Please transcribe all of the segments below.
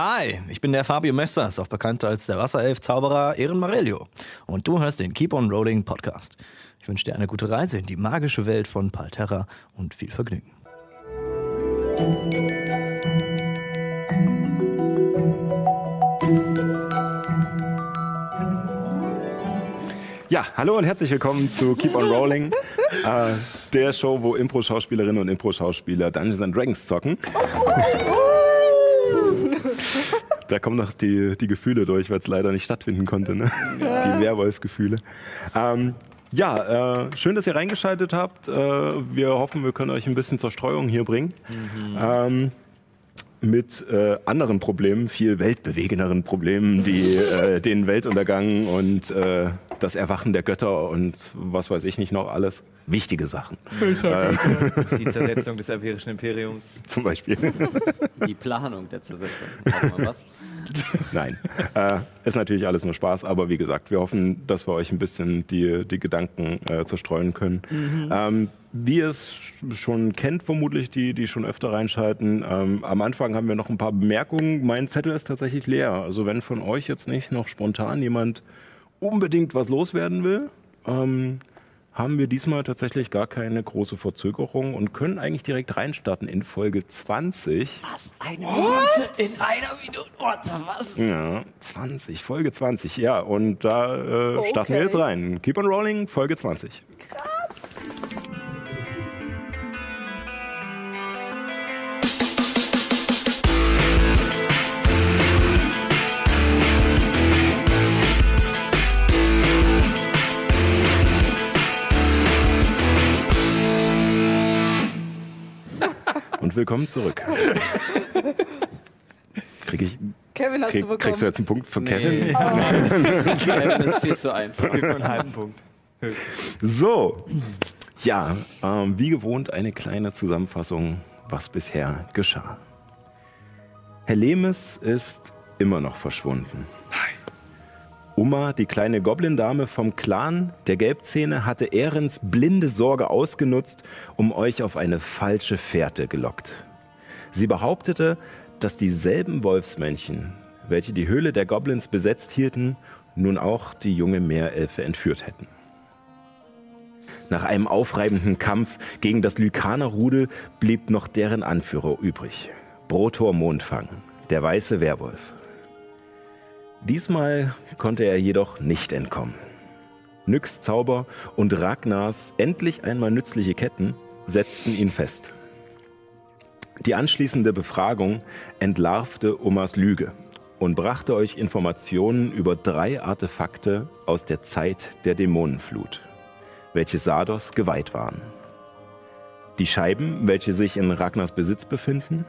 Hi, ich bin der Fabio Messers, auch bekannt als der Wasserelf-Zauberer Ehren Marelio. Und du hörst den Keep on Rolling Podcast. Ich wünsche dir eine gute Reise in die magische Welt von Palterra und viel Vergnügen. Ja, hallo und herzlich willkommen zu Keep on Rolling, äh, der Show, wo Impro-Schauspielerinnen und Impro-Schauspieler Dungeons and Dragons zocken. Da kommen noch die, die Gefühle durch, weil es leider nicht stattfinden konnte, ne? die Werwolf-Gefühle. Ähm, ja, äh, schön, dass ihr reingeschaltet habt. Äh, wir hoffen, wir können euch ein bisschen zur Streuung hier bringen. Mhm. Ähm, mit äh, anderen Problemen, viel weltbewegenderen Problemen, die äh, den Weltuntergang und äh, das Erwachen der Götter und was weiß ich nicht noch alles. Wichtige Sachen. Äh, die Zersetzung des Averischen Imperiums. Zum Beispiel. Die Planung der Zersetzung. was? Nein, äh, ist natürlich alles nur Spaß, aber wie gesagt, wir hoffen, dass wir euch ein bisschen die, die Gedanken äh, zerstreuen können. Mhm. Ähm, wie ihr es schon kennt, vermutlich, die, die schon öfter reinschalten, ähm, am Anfang haben wir noch ein paar Bemerkungen. Mein Zettel ist tatsächlich leer. Also wenn von euch jetzt nicht noch spontan jemand unbedingt was loswerden will, ähm, haben wir diesmal tatsächlich gar keine große Verzögerung und können eigentlich direkt reinstarten in Folge 20. Was? Eine Minute? In einer Minute? What? Was? Ja, 20, Folge 20, ja. Und da äh, okay. starten wir jetzt rein. Keep on rolling, Folge 20. Krass. Willkommen zurück. Krieg ich, Kevin, hast krieg, du bekommen? Kriegst du jetzt einen Punkt von nee. Kevin? Oh. Kevin ist viel zu einfach. Gib mir einen halben Punkt. So, ja, ähm, wie gewohnt eine kleine Zusammenfassung, was bisher geschah. Herr Lemes ist immer noch verschwunden. Uma, die kleine Goblin-Dame vom Clan der Gelbzähne, hatte Ehrens blinde Sorge ausgenutzt, um euch auf eine falsche Fährte gelockt. Sie behauptete, dass dieselben Wolfsmännchen, welche die Höhle der Goblins besetzt hielten, nun auch die junge Meerelfe entführt hätten. Nach einem aufreibenden Kampf gegen das Lykaner-Rudel blieb noch deren Anführer übrig, Brotor Mondfang, der weiße Werwolf. Diesmal konnte er jedoch nicht entkommen. Nyx Zauber und Ragnars endlich einmal nützliche Ketten setzten ihn fest. Die anschließende Befragung entlarvte Umas Lüge und brachte euch Informationen über drei Artefakte aus der Zeit der Dämonenflut, welche Sados geweiht waren. Die Scheiben, welche sich in Ragnars Besitz befinden,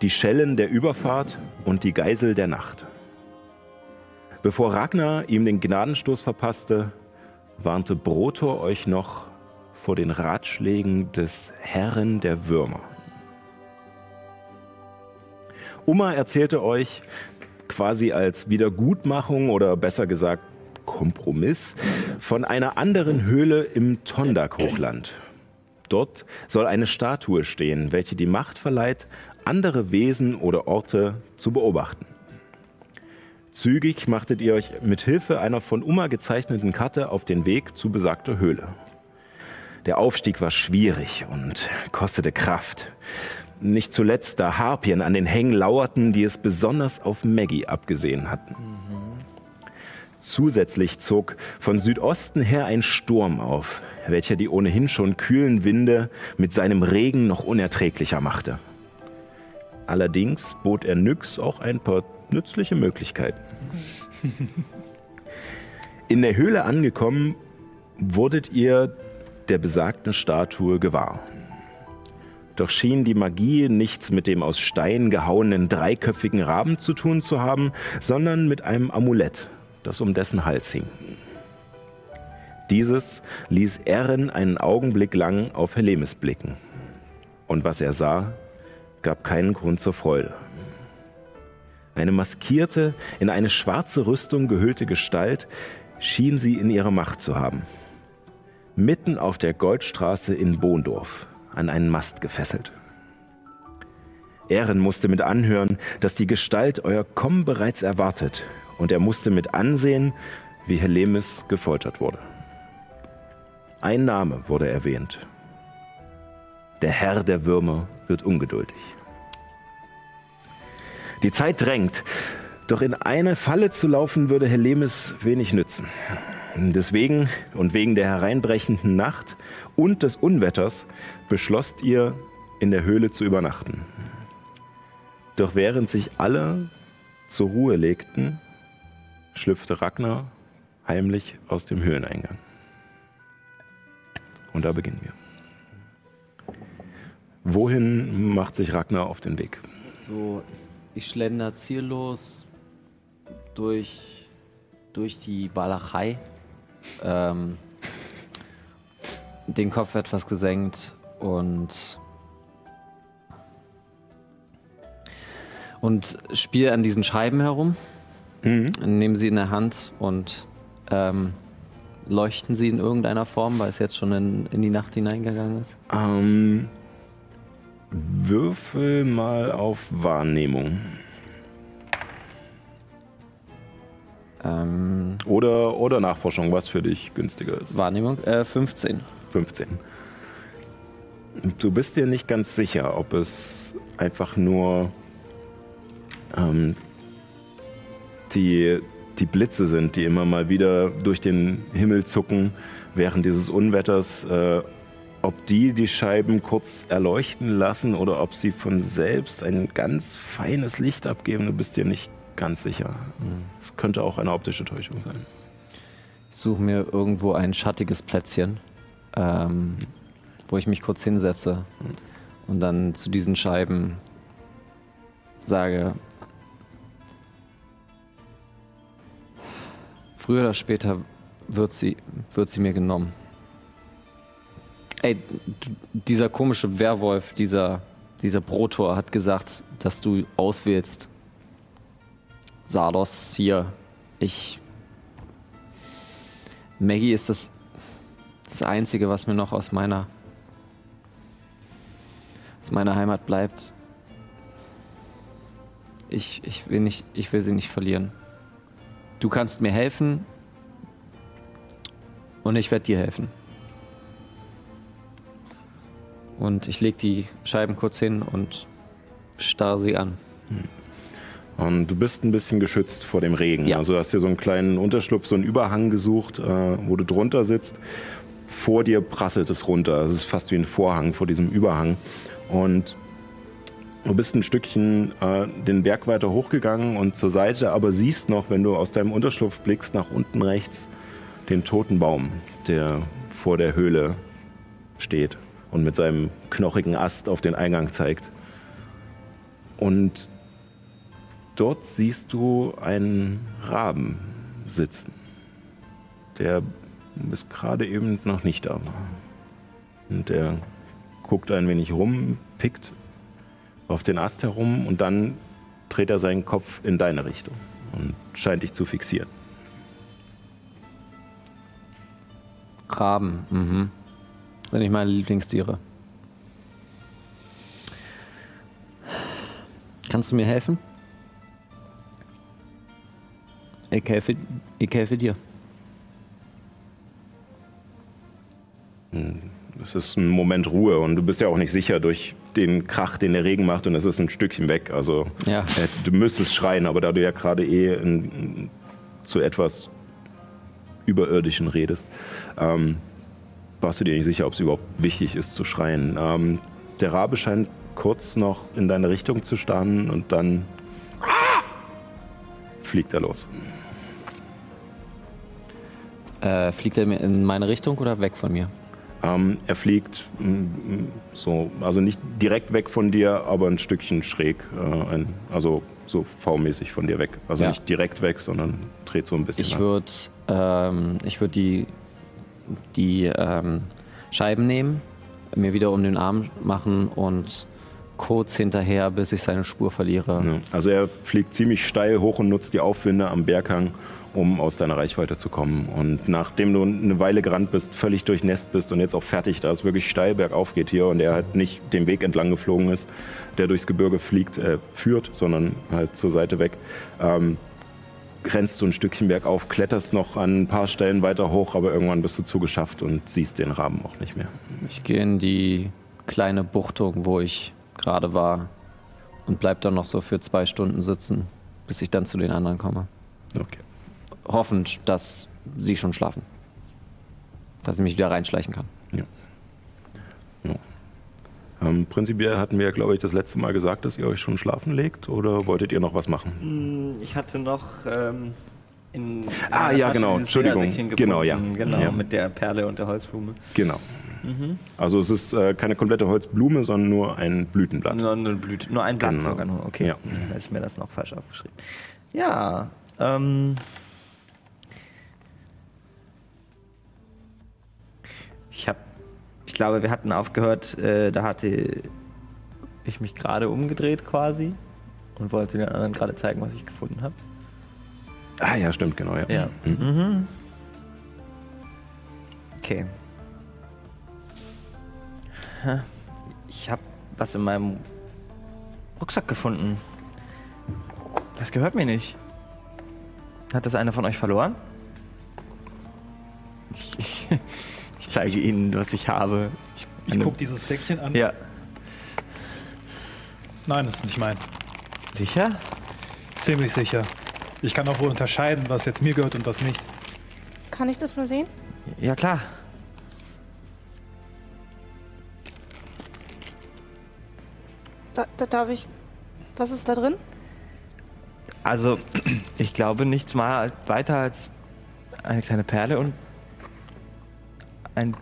die Schellen der Überfahrt und die Geisel der Nacht. Bevor Ragnar ihm den Gnadenstoß verpasste, warnte Brotor euch noch vor den Ratschlägen des Herren der Würmer. Uma erzählte euch quasi als Wiedergutmachung oder besser gesagt Kompromiss von einer anderen Höhle im Tondak-Hochland. Dort soll eine Statue stehen, welche die Macht verleiht, andere Wesen oder Orte zu beobachten. Zügig machtet ihr euch mit Hilfe einer von Uma gezeichneten Karte auf den Weg zu besagter Höhle. Der Aufstieg war schwierig und kostete Kraft. Nicht zuletzt, da Harpien an den Hängen lauerten, die es besonders auf Maggie abgesehen hatten. Zusätzlich zog von Südosten her ein Sturm auf, welcher die ohnehin schon kühlen Winde mit seinem Regen noch unerträglicher machte. Allerdings bot er Nyx auch ein paar nützliche Möglichkeiten. In der Höhle angekommen, wurdet ihr der besagten Statue gewahr. Doch schien die Magie nichts mit dem aus Stein gehauenen dreiköpfigen Raben zu tun zu haben, sondern mit einem Amulett, das um dessen Hals hing. Dieses ließ Erin einen Augenblick lang auf Helemis blicken. Und was er sah, gab keinen Grund zur Freude. Eine maskierte, in eine schwarze Rüstung gehüllte Gestalt schien sie in ihrer Macht zu haben. Mitten auf der Goldstraße in Bohndorf, an einen Mast gefesselt. Ehren musste mit anhören, dass die Gestalt euer Kommen bereits erwartet, und er musste mit ansehen, wie Helemis gefoltert wurde. Ein Name wurde erwähnt. Der Herr der Würmer wird ungeduldig. Die Zeit drängt, doch in eine Falle zu laufen würde Helemis wenig nützen. Deswegen und wegen der hereinbrechenden Nacht und des Unwetters beschlosst ihr, in der Höhle zu übernachten. Doch während sich alle zur Ruhe legten, schlüpfte Ragnar heimlich aus dem Höhleneingang. Und da beginnen wir. Wohin macht sich Ragnar auf den Weg? So, ich schlender ziellos durch, durch die Walachei. Ähm, den Kopf etwas gesenkt und und spiele an diesen Scheiben herum, Mhm. nehme sie in der Hand und ähm, leuchten sie in irgendeiner Form, weil es jetzt schon in, in die Nacht hineingegangen ist. Ähm, würfel mal auf Wahrnehmung. Ähm, Oder, oder Nachforschung, was für dich günstiger ist. Wahrnehmung, äh, 15. 15. Du bist dir nicht ganz sicher, ob es einfach nur ähm, die, die Blitze sind, die immer mal wieder durch den Himmel zucken während dieses Unwetters, äh, ob die die Scheiben kurz erleuchten lassen oder ob sie von selbst ein ganz feines Licht abgeben. Du bist dir nicht ganz sicher. Es könnte auch eine optische Täuschung sein. Ich suche mir irgendwo ein schattiges Plätzchen, ähm, wo ich mich kurz hinsetze und dann zu diesen Scheiben sage, früher oder später wird sie, wird sie mir genommen. Ey, dieser komische Werwolf, dieser, dieser Brotor hat gesagt, dass du auswählst. Sardos hier. Ich Maggie ist das, das Einzige, was mir noch aus meiner, aus meiner Heimat bleibt. Ich, ich, will nicht, ich will sie nicht verlieren. Du kannst mir helfen und ich werde dir helfen. Und ich leg die Scheiben kurz hin und starr sie an. Und du bist ein bisschen geschützt vor dem Regen. Ja. Also du hast dir so einen kleinen Unterschlupf, so einen Überhang gesucht, äh, wo du drunter sitzt. Vor dir prasselt es runter. Es ist fast wie ein Vorhang vor diesem Überhang. Und du bist ein Stückchen äh, den Berg weiter hochgegangen und zur Seite, aber siehst noch, wenn du aus deinem Unterschlupf blickst, nach unten rechts den toten Baum, der vor der Höhle steht und mit seinem knochigen Ast auf den Eingang zeigt. Und Dort siehst du einen Raben sitzen, der bis gerade eben noch nicht da war. Und der guckt ein wenig rum, pickt auf den Ast herum und dann dreht er seinen Kopf in deine Richtung und scheint dich zu fixieren. Raben, mhm. Sind nicht meine Lieblingstiere. Kannst du mir helfen? Ich helfe, ich helfe dir. Es ist ein Moment Ruhe und du bist ja auch nicht sicher durch den Krach, den der Regen macht und es ist ein Stückchen weg. Also Ja. äh, du müsstest schreien, aber da du ja gerade eh in, zu etwas Überirdischen redest, ähm, warst du dir nicht sicher, ob es überhaupt wichtig ist zu schreien. Ähm, der Rabe scheint kurz noch in deine Richtung zu starren und dann fliegt er los. Äh, fliegt er in meine Richtung oder weg von mir? Ähm, er fliegt mm, mm, so, also nicht direkt weg von dir, aber ein Stückchen schräg, äh, ein, also so V-mäßig von dir weg. Also Ja. nicht direkt weg, sondern dreht so ein bisschen. Ich würde ähm, ich würd die, die ähm, Scheiben nehmen, mir wieder um den Arm machen und kurz hinterher, bis ich seine Spur verliere. Ja. Also er fliegt ziemlich steil hoch und nutzt die Aufwinde am Berghang, um aus deiner Reichweite zu kommen. Und nachdem du eine Weile gerannt bist, völlig durchnässt bist und jetzt auch fertig, da es wirklich steil bergauf geht hier und er halt nicht den Weg entlang geflogen ist, der durchs Gebirge fliegt, äh, führt, sondern halt zur Seite weg, ähm, grenzt du ein Stückchen bergauf, kletterst noch an ein paar Stellen weiter hoch, aber irgendwann bist du zugeschafft und siehst den Raben auch nicht mehr. Ich gehe in die kleine Buchtung, wo ich gerade war und bleib dann noch so für zwei Stunden sitzen, bis ich dann zu den anderen komme. Okay. Hoffend, dass sie schon schlafen. Dass ich mich wieder reinschleichen kann. Ähm, prinzipiell hatten wir, glaube ich, das letzte Mal gesagt, dass ihr euch schon schlafen legt oder wolltet ihr noch was machen? Hm, Ich hatte noch ähm, in, in Ah, ja, Tasche genau. Entschuldigung. Ledersäckchen Genau, ja. gefunden. Genau, Ja. mit der Perle und der Holzblume. Genau. Also es ist äh, keine komplette Holzblume, sondern nur ein Blütenblatt. Nur, eine Blüte, nur ein Blatt Genau. sogar nur, okay. Ja. Hätte ich mir das noch falsch aufgeschrieben. Ja, ähm. Ich habe, ich glaube, wir hatten aufgehört, äh, da hatte ich mich gerade umgedreht quasi und wollte den anderen gerade zeigen, was ich gefunden habe. Ah ja, stimmt, genau. Ja. Ja. Mhm. Mhm. Okay. Ich habe was in meinem Rucksack gefunden. Das gehört mir nicht. Hat das einer von euch verloren? Ich zeige Ihnen, was ich habe. Ich Eine- gucke dieses Säckchen an. Ja. Nein, das ist nicht meins. Sicher? Ziemlich sicher. Ich kann auch wohl unterscheiden, was jetzt mir gehört und was nicht. Kann ich das mal sehen? Ja, klar. Da, da darf ich. Was ist da drin? Also, ich glaube nichts mal weiter als eine kleine Perle und ein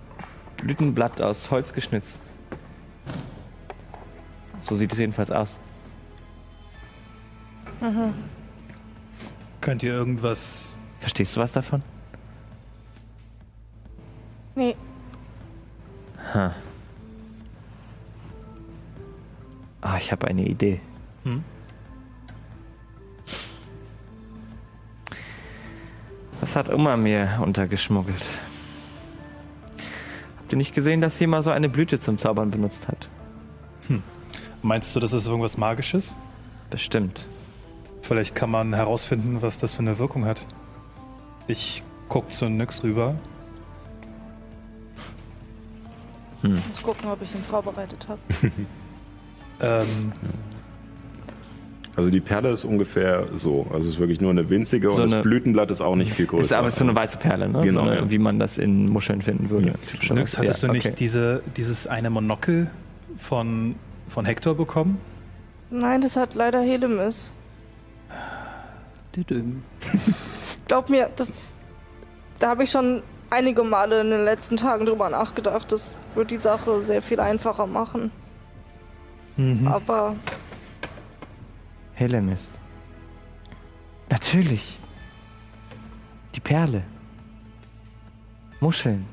Blütenblatt aus Holz geschnitzt. So sieht es jedenfalls aus. Könnt ihr irgendwas. Verstehst du was davon? Nee, Ha. Ah, ich habe eine Idee. Hm? Das hat Oma mir untergeschmuggelt. Habt ihr nicht gesehen, dass sie mal so eine Blüte zum Zaubern benutzt hat? Meinst du, das ist irgendwas Magisches? Bestimmt. Vielleicht kann man herausfinden, was das für eine Wirkung hat. Ich guck zu Nyx rüber. muss gucken, ob ich ihn vorbereitet habe. Ähm, Also die Perle ist ungefähr so. Also es ist wirklich nur eine winzige So und eine- das Blütenblatt ist auch nicht viel größer. Ist aber so eine weiße Perle, ne? Genau, so eine, ja. Wie man das in Muscheln finden würde. Ja. Nyx, hattest Ja, du nicht okay. diese, dieses eine Monokel von, von Hector bekommen? Nein, das hat leider Helemis. Glaub mir, das, da habe ich schon einige Male in den letzten Tagen drüber nachgedacht. Das wird die Sache sehr viel einfacher machen. Mhm. Aber Helemis. Natürlich. Die Perle. Muscheln.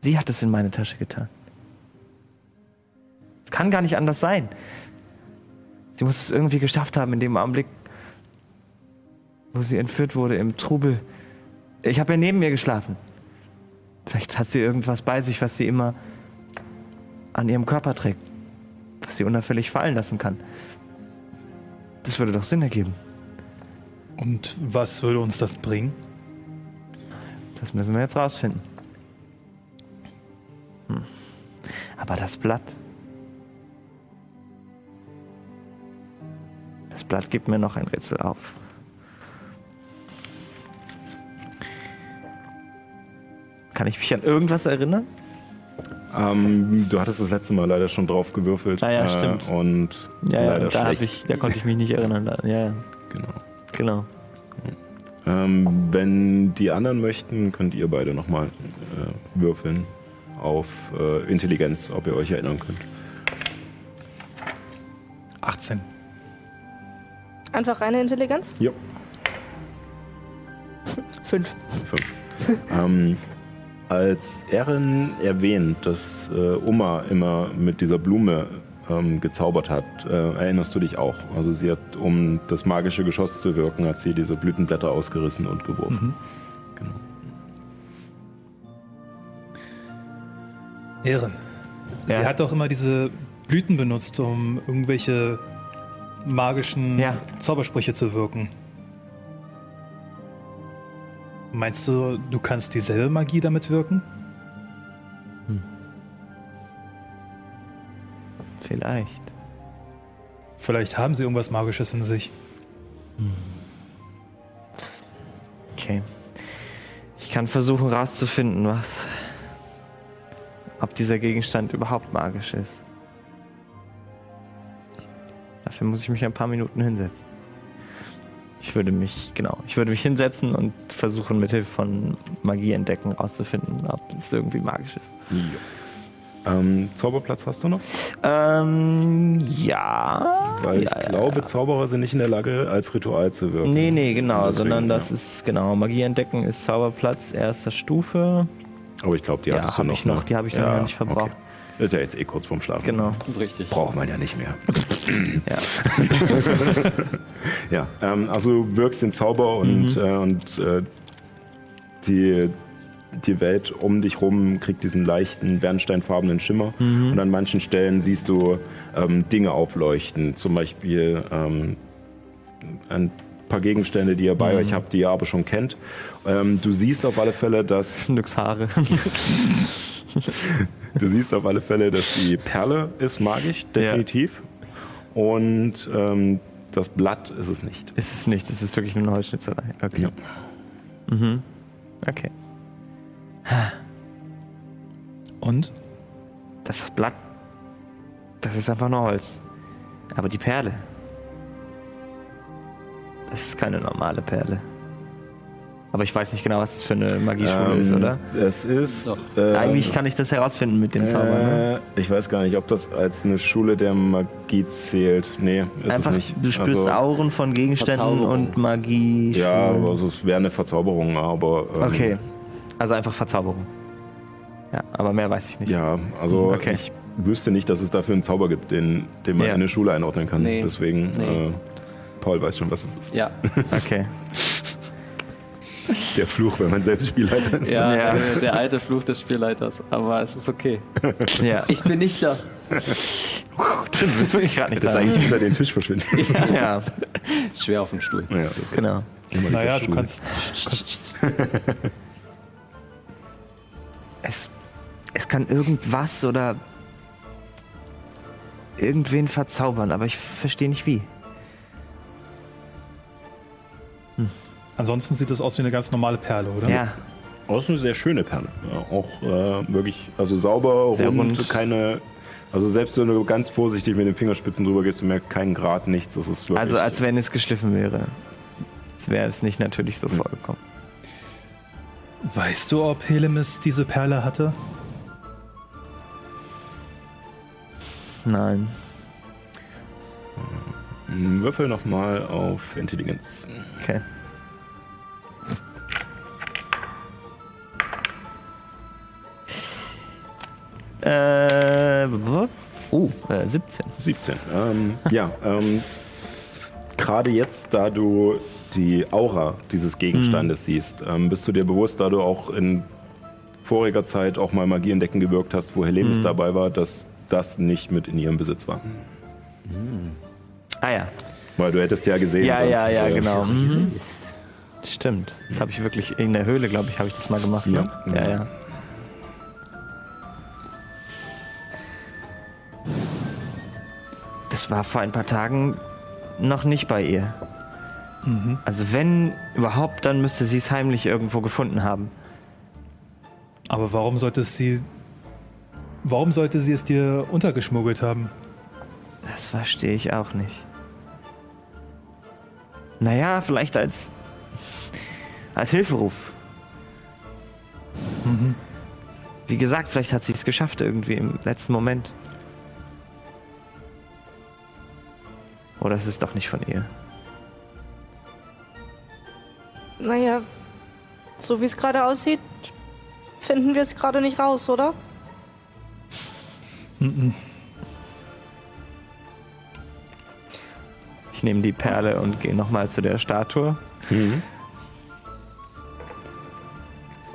Sie hat es in meine Tasche getan. Es kann gar nicht anders sein. Sie muss es irgendwie geschafft haben in dem Augenblick, wo sie entführt wurde im Trubel. Ich habe ja neben mir geschlafen. Vielleicht hat sie irgendwas bei sich, was sie immer an ihrem Körper trägt sie unauffällig fallen lassen kann. Das würde doch Sinn ergeben. Und was würde uns das bringen? Das müssen wir jetzt rausfinden. Hm. Aber das Blatt. Das Blatt gibt mir noch ein Rätsel auf. Kann ich mich an irgendwas erinnern? Ähm, du hattest das letzte Mal leider schon drauf gewürfelt. Ah ja, äh, stimmt. Und Ja, ja leider da, ich, da konnte ich mich nicht erinnern. Ja, Genau. genau. Ähm, wenn die anderen möchten, könnt ihr beide nochmal äh, würfeln auf äh, Intelligenz, ob ihr euch erinnern könnt. 18. einfach reine Intelligenz? Ja. Fünf. Fünf. ähm, als Erin erwähnt, dass äh, Uma immer mit dieser Blume ähm, gezaubert hat, äh, erinnerst du dich auch. Also sie hat, um das magische Geschoss zu wirken, hat sie diese Blütenblätter ausgerissen und geworfen. Genau. Ehren. Ja. Sie hat doch immer diese Blüten benutzt, um irgendwelche magischen Ja. Zaubersprüche zu wirken. Meinst du, du kannst dieselbe Magie damit wirken? Vielleicht. Vielleicht haben sie irgendwas Magisches in sich. Okay. Ich kann versuchen rauszufinden, was. ob dieser Gegenstand überhaupt magisch ist. Dafür muss ich mich ein paar Minuten hinsetzen. Ich würde mich, genau, ich würde mich hinsetzen und versuchen, mithilfe von Magie entdecken, rauszufinden, ob es irgendwie magisch ist. Ähm, Zauberplatz hast du noch? Ähm, ja. Weil ja, ich glaube, Zauberer sind nicht in der Lage, als Ritual zu wirken. Nee, nee, genau, Deswegen, sondern das ja. ist, genau, Magie entdecken ist Zauberplatz erster Stufe. Aber ich glaube, die Ja, hattest du noch. ich noch, ne? die hab ich noch nicht verbraucht. Okay. Ist ja jetzt eh kurz vorm Schlafen. Genau. Richtig. Braucht man ja nicht mehr. Ja. Ja, ähm, also du wirkst den Zauber und, Mhm. äh, und äh, die, die Welt um dich rum kriegt diesen leichten bernsteinfarbenen Schimmer. Mhm. Und an manchen Stellen siehst du ähm, Dinge aufleuchten. Zum Beispiel ähm, ein paar Gegenstände, die ihr Mhm. bei euch habt, die ihr aber schon kennt. Ähm, du siehst auf alle Fälle, dass Nix Haare. Du siehst auf alle Fälle, dass die Perle ist magisch, definitiv. Und ähm, das Blatt ist es nicht. ist es nicht, es ist wirklich nur eine Holzschnitzerei. Okay. Ja. Mhm. Okay. Und? Das Blatt, das ist einfach nur Holz. Aber die Perle, das ist keine normale Perle. Aber ich weiß nicht genau, was das für eine Magieschule Ähm, ist, oder? Es ist. Äh, Eigentlich kann ich das herausfinden mit dem Zauber. Ne? Äh, ich weiß gar nicht, ob das als eine Schule der Magie zählt. Nee, ist Einfach, es nicht. du spürst also, Auren von Gegenständen und Magie. Ja, also es wäre eine Verzauberung, aber. ähm, Okay, also einfach Verzauberung. Ja, aber mehr weiß ich nicht. Ja, also Okay. ich wüsste nicht, dass es dafür einen Zauber gibt, den, den man Ja. in eine Schule einordnen kann. Nee. Deswegen, Nee. Äh, Paul weiß schon, was es ist. Ja, Okay. Der Fluch, wenn man selbst Spielleiter ist. ja, Ja. Der, der alte Fluch des Spielleiters. Aber es ist okay. Ja. Ich bin nicht da. Stimmt, du bist wirklich gerade nicht Das da. eigentlich unter den Tisch verschwinden. Ja, Schwer auf dem Stuhl. Ja, das genau. Naja, du Stuhl. kannst. Es, es kann irgendwas oder irgendwen verzaubern, aber ich verstehe nicht wie. Ansonsten sieht das aus wie eine ganz normale Perle, oder? Ja, es ist eine sehr schöne Perle. Auch äh, wirklich, also sauber, Sehr rund, rund. keine. Also selbst wenn du ganz vorsichtig mit den Fingerspitzen drüber gehst, du merkst keinen Grad, nichts. Das ist wirklich, also als wenn es geschliffen wäre. Es wäre es nicht natürlich so vorgekommen. Weißt du, ob Helemis diese Perle hatte? Nein. Mm, Würfel nochmal auf Intelligenz. Okay. Äh, oh, äh, 17. 17. Ähm, ja, ähm, gerade jetzt, da du die Aura dieses Gegenstandes siehst, ähm, bist du dir bewusst, da du auch in voriger Zeit auch mal Magie entdecken gewirkt hast, wo Helemis dabei war, dass das nicht mit in ihrem Besitz war. Ah ja. Weil du hättest ja gesehen. Ja, sonst, ja, ja, äh, genau. Mhm. Stimmt. Das habe ich wirklich in der Höhle, glaube ich, habe ich das mal gemacht. Ne? Ja. ja, war vor ein paar Tagen noch nicht bei ihr. Mhm. Also wenn überhaupt, dann müsste sie es heimlich irgendwo gefunden haben. Aber warum sollte sie. Warum sollte sie es dir untergeschmuggelt haben? Das verstehe ich auch nicht. Naja, vielleicht als als Hilferuf. Mhm. Wie gesagt, vielleicht hat sie es geschafft irgendwie im letzten Moment. Oder es ist doch nicht von ihr. Naja, so wie es gerade aussieht, finden wir es gerade nicht raus, oder? Ich nehme die Perle und gehe nochmal zu der Statue Mhm.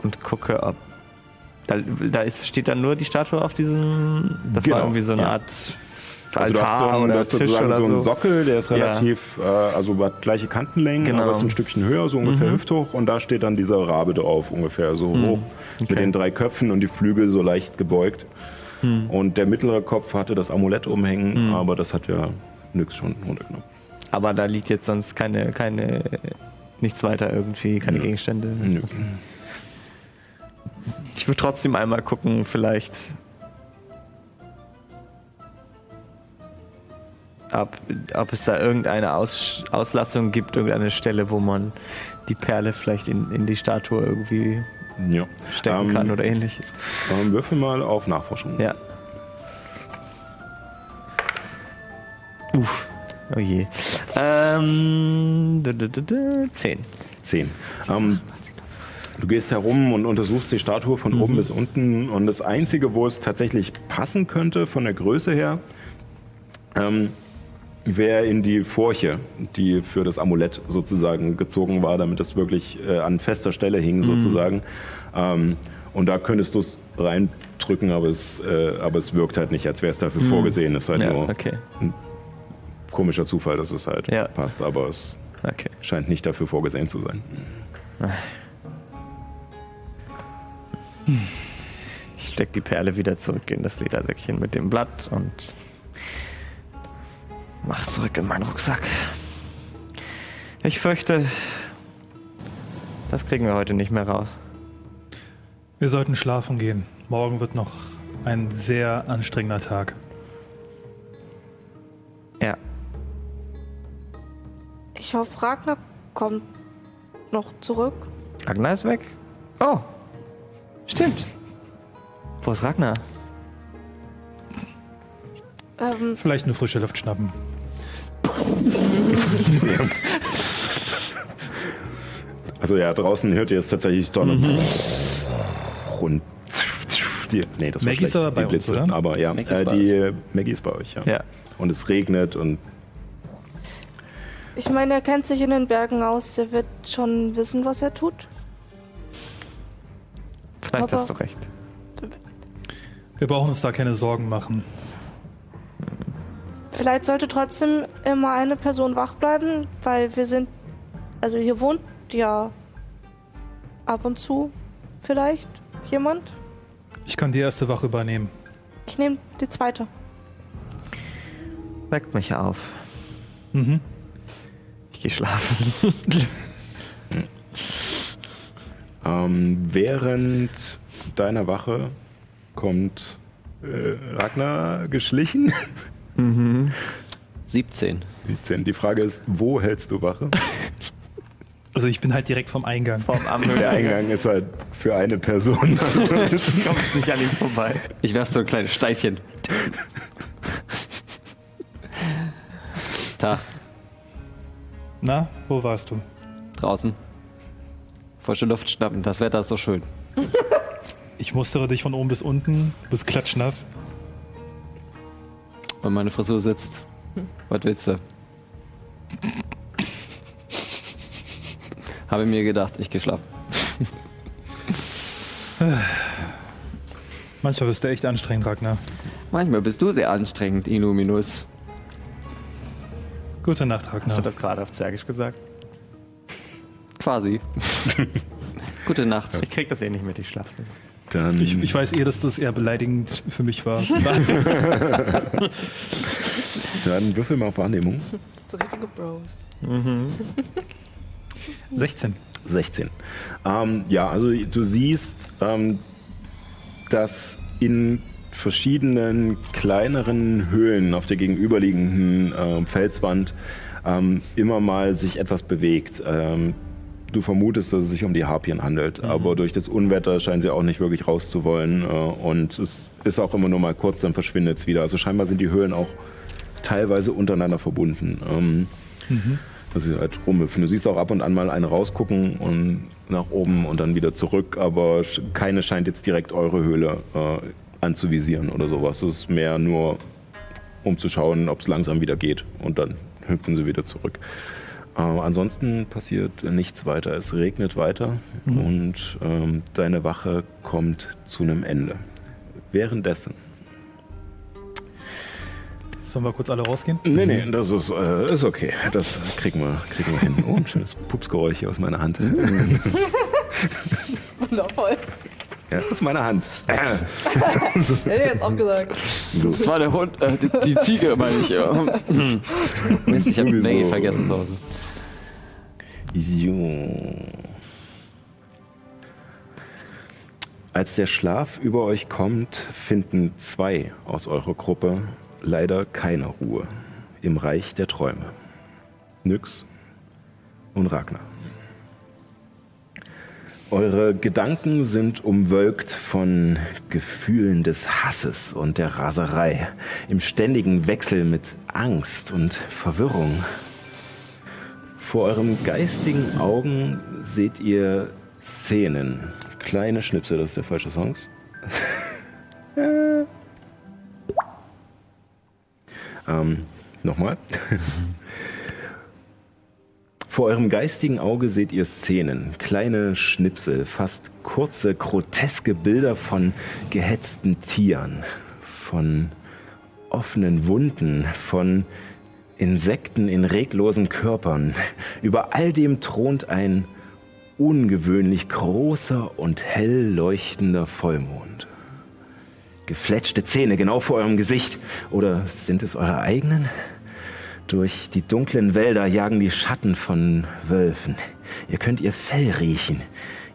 und gucke, ob. Da, da ist, steht dann nur die Statue auf diesem. Das Genau, war irgendwie so eine ja. Art Also du hast, so Altar einen, du hast sozusagen so einen so. Sockel, der ist Ja. relativ, äh, also hat gleiche Kantenlängen, Genau. aber ist ein Stückchen höher, so ungefähr Mhm. hüfthoch. Und da steht dann dieser Rabe drauf, ungefähr so hoch, mit Okay. den drei Köpfen und die Flügel so leicht gebeugt. Und der mittlere Kopf hatte das Amulett umhängen, aber das hat ja nix schon runtergenommen. Aber da liegt jetzt sonst keine, keine, nichts weiter irgendwie, keine Nö. Gegenstände. Nö. Ich würde trotzdem einmal gucken, vielleicht. Ob, ob es da irgendeine Aus, Auslassung gibt, irgendeine Stelle, wo man die Perle vielleicht in, in die Statue irgendwie Ja. stecken Ähm, kann oder ähnliches. Ähm, würfel mal auf Nachforschung. Ja. Uff. Oh je. Ähm, d- d- d- d- zehn. 10. Ähm, du gehst herum und untersuchst die Statue von Mhm. oben bis unten und das Einzige, wo es tatsächlich passen könnte von der Größe her, ähm, wäre in die Furche, die für das Amulett sozusagen gezogen war, damit es wirklich äh, an fester Stelle hing Mhm. sozusagen. Ähm, und da könntest du es reindrücken, aber es, äh, aber es wirkt halt nicht, als wäre es dafür vorgesehen. Es ist halt Mhm. Ja, nur okay. komischer Zufall, dass es halt Ja. passt, aber es Okay. scheint nicht dafür vorgesehen zu sein. Ich steck die Perle wieder zurück in das Ledersäckchen mit dem Blatt und mach es zurück in meinen Rucksack. Ich fürchte, das kriegen wir heute nicht mehr raus. Wir sollten schlafen gehen. Morgen wird noch ein sehr anstrengender Tag. Ja. Ich hoffe, Ragnar kommt noch zurück. Ragnar ist weg? Oh. Stimmt. Wo ist Ragnar? Ähm, Vielleicht eine frische Luft schnappen. Also ja, draußen hört ihr es tatsächlich donnern. Und die, nee, das Maggie ist aber bei die uns, Blitze. oder? Aber ja, Maggie ist äh, bei die Maggie ist bei euch, ja. Ja. Und es regnet und ich meine, er kennt sich in den Bergen aus. Der wird schon wissen, was er tut. Vielleicht Aber- hast du recht. Wir brauchen uns da keine Sorgen machen. Vielleicht sollte trotzdem immer eine Person wach bleiben, weil wir sind. Also hier wohnt ja ab und zu vielleicht jemand. Ich kann die erste Wache übernehmen. Ich nehme die zweite. Weckt mich auf. Mhm. Ich gehe schlafen. ähm, während deiner Wache kommt äh, Ragnar geschlichen. 17. 17. Die Frage ist, wo hältst du Wache? Also ich bin halt direkt vom Eingang. Vom Der Eingang ist halt für eine Person. kommt nicht an ihm vorbei. Ich werf so ein kleines Steinchen. Tag, Na, wo warst du? draußen. Frische Luft schnappen, das Wetter ist so schön. Ich mustere dich von oben bis unten, du bist klatschnass. Und meine Frisur sitzt. Was willst du? Habe mir gedacht, ich gehe schlafen. Manchmal bist du echt anstrengend, Ragnar. Manchmal bist du sehr anstrengend, Illuminus. Gute Nacht, Hast du Ragnar. das gerade auf Zwergisch gesagt? Quasi. Gute Nacht. Ich krieg das eh nicht mit, ich schlafe. Dann Ich, ich weiß eh, dass das eher beleidigend für mich war. Dann würfel mal auf Wahrnehmung. So richtige Bros. 16. 16. Ähm, ja, also du siehst, ähm, dass in verschiedenen kleineren Höhlen auf der gegenüberliegenden ähm, Felswand ähm, immer mal sich etwas bewegt. Du vermutest, dass es sich um die Harpien handelt, aber durch das Unwetter scheinen sie auch nicht wirklich rauszuwollen äh, und es ist auch immer nur mal kurz, dann verschwindet es wieder. Also scheinbar sind die Höhlen auch teilweise untereinander verbunden. Ähm, Also sie halt rumhüpfen. Du siehst auch ab und an mal eine rausgucken und nach oben und dann wieder zurück, aber keine scheint jetzt direkt eure Höhle äh, anzuvisieren oder sowas. Es ist mehr nur, um zu schauen, ob es langsam wieder geht und dann hüpfen sie wieder zurück. Äh, ansonsten passiert nichts weiter. Es regnet weiter und ähm, deine Wache kommt zu einem Ende. Währenddessen Sollen wir kurz alle rausgehen? Nee, nee, das ist, äh, ist okay. Das kriegen wir, kriegen wir hin. Oh, ein schönes Pupsgeräusch hier aus meiner Hand. Wundervoll. Ja, das ist meine Hand. Hätte ich jetzt auch gesagt. Das war der Hund, äh, die, die Ziege, meine ich. Ja. Mist, ich habe Sowieso. Maggie vergessen zu Hause. So. Als der Schlaf über euch kommt, finden zwei aus eurer Gruppe leider keine Ruhe im Reich der Träume. Nyx und Ragnar. Eure Gedanken sind umwölkt von Gefühlen des Hasses und der Raserei, im ständigen Wechsel mit Angst und Verwirrung. Vor eurem geistigen Augen seht ihr Szenen, kleine Schnipsel, das ist der falsche Song. ähm, nochmal. Vor eurem geistigen Auge seht ihr Szenen, kleine Schnipsel, fast kurze, groteske Bilder von gehetzten Tieren, von offenen Wunden, von Insekten in reglosen Körpern. Über all dem thront ein ungewöhnlich großer und hell leuchtender Vollmond. Gefletschte Zähne genau vor eurem Gesicht. Oder sind es eure eigenen? Durch die dunklen Wälder jagen die Schatten von Wölfen. Ihr könnt ihr Fell riechen,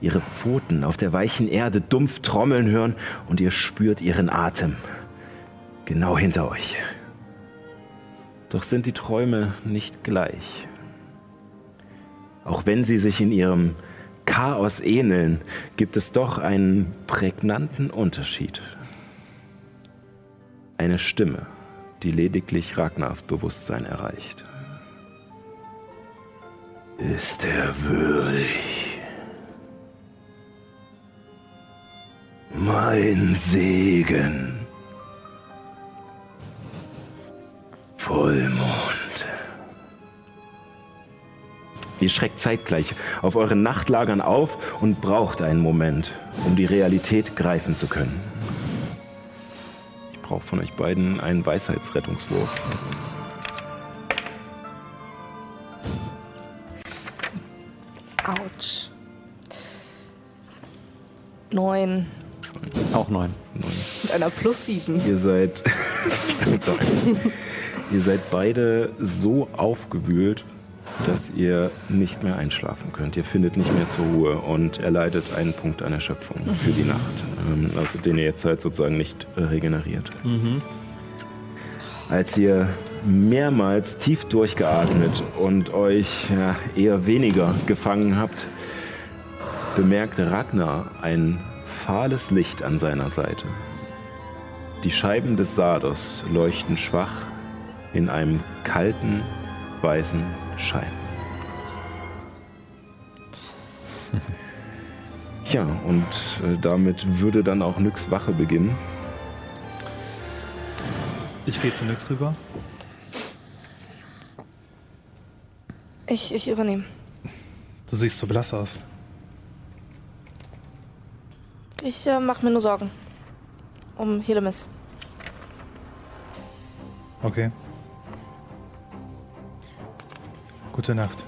ihre Pfoten auf der weichen Erde dumpf trommeln hören und ihr spürt ihren Atem. Genau hinter euch. Doch sind die Träume nicht gleich. Auch wenn sie sich in ihrem Chaos ähneln, gibt es doch einen prägnanten Unterschied. Eine Stimme, die lediglich Ragnars Bewusstsein erreicht. Ist er würdig? Mein Segen. Vollmond. Ihr schreckt zeitgleich auf euren Nachtlagern auf und braucht einen Moment, um die Realität greifen zu können. Ich brauche von euch beiden einen Weisheitsrettungswurf. Autsch. Neun. Auch neun. Mit einer plus sieben. Ihr seid, ihr seid beide so aufgewühlt, dass ihr nicht mehr einschlafen könnt. Ihr findet nicht mehr zur Ruhe und erleidet einen Punkt an Erschöpfung für die Nacht, ähm, also den ihr jetzt halt sozusagen nicht äh, regeneriert. Als ihr mehrmals tief durchgeatmet und euch ja, eher weniger gefangen habt, bemerkt Ragnar ein fahles Licht an seiner Seite. Die Scheiben des Sardos leuchten schwach in einem kalten, weißen Schein. Ja, und äh, damit würde dann auch Nyx Wache beginnen. Ich gehe zu Nyx rüber. Ich, ich übernehme. Du siehst so blass aus. Ich äh, mache mir nur Sorgen. Um Helemis. Okay. Gute Nacht.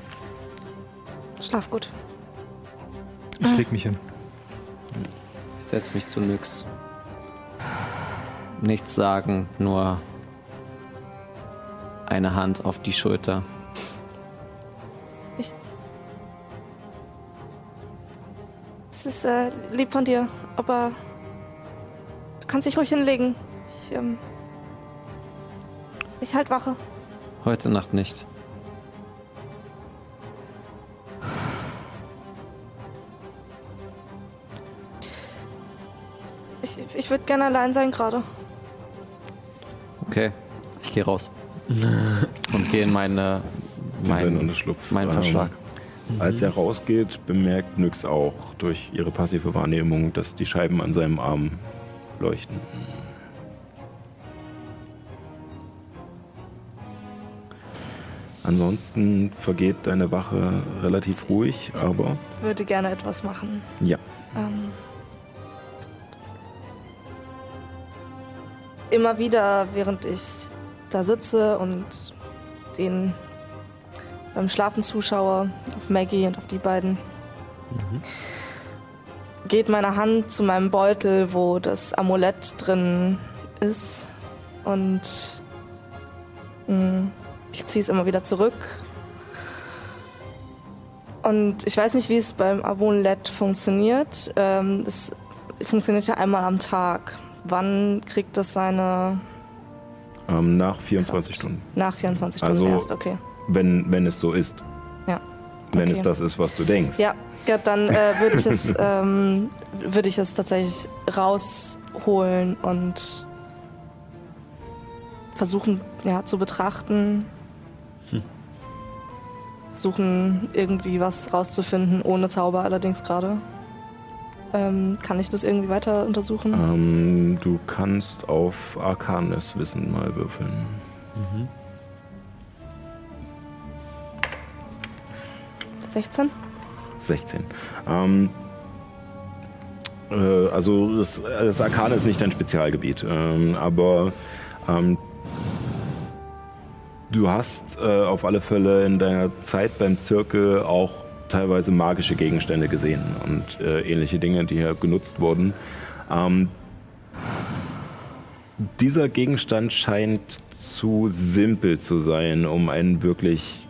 Schlaf gut. Ich leg mich hin. Ich setze mich zu nix. Nichts sagen, nur eine Hand auf die Schulter. Es ist äh, lieb von dir, aber du kannst dich ruhig hinlegen. Ich, ähm, ich halt Wache. Heute Nacht nicht. Ich, ich würde gerne allein sein gerade. Okay, ich gehe raus. Und gehe in meine Mein- Wenn er schlupft. mein Verschlag. Als er rausgeht, bemerkt Nyx auch durch ihre passive Wahrnehmung, dass die Scheiben an seinem Arm leuchten. Ansonsten vergeht deine Wache relativ ruhig, aber Würde gerne etwas machen. ja. Ähm, immer wieder, während ich da sitze und den beim Schlafen zuschaue, auf Maggie und auf die beiden, geht meine Hand zu meinem Beutel, wo das Amulett drin ist. Und mh, ich ziehe es immer wieder zurück. Und ich weiß nicht, wie es beim Amulett funktioniert. Ähm, es funktioniert ja einmal am Tag. Wann kriegt das seine Ähm, nach 24 Kraft? Stunden. Nach 24 Stunden Also- erst, okay. Wenn, wenn es so ist. Ja. Wenn Okay. es das ist, was du denkst. Ja, ja dann äh, würde ich, es, ähm, würde ich es tatsächlich rausholen und versuchen ja, zu betrachten. Versuchen irgendwie was rauszufinden, ohne Zauber allerdings gerade. Ähm, kann ich das irgendwie weiter untersuchen? Ähm, du kannst auf Arcanes Wissen mal würfeln. 16? 16. Ähm, äh, also das, das Arkane ist nicht dein Spezialgebiet, ähm, aber ähm, du hast äh, auf alle Fälle in deiner Zeit beim Zirkel auch teilweise magische Gegenstände gesehen und äh, ähnliche Dinge, die hier genutzt wurden. Ähm, dieser Gegenstand scheint zu simpel zu sein, um einen wirklich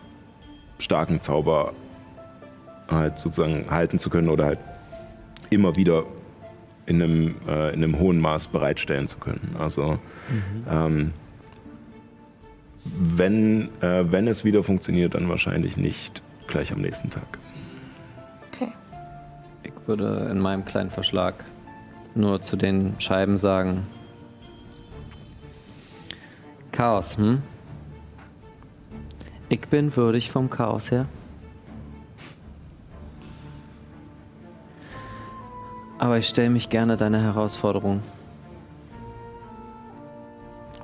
starken Zauber halt sozusagen halten zu können oder halt immer wieder in einem, äh, in einem hohen Maß bereitstellen zu können. Also ähm, wenn, äh, wenn es wieder funktioniert, dann wahrscheinlich nicht gleich am nächsten Tag. Würde in meinem kleinen Verschlag nur zu den Scheiben sagen: Chaos, hm? Ich bin würdig vom Chaos her. Aber ich stelle mich gerne deiner Herausforderung.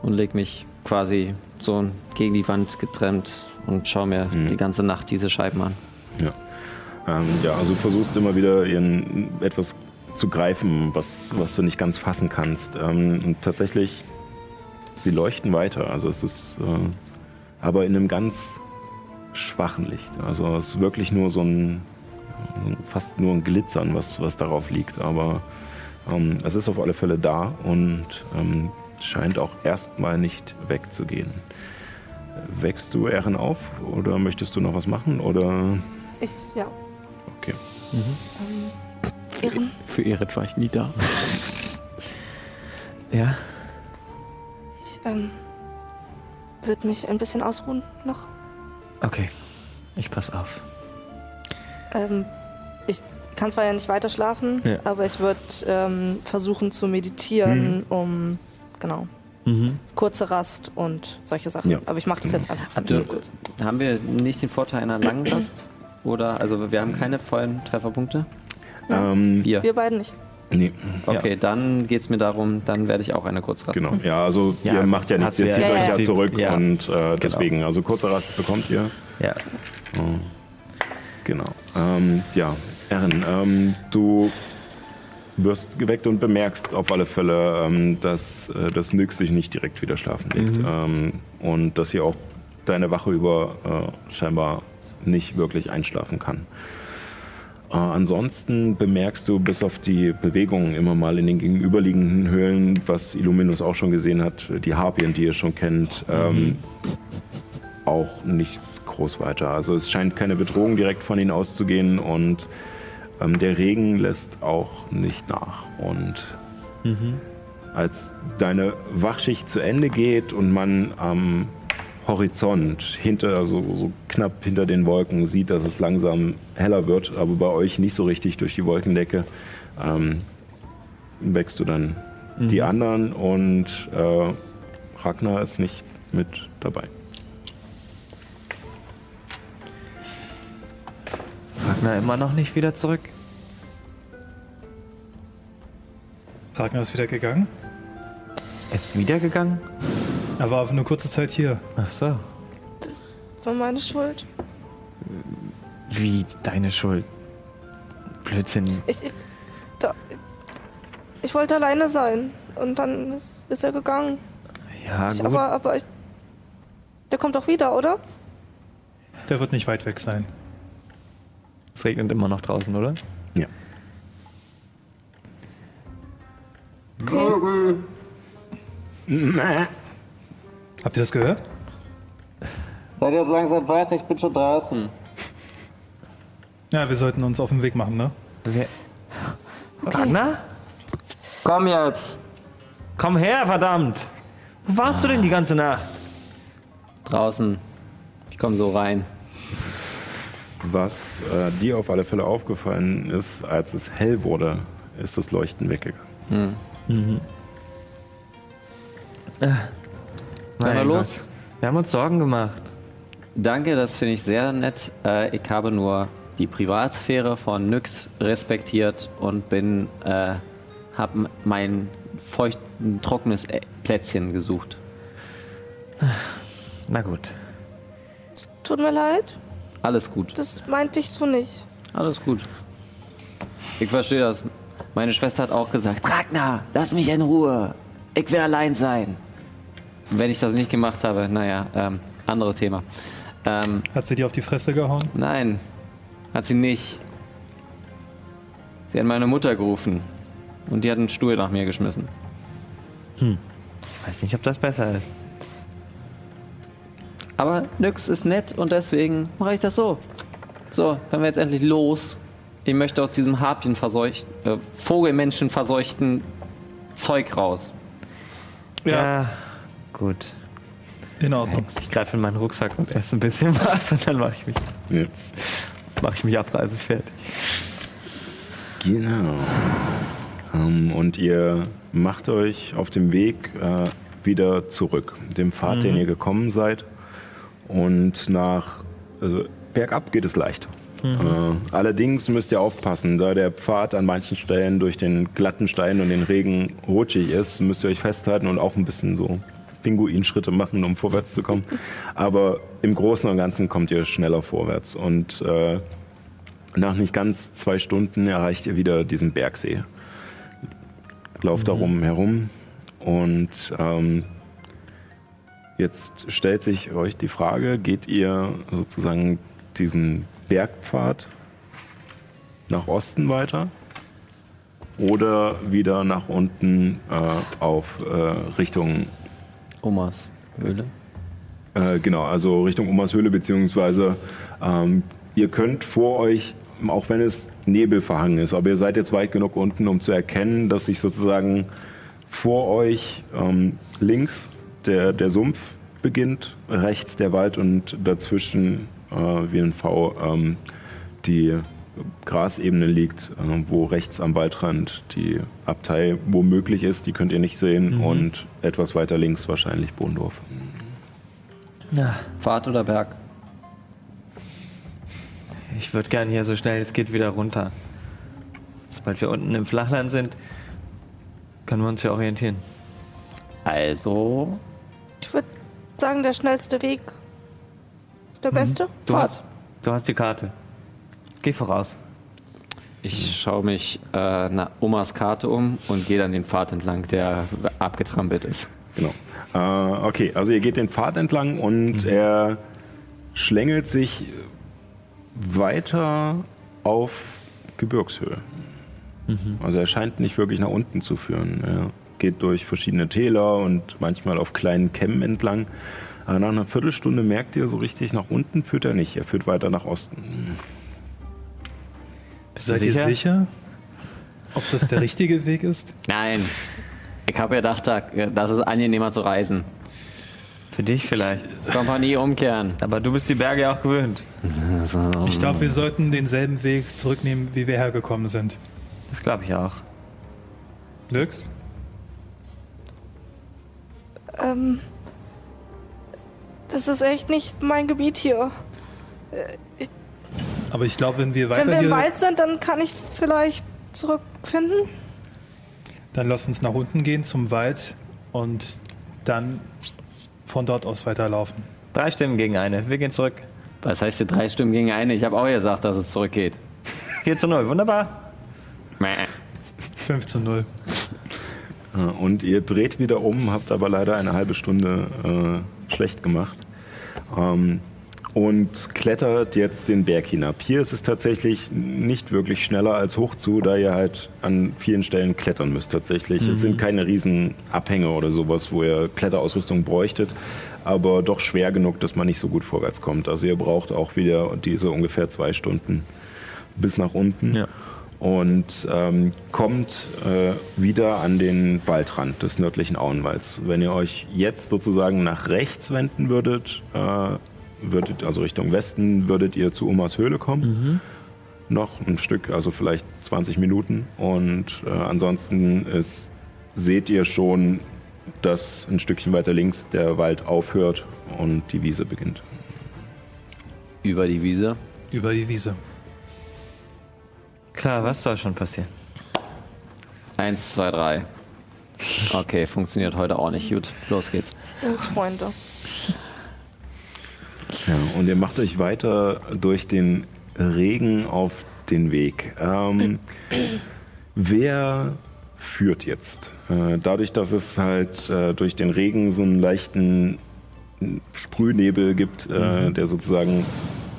Und leg mich quasi so gegen die Wand getrennt und schaue mir Mhm. die ganze Nacht diese Scheiben an. Ja. Ähm, ja, also du versuchst immer wieder ihren, etwas zu greifen, was, was du nicht ganz fassen kannst. Ähm, und tatsächlich, sie leuchten weiter. Also es ist äh, aber in einem ganz schwachen Licht. Also es ist wirklich nur so ein, fast nur ein Glitzern, was, was darauf liegt. Aber ähm, es ist auf alle Fälle da und ähm, scheint auch erstmal nicht wegzugehen. Wächst du Ehren auf oder möchtest du noch was machen? Oder Ich, ja. Okay. Ähm, Ehren? Für Erit war ich nie da. Ja? Ich ähm, würde mich ein bisschen ausruhen noch. Okay. Ich pass auf. Ähm, ich kann zwar ja nicht weiter schlafen, Ja. aber ich würde ähm, versuchen zu meditieren, um genau Mhm. kurze Rast und solche Sachen. Ja. Aber ich mache das jetzt einfach Hat so kurz. Haben wir nicht den Vorteil einer langen Rast? Oder, also wir haben keine vollen Trefferpunkte? Ja. Ähm, Wir. Wir beiden nicht. nee, Okay, dann geht es mir darum, dann werde ich auch eine Kurzrast. genau. Ja, also Ja, ihr macht ja nichts, ihr zieht ja- euch Ja, ja, ja. zurück Ja. und äh, deswegen, also kurze Rast bekommt ihr. Ja. Oh. Genau. Ähm, ja, Erin, ähm, du wirst geweckt und bemerkst auf alle Fälle, ähm, dass äh, das Nyx sich nicht direkt wieder schlafen legt. Ähm, und dass sie auch deine Wache über äh, scheinbar nicht wirklich einschlafen kann. Äh, ansonsten bemerkst du bis auf die Bewegungen immer mal in den gegenüberliegenden Höhlen, was Illuminus auch schon gesehen hat, die Harpien, die ihr schon kennt, ähm, auch nichts groß weiter. Also es scheint keine Bedrohung direkt von ihnen auszugehen und ähm, der Regen lässt auch nicht nach. Und als deine Wachschicht zu Ende geht und man am Horizont hinter, also so knapp hinter den Wolken sieht, dass es langsam heller wird, aber bei euch nicht so richtig durch die Wolkendecke, ähm, wächst du dann die anderen und äh, Ragnar ist nicht mit dabei. Ragnar immer noch nicht wieder zurück? Ragnar ist wieder gegangen. Er ist wiedergegangen? Er war für eine kurze Zeit hier. Ach so. War meine Schuld. Wie deine Schuld? Blödsinn. Ich, ich, da, ich wollte alleine sein. Und dann ist, ist er gegangen. Ja, Ich, gut. aber, aber ich. Der kommt doch wieder, oder? Der wird nicht weit weg sein. es regnet immer noch draußen, oder? Ja. Habt ihr das gehört? Seid jetzt langsam weit, ich bin schon draußen. Ja, wir sollten uns auf den Weg machen, ne? Wer? Ragnar? Komm jetzt! Komm her, verdammt! Wo warst du denn die ganze Nacht? Draußen. Ich komme so rein. Was äh, dir auf alle Fälle aufgefallen ist, als es hell wurde, ist das Leuchten weggegangen. Können wir Mein los? Gott. Wir haben uns Sorgen gemacht. Danke, das finde ich sehr nett. Äh, ich habe nur die Privatsphäre von Nyx respektiert und bin, äh, habe mein feuchten, trockenes Plätzchen gesucht. Na gut. Tut mir leid. Alles gut, Das meinte ich so nicht. alles gut. Ich verstehe das. Meine Schwester hat auch gesagt, Ragnar, lass mich in Ruhe. Ich will allein sein. Wenn ich das nicht gemacht habe, naja, ähm, anderes Thema. Ähm, Hat sie dir auf die Fresse gehauen? Nein, hat sie nicht. Sie hat meine Mutter gerufen und die hat einen Stuhl nach mir geschmissen. Ich weiß nicht, ob das besser ist. Aber nix ist nett und deswegen mache ich das so. So, können wir jetzt endlich los. Ich möchte aus diesem Harpien verseucht, äh, Vogelmenschen verseuchten Zeug raus. Ja. Gut. In Ordnung. Ich greife in meinen Rucksack und esse ein bisschen was und dann mache ich mich, Ja. mache ich mich abreisefertig. Genau. Ähm, und ihr macht euch auf dem Weg äh, wieder zurück, dem Pfad, den ihr gekommen seid. Und nach also bergab geht es leicht. Äh, allerdings müsst ihr aufpassen, da der Pfad an manchen Stellen durch den glatten Stein und den Regen rutschig ist, müsst ihr euch festhalten und auch ein bisschen so Pinguinschritte machen, um vorwärts zu kommen. Aber im Großen und Ganzen kommt ihr schneller vorwärts. Und äh, nach nicht ganz zwei Stunden erreicht ihr wieder diesen Bergsee. Lauft darum herum und ähm, jetzt stellt sich euch die Frage, geht ihr sozusagen diesen Bergpfad nach Osten weiter oder wieder nach unten äh, auf äh, Richtung Omas Höhle. äh, genau, also Richtung Omas Höhle, beziehungsweise ähm, ihr könnt vor euch, auch wenn es nebelverhangen ist, aber ihr seid jetzt weit genug unten, um zu erkennen, dass sich sozusagen vor euch ähm, links der, der Sumpf beginnt, rechts der Wald und dazwischen äh, wie ein V ähm, die Grasebene liegt, äh, wo rechts am Waldrand die Abtei womöglich ist, die könnt ihr nicht sehen und etwas weiter links wahrscheinlich Bohndorf. Ja. Pfad oder Berg? Ich würde gern hier so schnell es geht wieder runter. Sobald wir unten im Flachland sind, können wir uns ja orientieren. Also, Ich würde sagen, der schnellste Weg ist der beste. Du Fahrt. hast, du hast die Karte. Geh voraus. ich schaue mich äh, nach Omas Karte um und gehe dann den Pfad entlang, der abgetrampelt ist. Genau. Äh, okay, also ihr geht den Pfad entlang und er schlängelt sich weiter auf Gebirgshöhe. Also er scheint nicht wirklich nach unten zu führen. Er geht durch verschiedene Täler und manchmal auf kleinen Kämmen entlang. Aber nach einer Viertelstunde merkt ihr so richtig, nach unten führt er nicht. Er führt weiter nach Osten. Bist du Seid ihr sicher? sicher, ob das der richtige Weg ist? Nein, ich habe gedacht, da- das ist angenehmer zu reisen. Für dich vielleicht. Kompanie umkehren. Aber du bist die Berge auch gewöhnt. Ich glaube, wir sollten denselben Weg zurücknehmen, wie wir hergekommen sind. Das glaube ich auch. Lux? Ähm, das ist echt nicht mein Gebiet hier. Aber ich glaube, wenn wir Wenn weiter wir im Wald sind, dann kann ich vielleicht zurückfinden. dann lass uns nach unten gehen zum Wald und dann von dort aus weiterlaufen. Drei Stimmen gegen eine. Wir gehen zurück. Was heißt hier drei Stimmen gegen eine? Ich habe auch gesagt, dass es zurückgeht. 4 zu 0. Wunderbar. Mäh. 5 zu 0. Äh, Und ihr dreht wieder um, habt aber leider eine halbe Stunde äh, schlecht gemacht. Ähm, und klettert jetzt den Berg hinab. Hier ist es tatsächlich nicht wirklich schneller als hoch zu, da ihr halt an vielen Stellen klettern müsst tatsächlich. Es sind keine riesen Abhänge oder sowas, wo ihr Kletterausrüstung bräuchtet, aber doch schwer genug, dass man nicht so gut vorwärts kommt. Also ihr braucht auch wieder diese ungefähr zwei Stunden bis nach unten Ja. und ähm, kommt äh, wieder an den Waldrand des nördlichen Auenwalds. Wenn ihr euch jetzt sozusagen nach rechts wenden würdet, äh, würdet also Richtung Westen, würdet ihr zu Umas Höhle kommen. Noch ein Stück, also vielleicht 20 Minuten. Und äh, ansonsten ist, seht ihr schon, dass ein Stückchen weiter links der Wald aufhört und die Wiese beginnt. Über die Wiese. Über die Wiese. Klar, was soll schon passieren? Eins, zwei, drei. Okay, funktioniert heute auch nicht. Gut, los geht's. Uns Freunde. Ja, und ihr macht euch weiter durch den Regen auf den Weg. Ähm, wer führt jetzt? Äh, dadurch, dass es halt äh, durch den Regen so einen leichten Sprühnebel gibt, äh, der sozusagen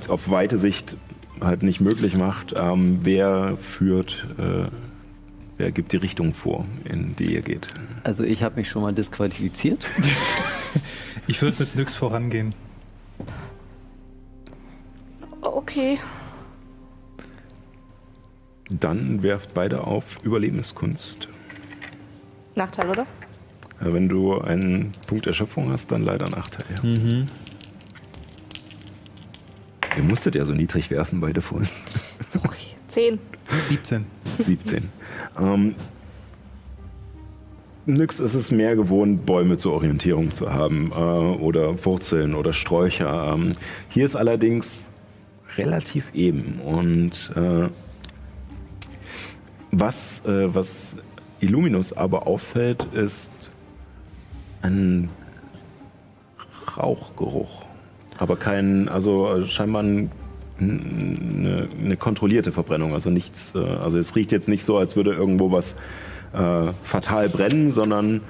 auf weite Sicht halt nicht möglich macht, ähm, wer führt, äh, wer gibt die Richtung vor, in die ihr geht? Also ich habe mich schon mal disqualifiziert. Ich würde mit Nyx vorangehen. Okay. Dann werft beide auf Überlebenskunst. Nachteil, oder? Ja, wenn du einen Punkt Erschöpfung hast, dann leider Nachteil. Ja. Ihr musstet ja so niedrig werfen, beide vorhin. Sorry. Zehn. 17. 17. ähm, Nix ist es mehr gewohnt, Bäume zur Orientierung zu haben äh, oder Wurzeln oder Sträucher. Ähm, hier ist allerdings relativ eben und äh, was, äh, was Illuminus aber auffällt, ist ein Rauchgeruch. Aber kein, also äh, scheinbar ein, eine, eine kontrollierte Verbrennung. Also nichts, äh, also es riecht jetzt nicht so, als würde irgendwo was äh, fatal brennen, sondern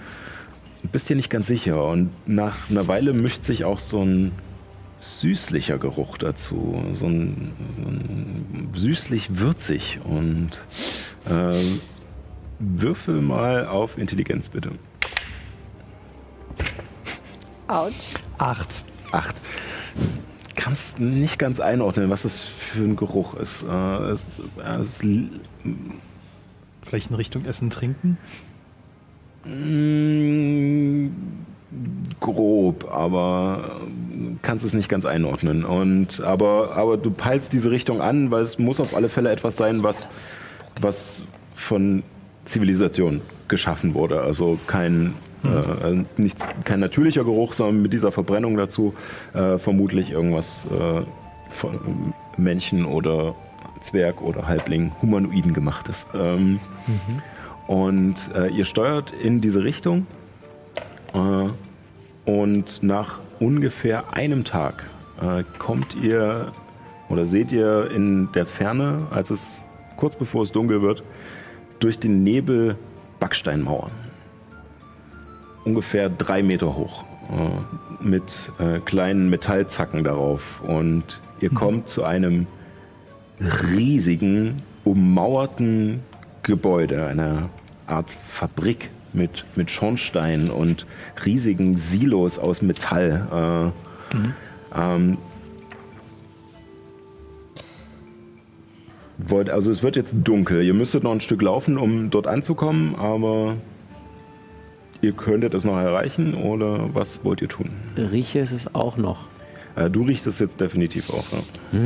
bist dir nicht ganz sicher. Und nach einer Weile mischt sich auch so ein süßlicher Geruch dazu. So ein, so ein süßlich-würzig. Und äh, würfel mal auf Intelligenz bitte. Autsch. 8. Acht. Kannst nicht ganz einordnen, was das für ein Geruch ist. Äh, es, äh, es Vielleicht in Richtung Essen, Trinken? Mm, grob, aber kannst es nicht ganz einordnen. Und, aber, aber du peilst diese Richtung an, weil es muss auf alle Fälle etwas sein, was, was von Zivilisation geschaffen wurde. Also kein, äh, nichts, kein natürlicher Geruch, sondern mit dieser Verbrennung dazu äh, vermutlich irgendwas äh, von Menschen oder Zwerg oder Halbling, Humanoiden gemachtes. Ähm, Und äh, ihr steuert in diese Richtung. Äh, und nach ungefähr einem Tag äh, kommt ihr oder seht ihr in der Ferne, als es kurz bevor es dunkel wird, durch den Nebel Backsteinmauern. Ungefähr drei Meter hoch. Äh, mit kleinen Metallzacken darauf. Und ihr kommt zu einem riesigen, ummauerten Gebäude, einer Art Fabrik mit, mit Schornsteinen und riesigen Silos aus Metall. Äh, ähm, wollt, also es wird jetzt dunkel. Ihr müsstet noch ein Stück laufen, um dort anzukommen, aber ihr könntet es noch erreichen oder was wollt ihr tun? Rieche ist es auch noch. Äh, du riechst es jetzt definitiv auch. Ja.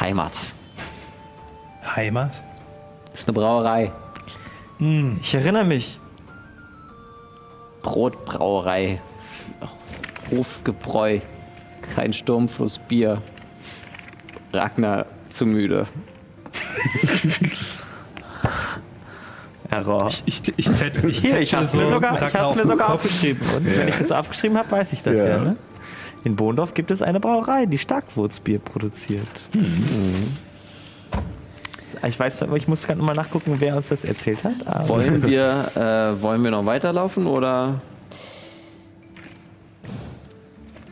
Heimat. Heimat? Ist eine Brauerei. Ich erinnere mich. Brotbrauerei. Hofgebräu. Kein Sturmflussbier. Ragnar zu müde. Error. Ich, ich, ich, tät- ich, Hier, ich hab's so mir sogar, ich Ragnar hab's auf mir sogar aufgeschrieben. Und wenn ich das aufgeschrieben habe, weiß ich das ja. Ja. ne? In Bohndorf gibt es eine Brauerei, die Starkwurzbier produziert. Hm. Ich weiß, ich muss gerade mal nachgucken, wer uns das erzählt hat. aber- Wollen wir, äh, wollen wir noch weiterlaufen oder?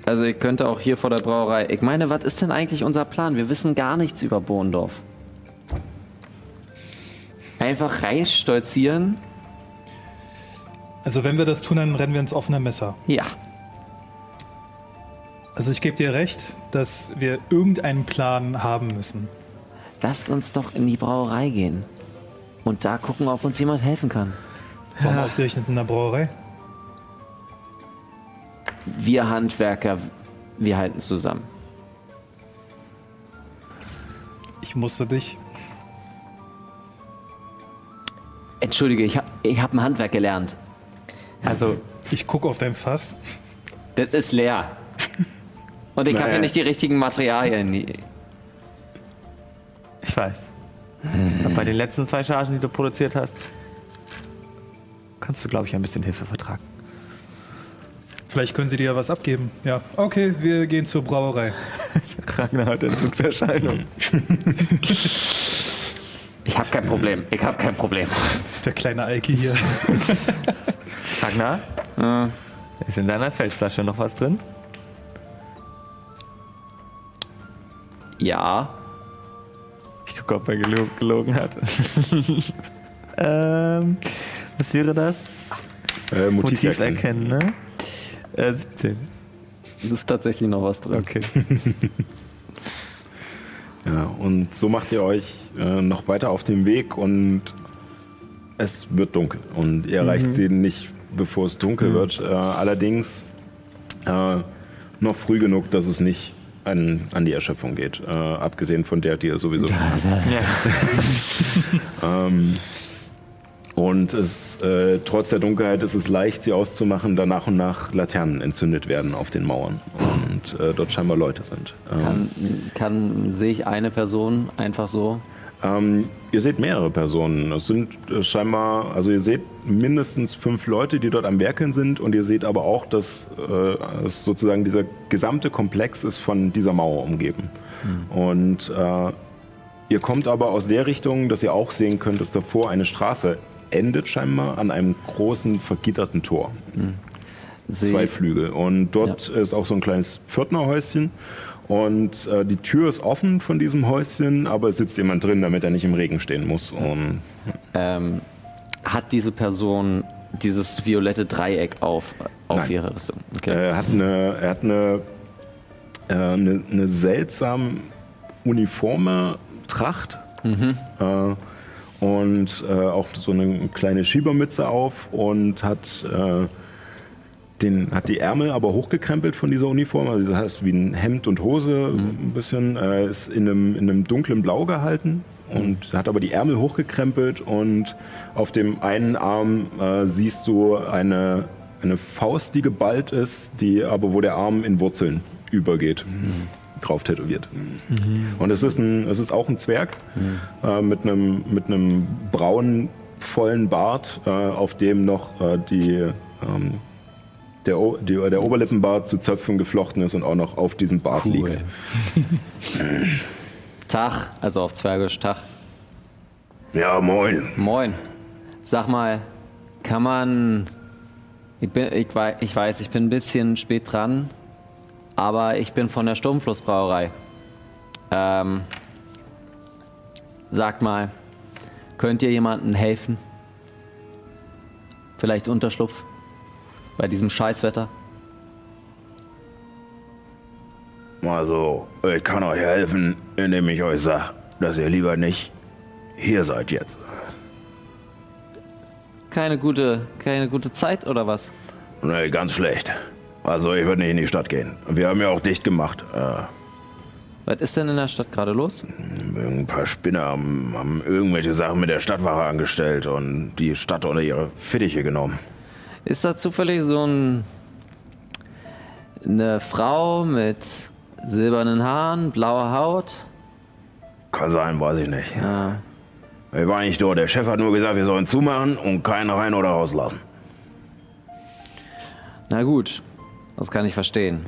Also ich könnte auch hier vor der Brauerei. Ich meine, was ist denn eigentlich unser Plan? Wir wissen gar nichts über Bohndorf. Einfach stolzieren? Also wenn wir das tun, dann rennen wir ins offene Messer. Ja. Also ich gebe dir recht, dass wir irgendeinen Plan haben müssen. Lasst uns doch in die Brauerei gehen. Und da gucken, ob uns jemand helfen kann. Warum ausgerechnet in der Brauerei? Wir Handwerker, wir halten zusammen. Ich musste dich. Entschuldige, ich habe ich hab ein Handwerk gelernt. Also, Ich gucke auf dein Fass. Das ist leer. Und ich habe Nee. ja nicht die richtigen Materialien. Ich weiß. Aber bei den letzten zwei Chargen, die du produziert hast, kannst du, glaube ich, ein bisschen Hilfe vertragen. Vielleicht können sie dir ja was abgeben. Ja, okay, wir gehen zur Brauerei. Ragnar hat Entzugserscheinung. Ich habe kein Problem. Ich habe kein Problem. Der kleine Alki hier. Ragnar, Äh, ist in deiner Feldflasche noch was drin? ja. Ich gucke, ob er gelo gelogen hat. ähm, was wäre das? Äh, Motiv, Motiv erkennen. erkennen, ne? Äh, 17. Es ist tatsächlich noch was drin. Okay. Ja, und so macht ihr euch äh, noch weiter auf den Weg und es wird dunkel. Und ihr erreicht sie nicht, bevor es dunkel wird. Äh, allerdings äh, noch früh genug, dass es nicht an, an die Erschöpfung geht. Äh, abgesehen von der, die ihr sowieso schon habt. Ähm, und es, äh, trotz der Dunkelheit ist es leicht, sie auszumachen, da nach und nach Laternen entzündet werden auf den Mauern. Und äh, dort scheinbar Leute sind. Ähm, Kann, kann, sehe ich eine Person einfach so? Ähm, ihr seht mehrere Personen. Es sind äh, scheinbar, also ihr seht mindestens fünf Leute, die dort am Werkeln sind und ihr seht aber auch, dass äh, es sozusagen dieser gesamte Komplex ist von dieser Mauer umgeben. Und äh, ihr kommt aber aus der Richtung, dass ihr auch sehen könnt, dass davor eine Straße endet scheinbar an einem großen vergitterten Tor. Sehe Zwei Flügel. Und dort ist auch so ein kleines Pförtnerhäuschen. Und äh, die Tür ist offen von diesem Häuschen, aber es sitzt jemand drin, damit er nicht im Regen stehen muss. Und Ähm, hat diese Person dieses violette Dreieck auf, auf Nein. ihrer Rüstung? Okay. er hat eine, er hat eine, äh, eine, eine seltsam uniforme Tracht. Äh, und äh, auch so eine kleine Schiebermütze auf und hat, äh, den, hat die Ärmel aber hochgekrempelt von dieser Uniform. Also das heißt wie ein Hemd und Hose ein bisschen. Äh, ist in einem, in einem dunklen Blau gehalten und hat aber die Ärmel hochgekrempelt und auf dem einen Arm äh, siehst du eine, eine Faust, die geballt ist, die aber wo der Arm in Wurzeln übergeht. Drauf tätowiert. Und es ist, ein, es ist auch ein Zwerg äh, mit einem mit einem braunen, vollen Bart, äh, auf dem noch äh, die, ähm, der, O- die, der Oberlippenbart zu Zöpfen geflochten ist und auch noch auf diesem Bart liegt. Tag, also auf Zwergisch Tag. Ja, moin. Moin. Sag mal, kann man. Ich, bin, ich, wei- ich weiß, ich bin ein bisschen spät dran, aber ich bin von der Sturmflussbrauerei. Ähm, sag mal, könnt ihr jemandem helfen? Vielleicht Unterschlupf? Bei diesem Scheißwetter? Also, ich kann euch helfen, indem ich euch sage, dass ihr lieber nicht hier seid jetzt. Keine gute, keine gute Zeit oder was? Nee, ganz schlecht. Also, ich würde nicht in die Stadt gehen. Wir haben ja auch dicht gemacht. Äh, Was ist denn in der Stadt gerade los? ein paar Spinner haben, haben irgendwelche Sachen mit der Stadtwache angestellt und die Stadt unter ihre Fittiche genommen. Ist da zufällig so ein eine Frau mit silbernen Haaren, blauer Haut, Kann sein, weiß ich nicht. Ja. Ich war nicht dort. Der Chef hat nur gesagt, wir sollen zumachen und keinen rein oder rauslassen. Na gut, das kann ich verstehen.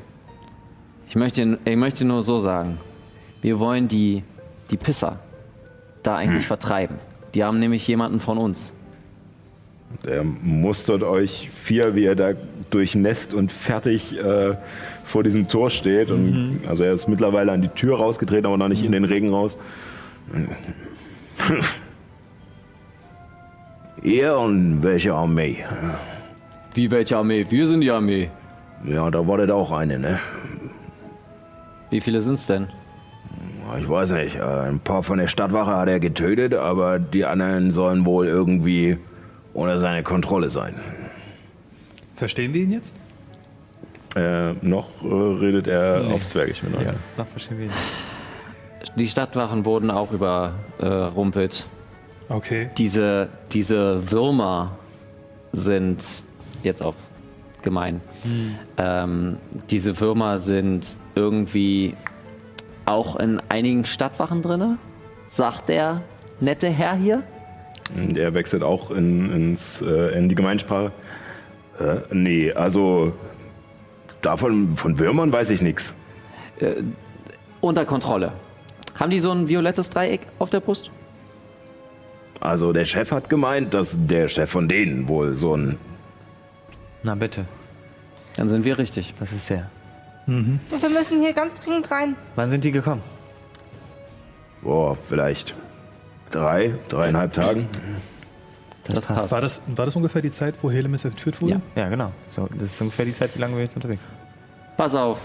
Ich möchte, ich möchte nur so sagen, wir wollen die, die Pisser da eigentlich vertreiben. Die haben nämlich jemanden von uns. Der mustert euch vier, wie er da durchnässt und fertig äh, vor diesem Tor steht. Und, Also er ist mittlerweile an die Tür rausgetreten, aber noch nicht in den Regen raus. Ihr und welche Armee? Wie welche Armee? Wir sind die Armee. Ja, da war das auch eine, ne? Wie viele sind's denn? Ich weiß nicht. äh, Ein paar von der Stadtwache hat er getötet, aber die anderen sollen wohl irgendwie unter seiner Kontrolle sein. Verstehen wir ihn jetzt? Äh, noch äh, redet er auf Zwergisch mit euch. Ja, noch verstehen wir ihn. Die Stadtwachen wurden auch überrumpelt. Okay. Diese, diese Würmer sind jetzt auch gemein. Ähm, diese Würmer sind irgendwie auch in einigen Stadtwachen drinne, sagt der nette Herr hier. Und er wechselt auch in, ins, äh, in die Gemeinsprache. Äh, nee, also davon von Würmern weiß ich nichts. Unter Kontrolle. Haben die so ein violettes Dreieck auf der Brust? Also der Chef hat gemeint, dass der Chef von denen wohl so ein Na bitte, Dann sind wir richtig. das ist der. Wir müssen hier ganz dringend rein. Wann sind die gekommen? boah, vielleicht drei, dreieinhalb Tagen. Das, passt. War das, war das ungefähr die Zeit, wo Helemis entführt wurde? Ja. Ja, genau. So, das ist ungefähr die Zeit, wie lange wir jetzt unterwegs sind. Pass auf.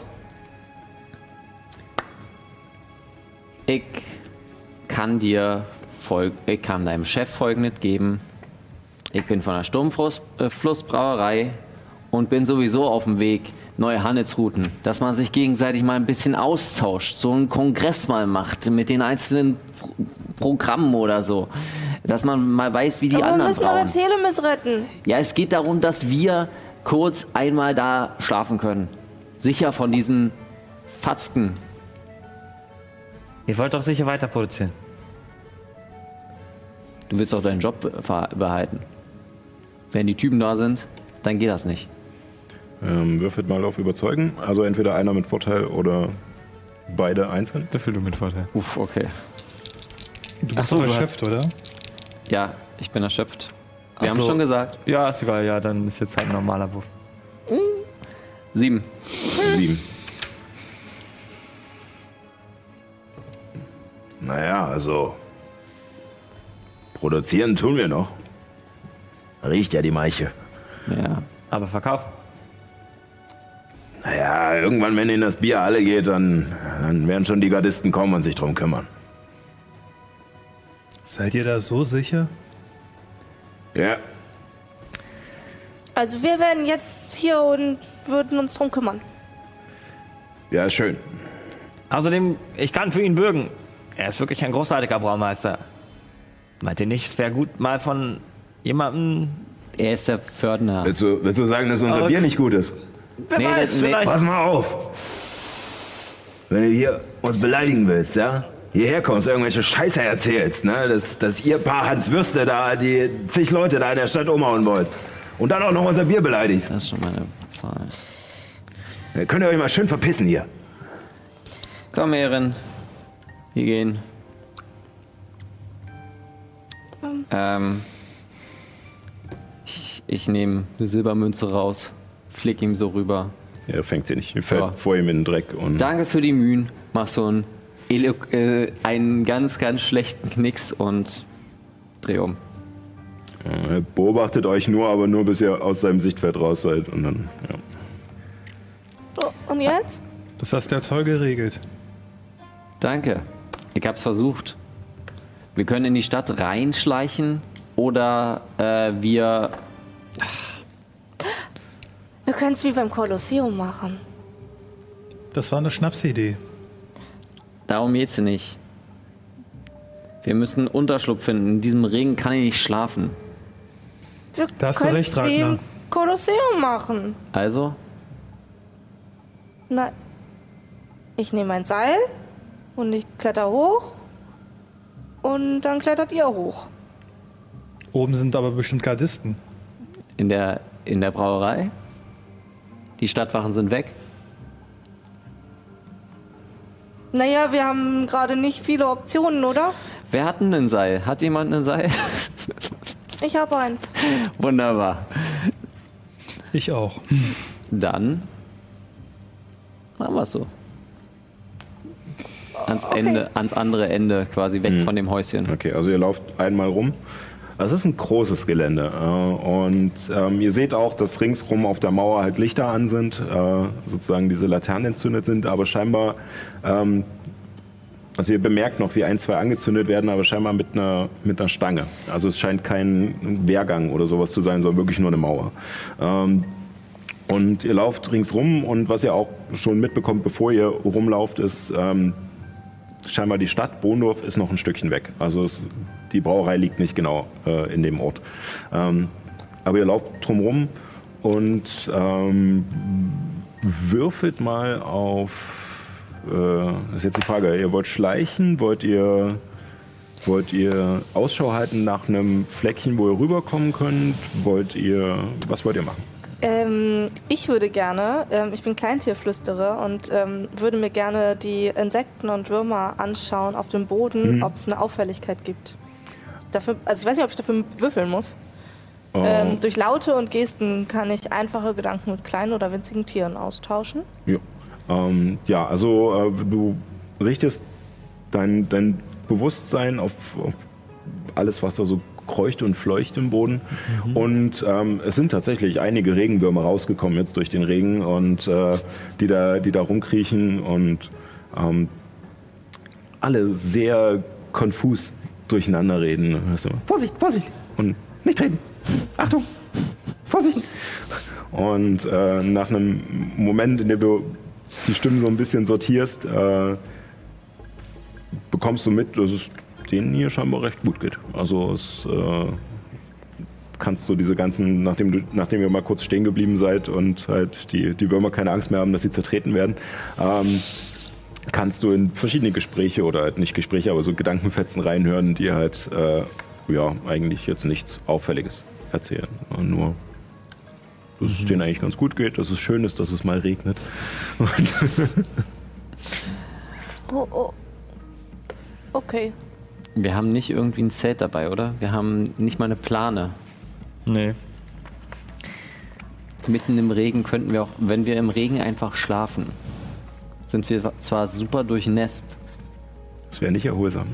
Ich kann dir folg ich kann deinem Chef folgendes geben. Ich bin von der Sturmflussbrauerei und bin sowieso auf dem Weg, neue Handelsrouten, dass man sich gegenseitig mal ein bisschen austauscht, so einen Kongress mal macht mit den einzelnen Pro Programmen oder so, dass man mal weiß, wie die Aber wir anderen müssen doch jetzt Helemis retten. Ja, es geht darum, dass wir kurz einmal da schlafen können. Sicher von diesen Fatzken. Ihr wollt doch sicher weiter produzieren. Du willst doch deinen Job be- behalten. Wenn die Typen da sind, dann geht das nicht. Ähm, würfelt mal auf Überzeugen. Also entweder einer mit Vorteil oder beide einzeln. Dafür du mit Vorteil. Uff, okay. Du Ach bist so, erschöpft, oder? Ja, ich bin erschöpft. Wir Ach haben so. schon gesagt. Ja, ist egal. Ja, dann ist jetzt halt ein normaler Wurf. Sieben. Sieben. Naja, also. Produzieren tun wir noch. Riecht ja die Meiche. Ja. Aber verkaufen. Naja, irgendwann, wenn ihnen das Bier alle geht, dann, dann werden schon die Gardisten kommen und sich drum kümmern. Seid ihr da so sicher? Ja, Also wir werden jetzt hier und würden uns drum kümmern. ja, schön. Außerdem, ich kann für ihn bürgen. Er ist wirklich ein großartiger Braumeister. Meint ihr nicht, es wäre gut, mal von jemandem. Er ist der Fördner. Willst du, willst du sagen, dass unser Bier nicht gut ist? Wer Nee, weiß, das- nee. vielleicht. Pass mal auf. Wenn du hier uns beleidigen willst, ja? Hierher kommst, irgendwelche Scheiße erzählst, ne? Dass, dass ihr paar Hans Würste da, die zig Leute da in der Stadt umhauen wollt. Und dann auch noch unser Bier beleidigt. Das ist schon meine Zahl. Dann könnt ihr euch mal schön verpissen hier. Komm, Ehren. Wir gehen. Ähm. Ich, ich nehme eine Silbermünze raus, flick ihm so rüber. Er fängt sie nicht. Fällt Ja. vor ihm in den Dreck. Und Danke für die Mühen. Mach so einen, äh, einen ganz, ganz schlechten Knicks und dreh um. er beobachtet euch nur, aber nur bis ihr aus seinem Sichtfeld raus seid. Und dann, ja. So, und jetzt? Das hast du ja toll geregelt. Danke. Ich hab's versucht. Wir können in die Stadt reinschleichen oder äh, wir. Wir können es wie beim Kolosseum machen. Das war eine Schnapsidee. Darum geht's nicht. Wir müssen Unterschlupf finden. In diesem Regen kann ich nicht schlafen. Wir Da hast du recht, wie Ragnar. im Kolosseum machen. Also, Na, ich nehme ein Seil und ich kletter hoch Und dann klettert ihr hoch. Oben sind aber bestimmt Gardisten. In der, in der Brauerei. Die Stadtwachen sind weg. Naja, wir haben gerade nicht viele Optionen, oder? Wer hat denn ein Seil? Hat jemand ein Seil? Ich habe eins. Wunderbar. Ich auch. Dann machen wir es so. Ans, Okay. Ende, ans andere Ende, quasi weg von dem Häuschen. Okay, also ihr lauft einmal rum. Es ist ein großes Gelände äh, und ähm, ihr seht auch, dass ringsrum auf der Mauer halt Lichter an sind, äh, sozusagen diese Laternen entzündet sind, aber scheinbar, ähm, also ihr bemerkt noch, wie ein, zwei angezündet werden, aber scheinbar mit einer, mit einer Stange. Also es scheint kein Wehrgang oder sowas zu sein, sondern wirklich nur eine Mauer. Ähm, und ihr lauft ringsrum und was ihr auch schon mitbekommt, bevor ihr rumlauft, ist, scheinbar die Stadt Bohndorf ist noch ein Stückchen weg. Also es, die Brauerei liegt nicht genau äh, in dem Ort. Ähm, aber ihr lauft drumrum und ähm, würfelt mal auf. Äh, ist jetzt die Frage, ihr wollt schleichen? Wollt ihr, wollt ihr Ausschau halten nach einem Fleckchen, wo ihr rüberkommen könnt? Wollt ihr. Was wollt ihr machen? Ähm, ich würde gerne, ähm, ich bin Kleintierflüsterer und ähm, würde mir gerne die Insekten und Würmer anschauen auf dem Boden, ob es eine Auffälligkeit gibt. Dafür, also ich weiß nicht, ob ich dafür würfeln muss. Oh, Ähm, durch Laute und Gesten kann ich einfache Gedanken mit kleinen oder winzigen Tieren austauschen. Ja, ähm, ja also äh, du richtest dein, dein Bewusstsein auf, auf alles, was da so kreucht und fleucht im Boden. Und ähm, es sind tatsächlich einige Regenwürmer rausgekommen jetzt durch den Regen und äh, die, da, die da rumkriechen und ähm, alle sehr konfus durcheinander reden. Immer, Vorsicht, Vorsicht! Und nicht treten! Achtung! Vorsicht! Und äh, nach einem Moment, in dem du die Stimmen so ein bisschen sortierst, äh, bekommst du mit, dass es denen hier scheinbar recht gut geht. Also es äh, kannst du diese ganzen, nachdem du, nachdem ihr mal kurz stehen geblieben seid und halt die, die Würmer keine Angst mehr haben, dass sie zertreten werden, ähm, kannst du in verschiedene Gespräche oder halt nicht Gespräche, aber so Gedankenfetzen reinhören, die halt äh, ja eigentlich jetzt nichts Auffälliges erzählen. Nur dass es denen eigentlich ganz gut geht, dass es schön ist, dass es mal regnet. Oh, oh. Okay. Wir haben nicht irgendwie ein Zelt dabei, oder? Wir haben nicht mal eine Plane. Nee. Mitten im Regen könnten wir auch, wenn wir im Regen einfach schlafen, sind wir zwar super durchnässt. Das wäre nicht erholsam.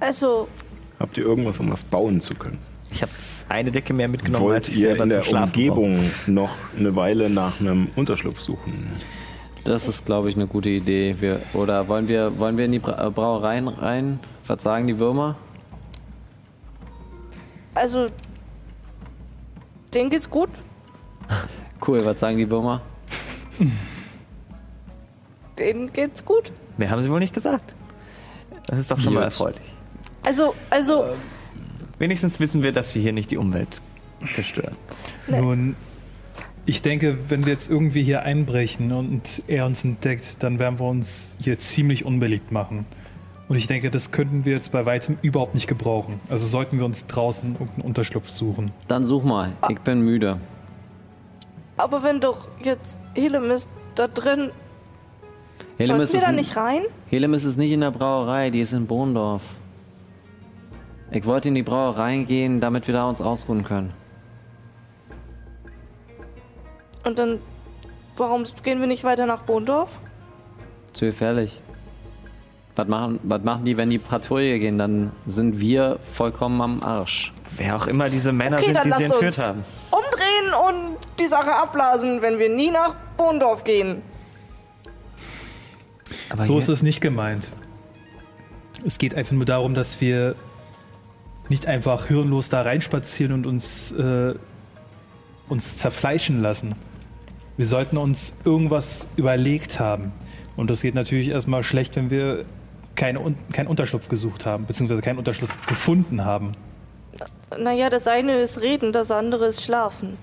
Also, Habt ihr irgendwas, um was bauen zu können? Ich habe eine Decke mehr mitgenommen, Wollt als ich ihr selber in der Umgebung noch eine Weile nach einem Unterschlupf suchen? Das ist, glaube ich, eine gute Idee. Wir, oder wollen wir, wollen wir in die Bra äh, Brauereien rein? Was sagen die Würmer? also, denen geht's gut. Cool, was sagen die Würmer? Denen geht's gut. Mehr haben sie wohl nicht gesagt. Das ist doch schon mal Gut. erfreulich. Also, also, Wenigstens wissen wir, dass wir hier nicht die Umwelt zerstören. Nee. Nun, ich denke, wenn wir jetzt irgendwie hier einbrechen und er uns entdeckt, dann werden wir uns hier ziemlich unbeliebt machen. Und ich denke, das könnten wir jetzt bei weitem überhaupt nicht gebrauchen. Also sollten wir uns draußen irgendeinen Unterschlupf suchen. Dann such mal. Ich bin müde. Aber wenn doch jetzt Helemis da drin, Helemis wir da nicht rein? Helemis ist nicht in der Brauerei, die ist in Bohndorf. Ich wollte in die Brauerei gehen, damit wir da uns ausruhen können. Und dann, warum gehen wir nicht weiter nach Bohndorf? Zu gefährlich. Was machen, was machen die, wenn die Patrouille gehen? Dann sind wir vollkommen am Arsch. Wer auch immer diese Männer Okay, sind, dann die sie lass entführt uns haben. umdrehen und die Sache abblasen, wenn wir nie nach Bohndorf gehen. Aber so ist es nicht gemeint. Es geht einfach nur darum, dass wir nicht einfach hirnlos da reinspazieren und uns, äh, uns zerfleischen lassen. Wir sollten uns irgendwas überlegt haben. Und das geht natürlich erstmal schlecht, wenn wir keine, keinen Unterschlupf gesucht haben, beziehungsweise keinen Unterschlupf gefunden haben. Naja, das eine ist reden, das andere ist schlafen.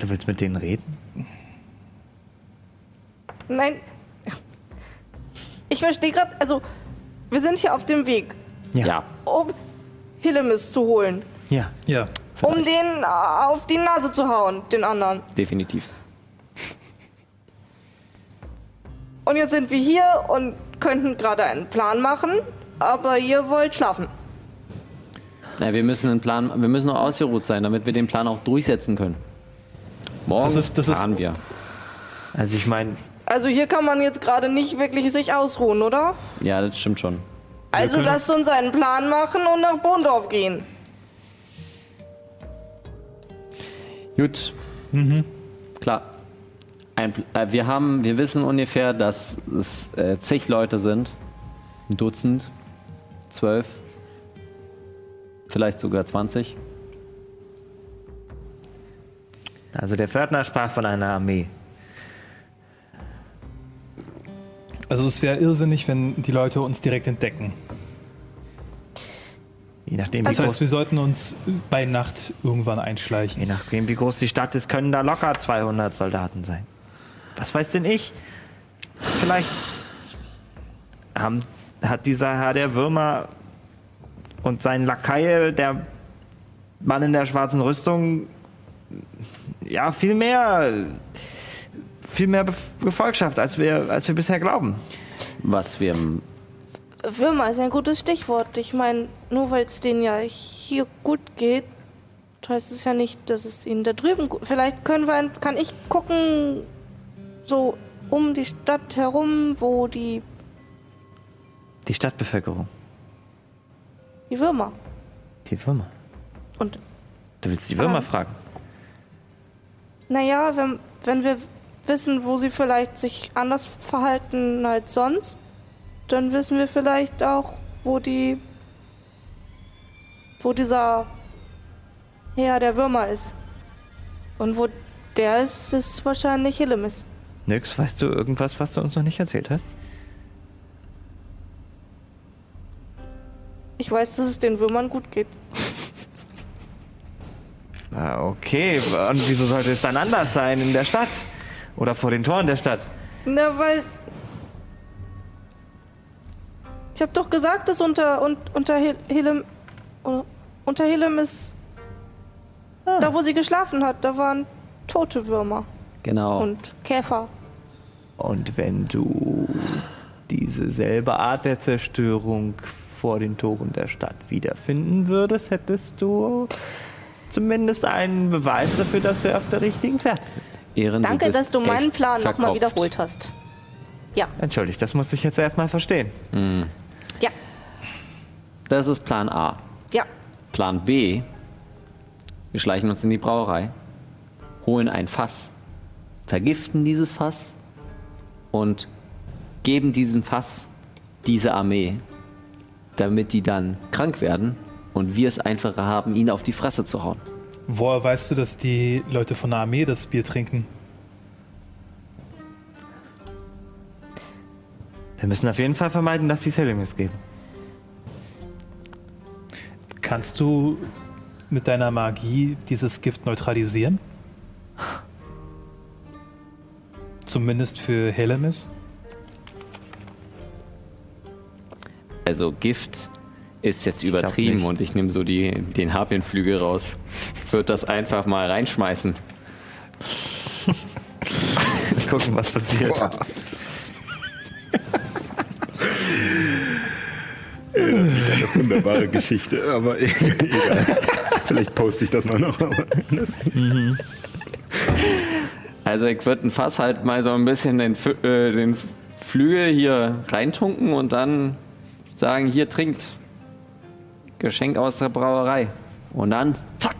Du willst mit denen reden? Nein. Ich verstehe gerade, also wir sind hier auf dem Weg, Ja. Ja. um Hillemis zu holen. Ja. Ja. Um den äh, auf die Nase zu hauen, den anderen. definitiv. Und jetzt sind wir hier und könnten gerade einen Plan machen, aber ihr wollt schlafen. Ja, wir müssen einen Plan, wir müssen noch ausgeruht sein, damit wir den Plan auch durchsetzen können. Morgen Das ist- das ist- fahren wir. Also ich meine, Also hier kann man jetzt gerade nicht wirklich sich ausruhen, oder? Ja, das stimmt schon. Also lasst uns einen Plan machen und nach Bohndorf gehen. Gut. Klar. Ein, äh, wir haben, wir wissen ungefähr, dass es äh, zig Leute sind. Ein Dutzend, zwölf, vielleicht sogar 20. also der Pförtner sprach von einer Armee. Also es wäre irrsinnig, wenn die Leute uns direkt entdecken. Je nachdem, wie Das heißt, groß, wir sollten uns bei Nacht irgendwann einschleichen. je nachdem, wie groß die Stadt ist, können da locker 200 Soldaten sein. Was weiß denn ich? Vielleicht haben, hat dieser Herr der Würmer und sein Lakaie, der Mann in der schwarzen Rüstung, ja, viel mehr, viel mehr Gefolgschaft, als wir, als wir bisher glauben. Was wir Würmer ist ein gutes Stichwort. Ich meine, nur weil es denen ja hier gut geht, heißt es ja nicht, dass es ihnen da drüben gut Vielleicht können wir, ein, kann ich gucken, so um die Stadt herum, wo die, Die Stadtbevölkerung, die Würmer die Würmer. und Du willst die Würmer Ah. fragen? Naja, wenn, wenn wir wissen, wo sie vielleicht sich anders verhalten als sonst, dann wissen wir vielleicht auch, wo die. wo dieser Herr der Würmer ist. Und wo der ist, ist wahrscheinlich Hillemis. Nix, weißt du irgendwas, was du uns noch nicht erzählt hast? Ich weiß, dass es den Würmern gut geht. Ah, okay. Und wieso sollte es dann anders sein in der Stadt? Oder vor den Toren der Stadt? Na, weil. Ich hab doch gesagt, dass unter, un, unter uh, Unter Hillem ist. Da, wo sie geschlafen hat, da waren tote Würmer genau. und Käfer. Und wenn du diese selbe Art der Zerstörung vor den Toren der Stadt wiederfinden würdest, hättest du zumindest einen Beweis dafür, dass wir auf der richtigen Fährte sind. Ehren, Danke, bist dass du meinen Plan nochmal wiederholt hast. Ja, Entschuldigt, das muss ich jetzt erstmal verstehen. ja, Das ist Plan A. ja. Plan B. Wir schleichen uns in die Brauerei, holen ein Fass, vergiften dieses Fass und geben diesem Fass diese Armee, damit die dann krank werden und wir es einfacher haben, ihn auf die Fresse zu hauen. Woher weißt du, dass die Leute von der Armee das Bier trinken? Wir müssen auf jeden Fall vermeiden, dass die Selimis geben. Kannst du mit deiner Magie dieses Gift neutralisieren? Zumindest für Helemis? Also Gift ist jetzt übertrieben und ich nehme so die, den Harpienflügel raus. Würde das einfach mal reinschmeißen. Gucken, was passiert. Eine wunderbare Geschichte, aber egal. Vielleicht poste ich das mal noch. Also ich würde ein Fass halt mal so ein bisschen den, äh, den Flügel hier reintunken und dann sagen, hier trinkt. Geschenk aus der Brauerei. Und dann, zack.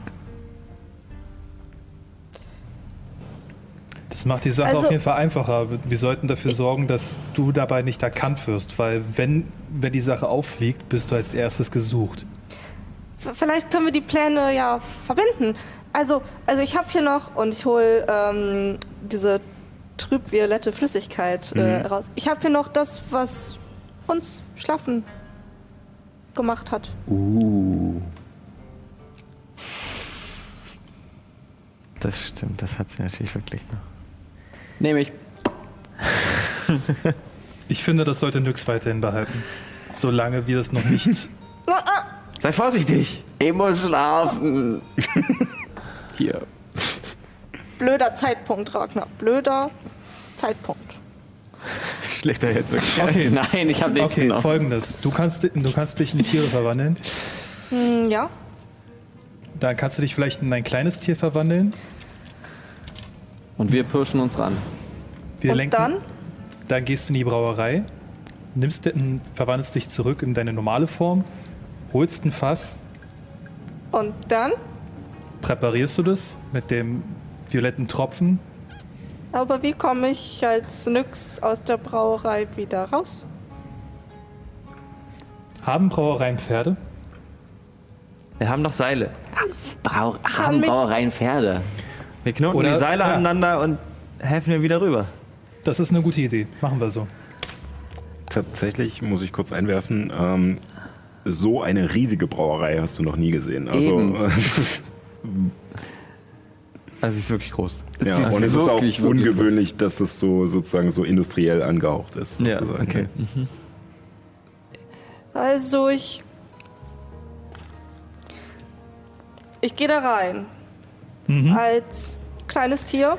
Das macht die Sache Also- auf jeden Fall einfacher. Wir sollten dafür sorgen, dass du dabei nicht erkannt wirst, weil wenn, wenn die Sache auffliegt, bist du als erstes gesucht. Vielleicht können wir die Pläne ja verbinden. Also, also ich habe hier noch und ich hole ähm, diese trübviolette Flüssigkeit äh, raus. Ich habe hier noch das, was uns schlafen gemacht hat. Uh. Das stimmt, das hat sie natürlich wirklich noch. Nehme ich. Ich finde, das sollte Nyx weiterhin behalten. Solange wir das noch nicht. Sei vorsichtig. Ich muss schlafen. Hier. Blöder Zeitpunkt, Ragnar. Blöder Zeitpunkt. Schläft er jetzt wirklich? Okay, Nein, ich habe nichts okay genommen. folgendes. Du kannst, du kannst dich in Tiere verwandeln. Hm, ja. Dann kannst du dich vielleicht in ein kleines Tier verwandeln. Und wir pirschen uns ran. Wir Und lenken. dann? Dann gehst du in die Brauerei, nimmst den, verwandelst dich zurück in deine normale Form, holst ein Fass, Und dann? präparierst du das mit dem violetten Tropfen. Aber wie komme ich als Nyx aus der Brauerei wieder raus? Haben Brauereien Pferde? Wir haben doch Seile. Brau haben Brauereien Pferde. Wir knoten Oder- die Seile ja. aneinander und helfen mir wieder rüber. Das ist eine gute Idee. Machen wir so. Tatsächlich muss ich kurz einwerfen, ähm, so eine riesige Brauerei hast du noch nie gesehen. Also, Eben. Also sie ist wirklich groß. Ja, ist und es ist auch ungewöhnlich, dass es so sozusagen so industriell angehaucht ist. sozusagen. okay. Also ich. Ich gehe da rein. Als kleines Tier.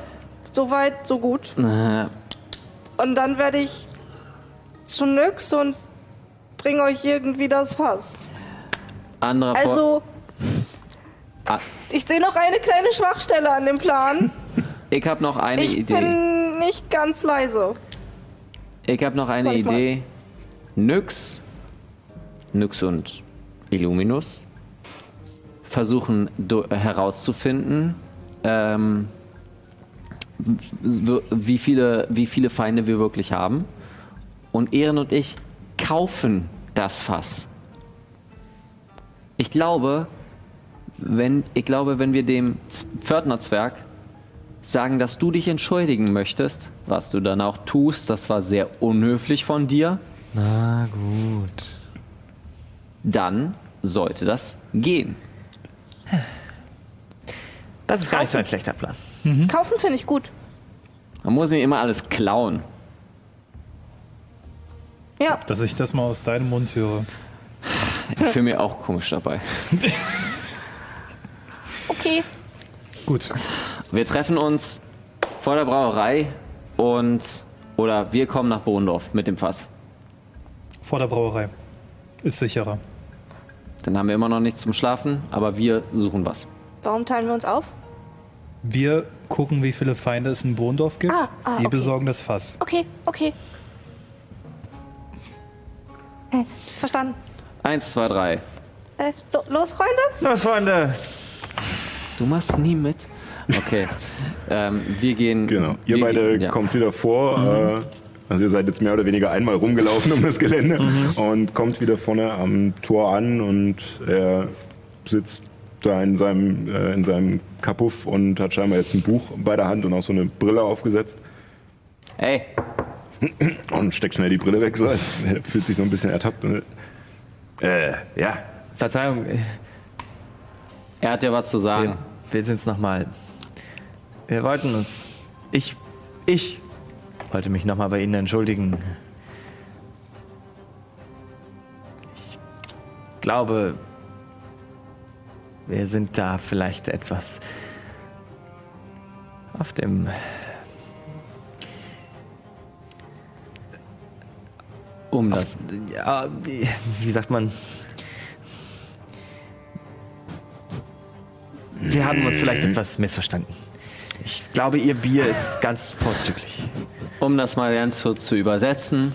So weit, so gut. Äh, Und dann werde ich zu Nyx und bringe euch irgendwie das Fass. anderer Also, Ah. ich sehe noch eine kleine Schwachstelle an dem Plan. Ich habe noch eine Ich Idee. bin nicht ganz leise. Ich habe noch eine Warte mal. Idee. Nyx, Nyx und Illuminus versuchen do- herauszufinden, ähm, wie viele, wie viele Feinde wir wirklich haben. Und Ehren und ich kaufen das Fass. Ich glaube, wenn, ich glaube, wenn wir dem Pförtnerzwerg sagen, dass du dich entschuldigen möchtest, was du dann auch tust, das war sehr unhöflich von dir, Na gut. dann sollte das gehen. Das ist gar nicht so ein schlechter Plan. Kaufen finde ich gut. Man muss nicht immer alles klauen. Ja, Dass ich das mal aus deinem Mund höre. Ich fühle mich auch komisch dabei. okay. Gut. Wir treffen uns vor der Brauerei und oder wir kommen nach Bohndorf mit dem Fass. Vor der Brauerei. Ist sicherer. Dann haben wir immer noch nichts zum Schlafen, aber wir suchen was. Warum teilen wir uns auf? Wir gucken, wie viele Feinde es in Bohndorf gibt. Ah, ah, Sie okay. besorgen das Fass. Okay, okay. Äh, verstanden. Eins, zwei, drei. Äh, lo los, Freunde? Los, Freunde. Du machst nie mit. Okay. ähm, wir gehen. Genau. Ihr wir, beide ja. kommt wieder vor. Äh, also ihr seid jetzt mehr oder weniger einmal rumgelaufen um das Gelände und kommt wieder vorne am Tor an und er sitzt da in seinem, äh, in seinem Kapuff und hat scheinbar jetzt ein Buch bei der Hand und auch so eine Brille aufgesetzt Hey, und steckt schnell die Brille weg, so als er fühlt sich so ein bisschen ertappt. Und, äh, ja, Verzeihung, er hat ja was zu sagen. wir, wir sind's nochmal. Wir wollten uns. Ich. Ich wollte mich nochmal bei Ihnen entschuldigen. Ich glaube, wir sind da vielleicht etwas auf dem. Um das. Ja, wie, wie sagt man? Wir haben uns vielleicht etwas missverstanden. Ich glaube, Ihr Bier ist ganz vorzüglich. Um das mal ganz kurz zu übersetzen.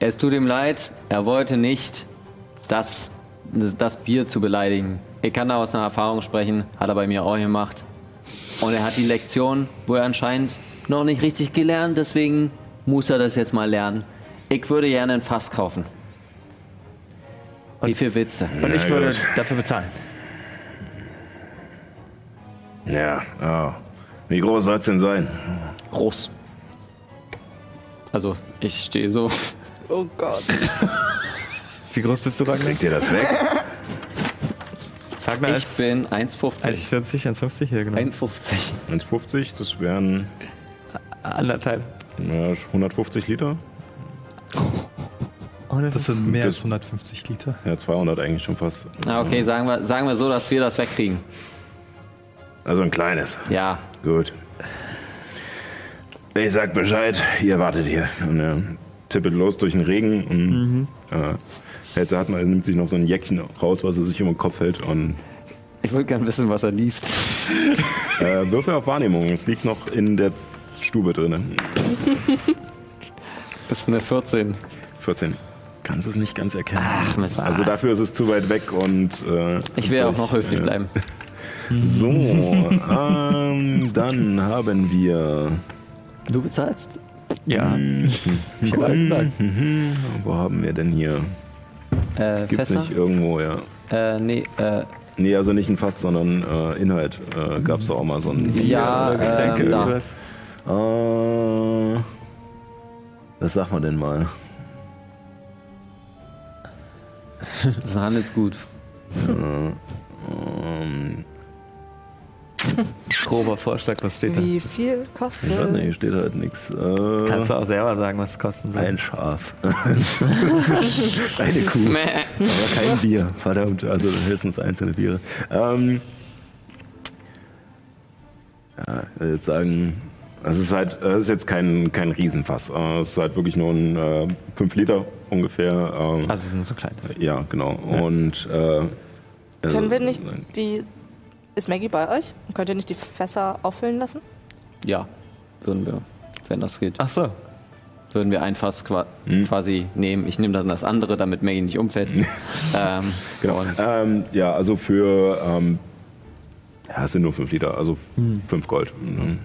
Es tut ihm leid, er wollte nicht das, das Bier zu beleidigen. Ich kann da aus einer Erfahrung sprechen, hat er bei mir auch gemacht. Und er hat die Lektion, wo er anscheinend noch nicht richtig gelernt, deswegen muss er das jetzt mal lernen. Ich würde gerne ein Fass kaufen. Wie viel willst du? Und ich würde gut. dafür bezahlen. ja, ja. Wie groß soll es denn sein? Groß. Also, ich stehe so. Oh Gott. Wie groß bist du, Ragnar? Kriegt ihr das weg? Ragnar Ich bin 1,50. 1,40, 1,50 hier, genau. 1,50. 1,50, das wären Anderthalb. ja, 150 Liter. Das sind mehr Das- als 150 Liter. Ja, 200 eigentlich schon fast. Ah, okay, sagen wir, sagen wir so, dass wir das wegkriegen. Also ein kleines. Ja. Gut. Ich sag Bescheid, ihr wartet hier. Und er tippelt los durch den Regen und äh, Helze hat mal, nimmt sich noch so ein Jäckchen raus, was er sich um den Kopf hält und Ich wollte gerne wissen, was er liest. äh, Würfel auf Wahrnehmung. Es liegt noch in der Stube drinnen. Das ist eine 14. 14. Kannst es nicht ganz erkennen. Ach, Mist. Also dafür ist es zu weit weg und äh, Ich will auch noch höflich äh, bleiben. So, ähm, dann haben wir. Du bezahlst? Ja. Ich habe gesagt. Mhm, wo haben wir denn hier? Äh, Gibt's Fässer? nicht irgendwo, ja. Äh, nee, äh, Nee, also nicht ein Fass, sondern äh, Inhalt. Äh, Gab es auch mal so ein. ja, Oder Getränke, ähm, da. irgendwas. Äh, was sagt man denn mal? Das ist ein Handelsgut. Ähm, Grober Vorschlag, was steht da? Wie viel kostet? nicht, hier steht halt nichts. Kannst Äh, du auch selber sagen, was es kosten soll. ein Schaf. Eine Kuh. Aber kein Bier, verdammt. Also höchstens einzelne Biere. Ähm, ja, ich würde jetzt sagen, es ist halt, es ist jetzt kein, kein Riesenfass. Äh, Es ist halt wirklich nur ein äh, 5 Liter ungefähr. Ähm, Also nur so klein. ja, genau. Und äh, also, Können wir nicht die. Ist Maggie bei euch? Und könnt ihr nicht die Fässer auffüllen lassen? Ja, würden wir, wenn das geht. Ach so. Würden wir ein Fass qua Hm. quasi nehmen. Ich nehme dann das andere, damit Maggie nicht umfällt. ähm, Genau. und- Ähm, ja, also für ähm, ja, es sind nur 5 Liter, also 5 Gold. Mhm.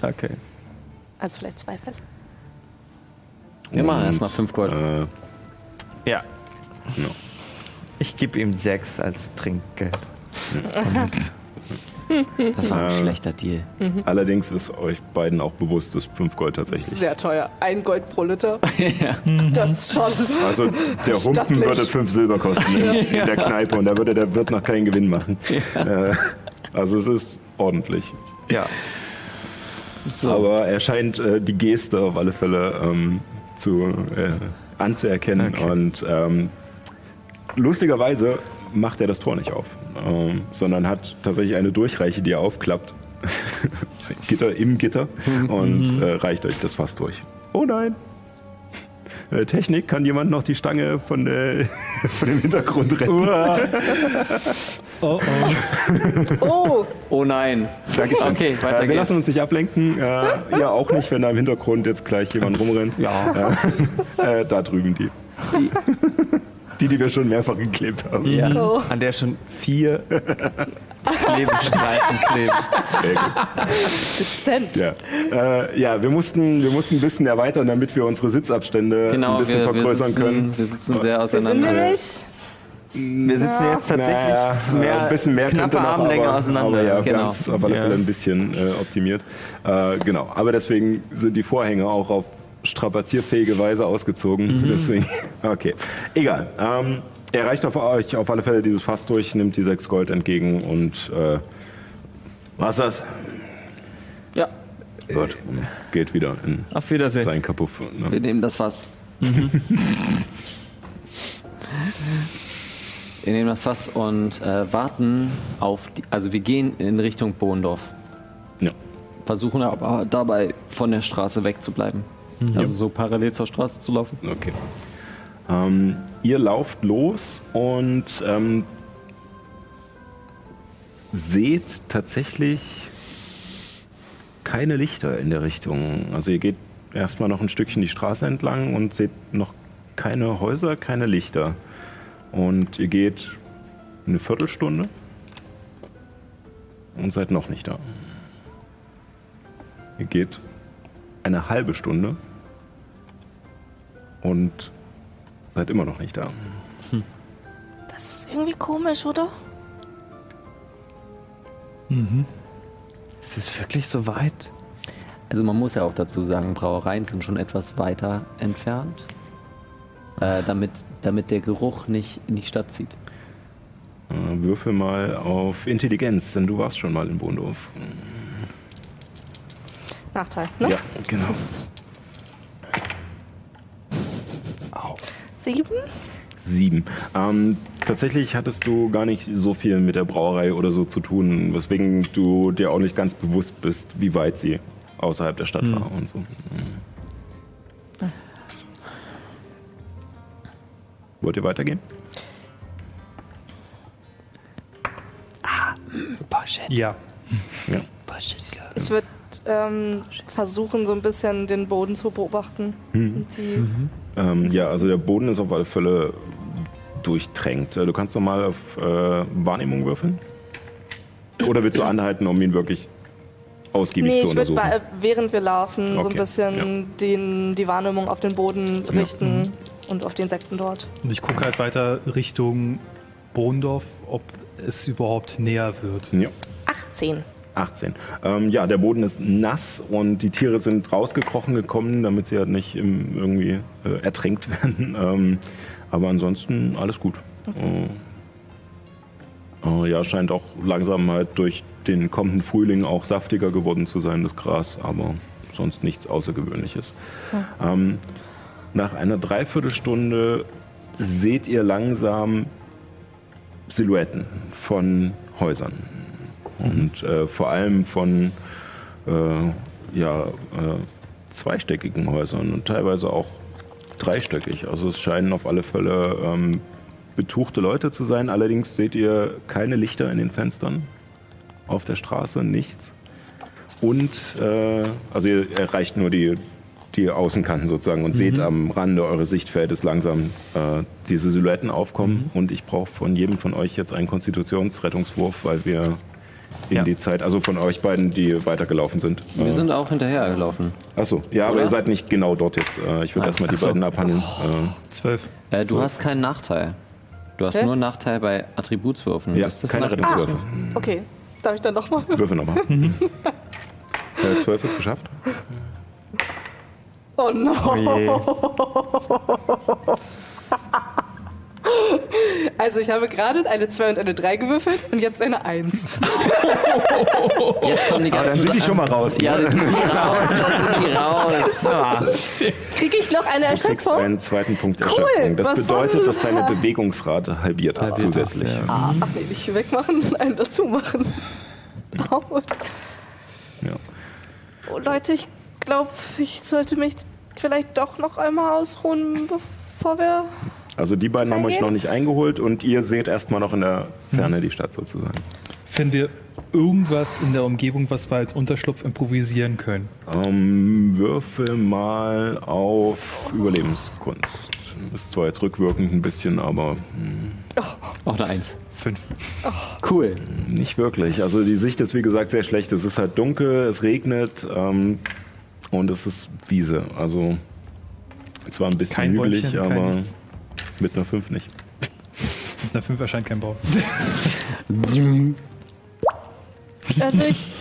Okay. Also vielleicht zwei Fässer. Wir machen Und, erstmal 5 Gold. Äh, Ja. no. Ich gebe ihm sechs als Trinkgeld. Das war ein äh, schlechter Deal. Allerdings ist euch beiden auch bewusst, dass 5 Gold tatsächlich. Sehr teuer. Ein Gold pro Liter. Das ist schon. Also der Humpen Stattlich. würde 5 Silber kosten in, in der Kneipe und da würde der Wirt noch keinen Gewinn machen. Äh, also es ist ordentlich. Ja. So. Aber er scheint äh, die Geste auf alle Fälle ähm, zu, äh, anzuerkennen. Okay. Und ähm, lustigerweise macht er das Tor nicht auf, ähm, sondern hat tatsächlich eine Durchreiche, die er aufklappt. Gitter im Gitter und äh, reicht euch das fast durch. Oh nein! Äh, Technik, kann jemand noch die Stange von, der, von dem Hintergrund retten? Oh, oh. Oh, oh nein. Dankeschön. Okay, weiter äh, wir geht's. lassen uns nicht ablenken. Äh, ja, auch nicht, wenn da im Hintergrund jetzt gleich jemand rumrennt. Ja. Da drüben die. Die, die wir schon mehrfach geklebt haben. ja. Oh. An der schon vier Klebestreifen kleben. Sehr gut. dezent. Ja, äh, ja wir, mussten, wir mussten ein bisschen erweitern, damit wir unsere Sitzabstände Genau, ein bisschen wir, wir, vergrößern sitzen, können. wir sitzen sehr Wir sind auseinander. nämlich. Wir sitzen jetzt tatsächlich Naja, mehr, ein bisschen mehr knappe noch, Armlänge aber, auseinander. Aber ja, wir Genau. haben es auf alle Ja. Fälle ein bisschen äh, optimiert. Äh, genau, aber deswegen sind die Vorhänge auch auf strapazierfähige Weise ausgezogen. Mhm. Deswegen, okay, egal. Ähm, er reicht auf euch auf alle Fälle dieses Fass durch, nimmt die 6 Gold entgegen und äh, was das? Ja, Gut, und geht wieder in Auf Wiedersehen. sein Kapuff. wir Ne? nehmen das Fass. wir nehmen das Fass und äh, warten auf die, also wir gehen in Richtung Bohndorf. Ja. Versuchen aber dabei von der Straße wegzubleiben. Also so parallel zur Straße zu laufen. Okay. Ähm, ihr lauft los und ähm, seht tatsächlich keine Lichter in der Richtung. Also ihr geht erstmal noch ein Stückchen die Straße entlang und seht noch keine Häuser, keine Lichter. Und ihr geht eine Viertelstunde und seid noch nicht da. Ihr geht eine halbe Stunde und seid immer noch nicht da. Das ist irgendwie komisch, oder? Ist es wirklich so weit? Also man muss ja auch dazu sagen, Brauereien sind schon etwas weiter entfernt, äh, damit, damit der Geruch nicht in die Stadt zieht. Äh, würfel mal auf Intelligenz, denn du warst schon mal in Bohndorf. Nachteil, ne? Ja, genau. Sieben? Sieben. Ähm, tatsächlich hattest du gar nicht so viel mit der Brauerei oder so zu tun, weswegen du dir auch nicht ganz bewusst bist, wie weit sie außerhalb der Stadt war und so. Mhm. Wollt ihr weitergehen? Ja. Ja. Ich würde ähm, versuchen, so ein bisschen den Boden zu beobachten. Und die, Ähm, ja, also der Boden ist auf alle Fälle durchtränkt. Äh, Du kannst noch mal auf äh, Wahrnehmung würfeln? Oder willst du anhalten, um ihn wirklich ausgiebig Nee, zu ich würde, untersuchen? während wir laufen, so ein Okay, bisschen den, die Wahrnehmung auf den Boden richten und auf die Insekten dort. Und ich gucke halt weiter Richtung Bohndorf, ob es überhaupt näher wird. ja. 18. 18. Ähm, ja, der Boden ist nass und die Tiere sind rausgekrochen gekommen, damit sie halt nicht im, irgendwie äh, ertränkt werden. Ähm, aber ansonsten alles gut. Äh, äh, ja, scheint auch langsam halt durch den kommenden Frühling auch saftiger geworden zu sein, das Gras, aber sonst nichts Außergewöhnliches. Ähm, nach einer Dreiviertelstunde seht ihr langsam Silhouetten von Häusern. Und äh, vor allem von äh, ja, äh, zweistöckigen Häusern und teilweise auch dreistöckig. Also es scheinen auf alle Fälle ähm, betuchte Leute zu sein. Allerdings seht ihr keine Lichter in den Fenstern auf der Straße, nichts. Und äh, also ihr erreicht nur die, die Außenkanten sozusagen und seht am Rande eures Sichtfeldes langsam äh, diese Silhouetten aufkommen. Und ich brauche von jedem von euch jetzt einen Konstitutionsrettungswurf, weil wir in Ja. die Zeit, also von euch beiden, die weitergelaufen sind. Wir Äh, sind auch hinterhergelaufen. Achso, ja, aber Oder? ihr seid nicht genau dort jetzt. Äh, ich würde Ah, erstmal die so. beiden abhandeln. Äh, Zwölf. Äh, du So. hast keinen Nachteil. Du hast Hä? nur einen Nachteil bei Attributswürfen. ja, Ist das keine ein Rettungswürfe. Okay. Darf ich dann nochmal? Würfel nochmal. äh, 12 ist geschafft. Oh no. Also ich habe gerade eine 2 und eine 3 gewürfelt und jetzt eine 1. Jetzt kommen die ganzen Dann sind die schon mal raus. Ja, dann sind die raus. Dann sind die raus. Kriege ich noch eine Du kriegst Erschöpfung? einen zweiten Punkt Cool, Erschöpfung. Das was bedeutet, dass deine Bewegungsrate halbiert ist zusätzlich. Ah, ach nee, nicht wegmachen, einen dazu machen. Ja. Oh, Leute, ich glaube, ich sollte mich vielleicht doch noch einmal ausruhen, bevor wir... Also die beiden haben euch noch nicht eingeholt und ihr seht erstmal noch in der Ferne die Stadt sozusagen. Finden wir irgendwas in der Umgebung, was wir als Unterschlupf improvisieren können? Ähm, würfel mal auf Überlebenskunst. Ist zwar jetzt rückwirkend ein bisschen, aber hm, Auch eine Eins. Fünf. Cool. nicht wirklich. Also die Sicht ist wie gesagt sehr schlecht. Es ist halt dunkel, es regnet ähm, und es ist Wiese. Also zwar ein bisschen Kein hügelig, Bäumchen, kein aber nichts. Mit einer 5 nicht. Mit einer Fünf erscheint kein Baum. Also ich,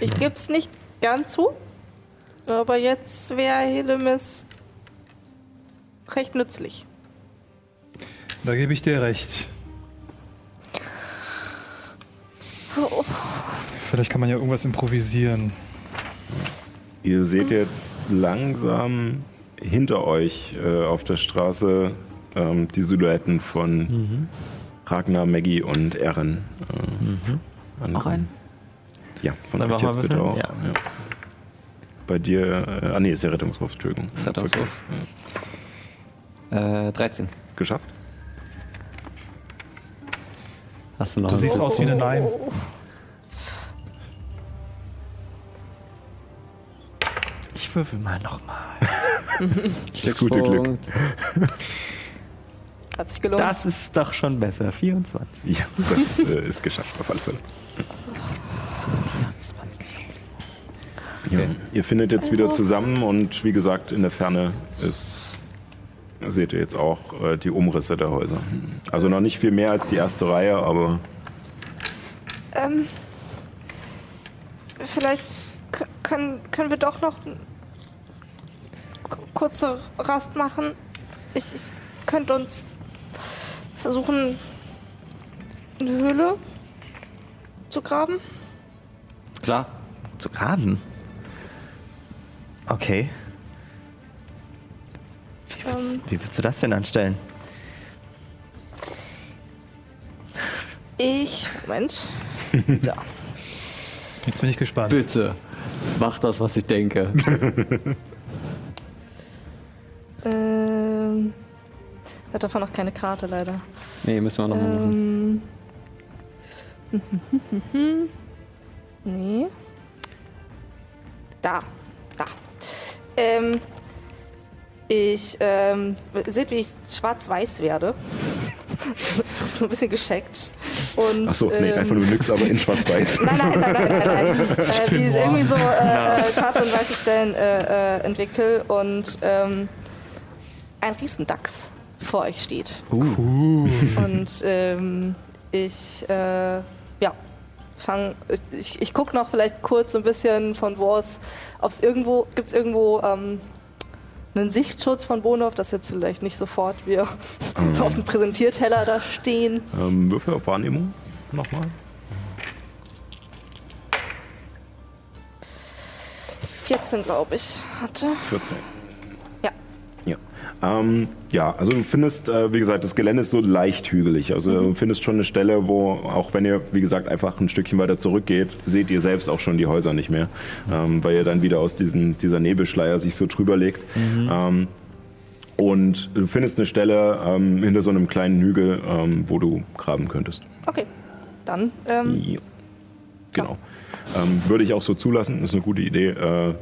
ich gebe es nicht ganz zu, aber jetzt wäre Helemis recht nützlich. Da gebe ich dir recht. Oh, Vielleicht kann man ja irgendwas improvisieren. Ihr seht jetzt langsam hinter euch äh, auf der Straße ähm, die Silhouetten von Ragnar, Maggie und Erin. Äh, ankommen. Auch ein? Ja, von Sollen euch jetzt bitte auch. würfeln? Ja. Bei dir, äh, ah nee, ist ja Rettungswurf, Entschuldigung. Rettungswurf. Ja. Äh, 13. Geschafft? Hast du noch Du siehst Wurf? aus wie eine Nein. Ich würfel mal nochmal. Gute Glück. Hat sich gelohnt. Das ist doch schon besser. 24. Ja, das äh, ist geschafft, auf alle Fälle. Ja, ihr findet jetzt wieder zusammen und wie gesagt, in der Ferne ist, seht ihr jetzt auch äh, die Umrisse der Häuser. Also noch nicht viel mehr als die erste Reihe, aber Ähm, vielleicht können, können wir doch noch eine kurze Rast machen. Ich, ich könnte uns versuchen, eine Höhle zu graben. Klar. Zu graden? Okay. Ähm, Wie willst du das denn anstellen? ich. Moment. Da. Jetzt bin ich gespannt. Bitte, mach das, was ich denke. Ähm. Hat davon noch keine Karte leider. Nee, müssen wir nochmal machen. Ähm. nee. Da. Da. Ähm. Ich, ähm, seht, wie ich schwarz-weiß werde. so ein bisschen gescheckt. Und, Achso, nee, ähm, einfach nur nix, aber in schwarz-weiß. Nein, nein, nein, nein, nein, nein. äh, wie ich irgendwie so äh, äh, schwarze und weiße Stellen äh, äh, entwickle und ähm, ein Riesendachs vor euch steht. Und ähm, ich, äh, ja, fang, ich, ich gucke noch vielleicht kurz so ein bisschen von wo aus, ob es irgendwo, gibt es irgendwo ähm, einen Sichtschutz von Bonhoff, dass jetzt vielleicht nicht sofort wir so auf dem Präsentierteller da stehen. Ähm, Würfel auf Wahrnehmung. Nochmal. 14, glaube ich, hatte. 14. Ähm, ja, also du findest, äh, wie gesagt, das Gelände ist so leicht hügelig. Also du findest schon eine Stelle, wo, auch wenn ihr, wie gesagt, einfach ein Stückchen weiter zurückgeht, seht ihr selbst auch schon die Häuser nicht mehr, ähm, weil ihr dann wieder aus diesen, dieser Nebelschleier sich so drüber legt. Ähm, und du findest eine Stelle ähm, hinter so einem kleinen Hügel, ähm, wo du graben könntest. Okay, dann ähm, Ja. Genau. Würde ich auch so zulassen, ist eine gute Idee. Äh,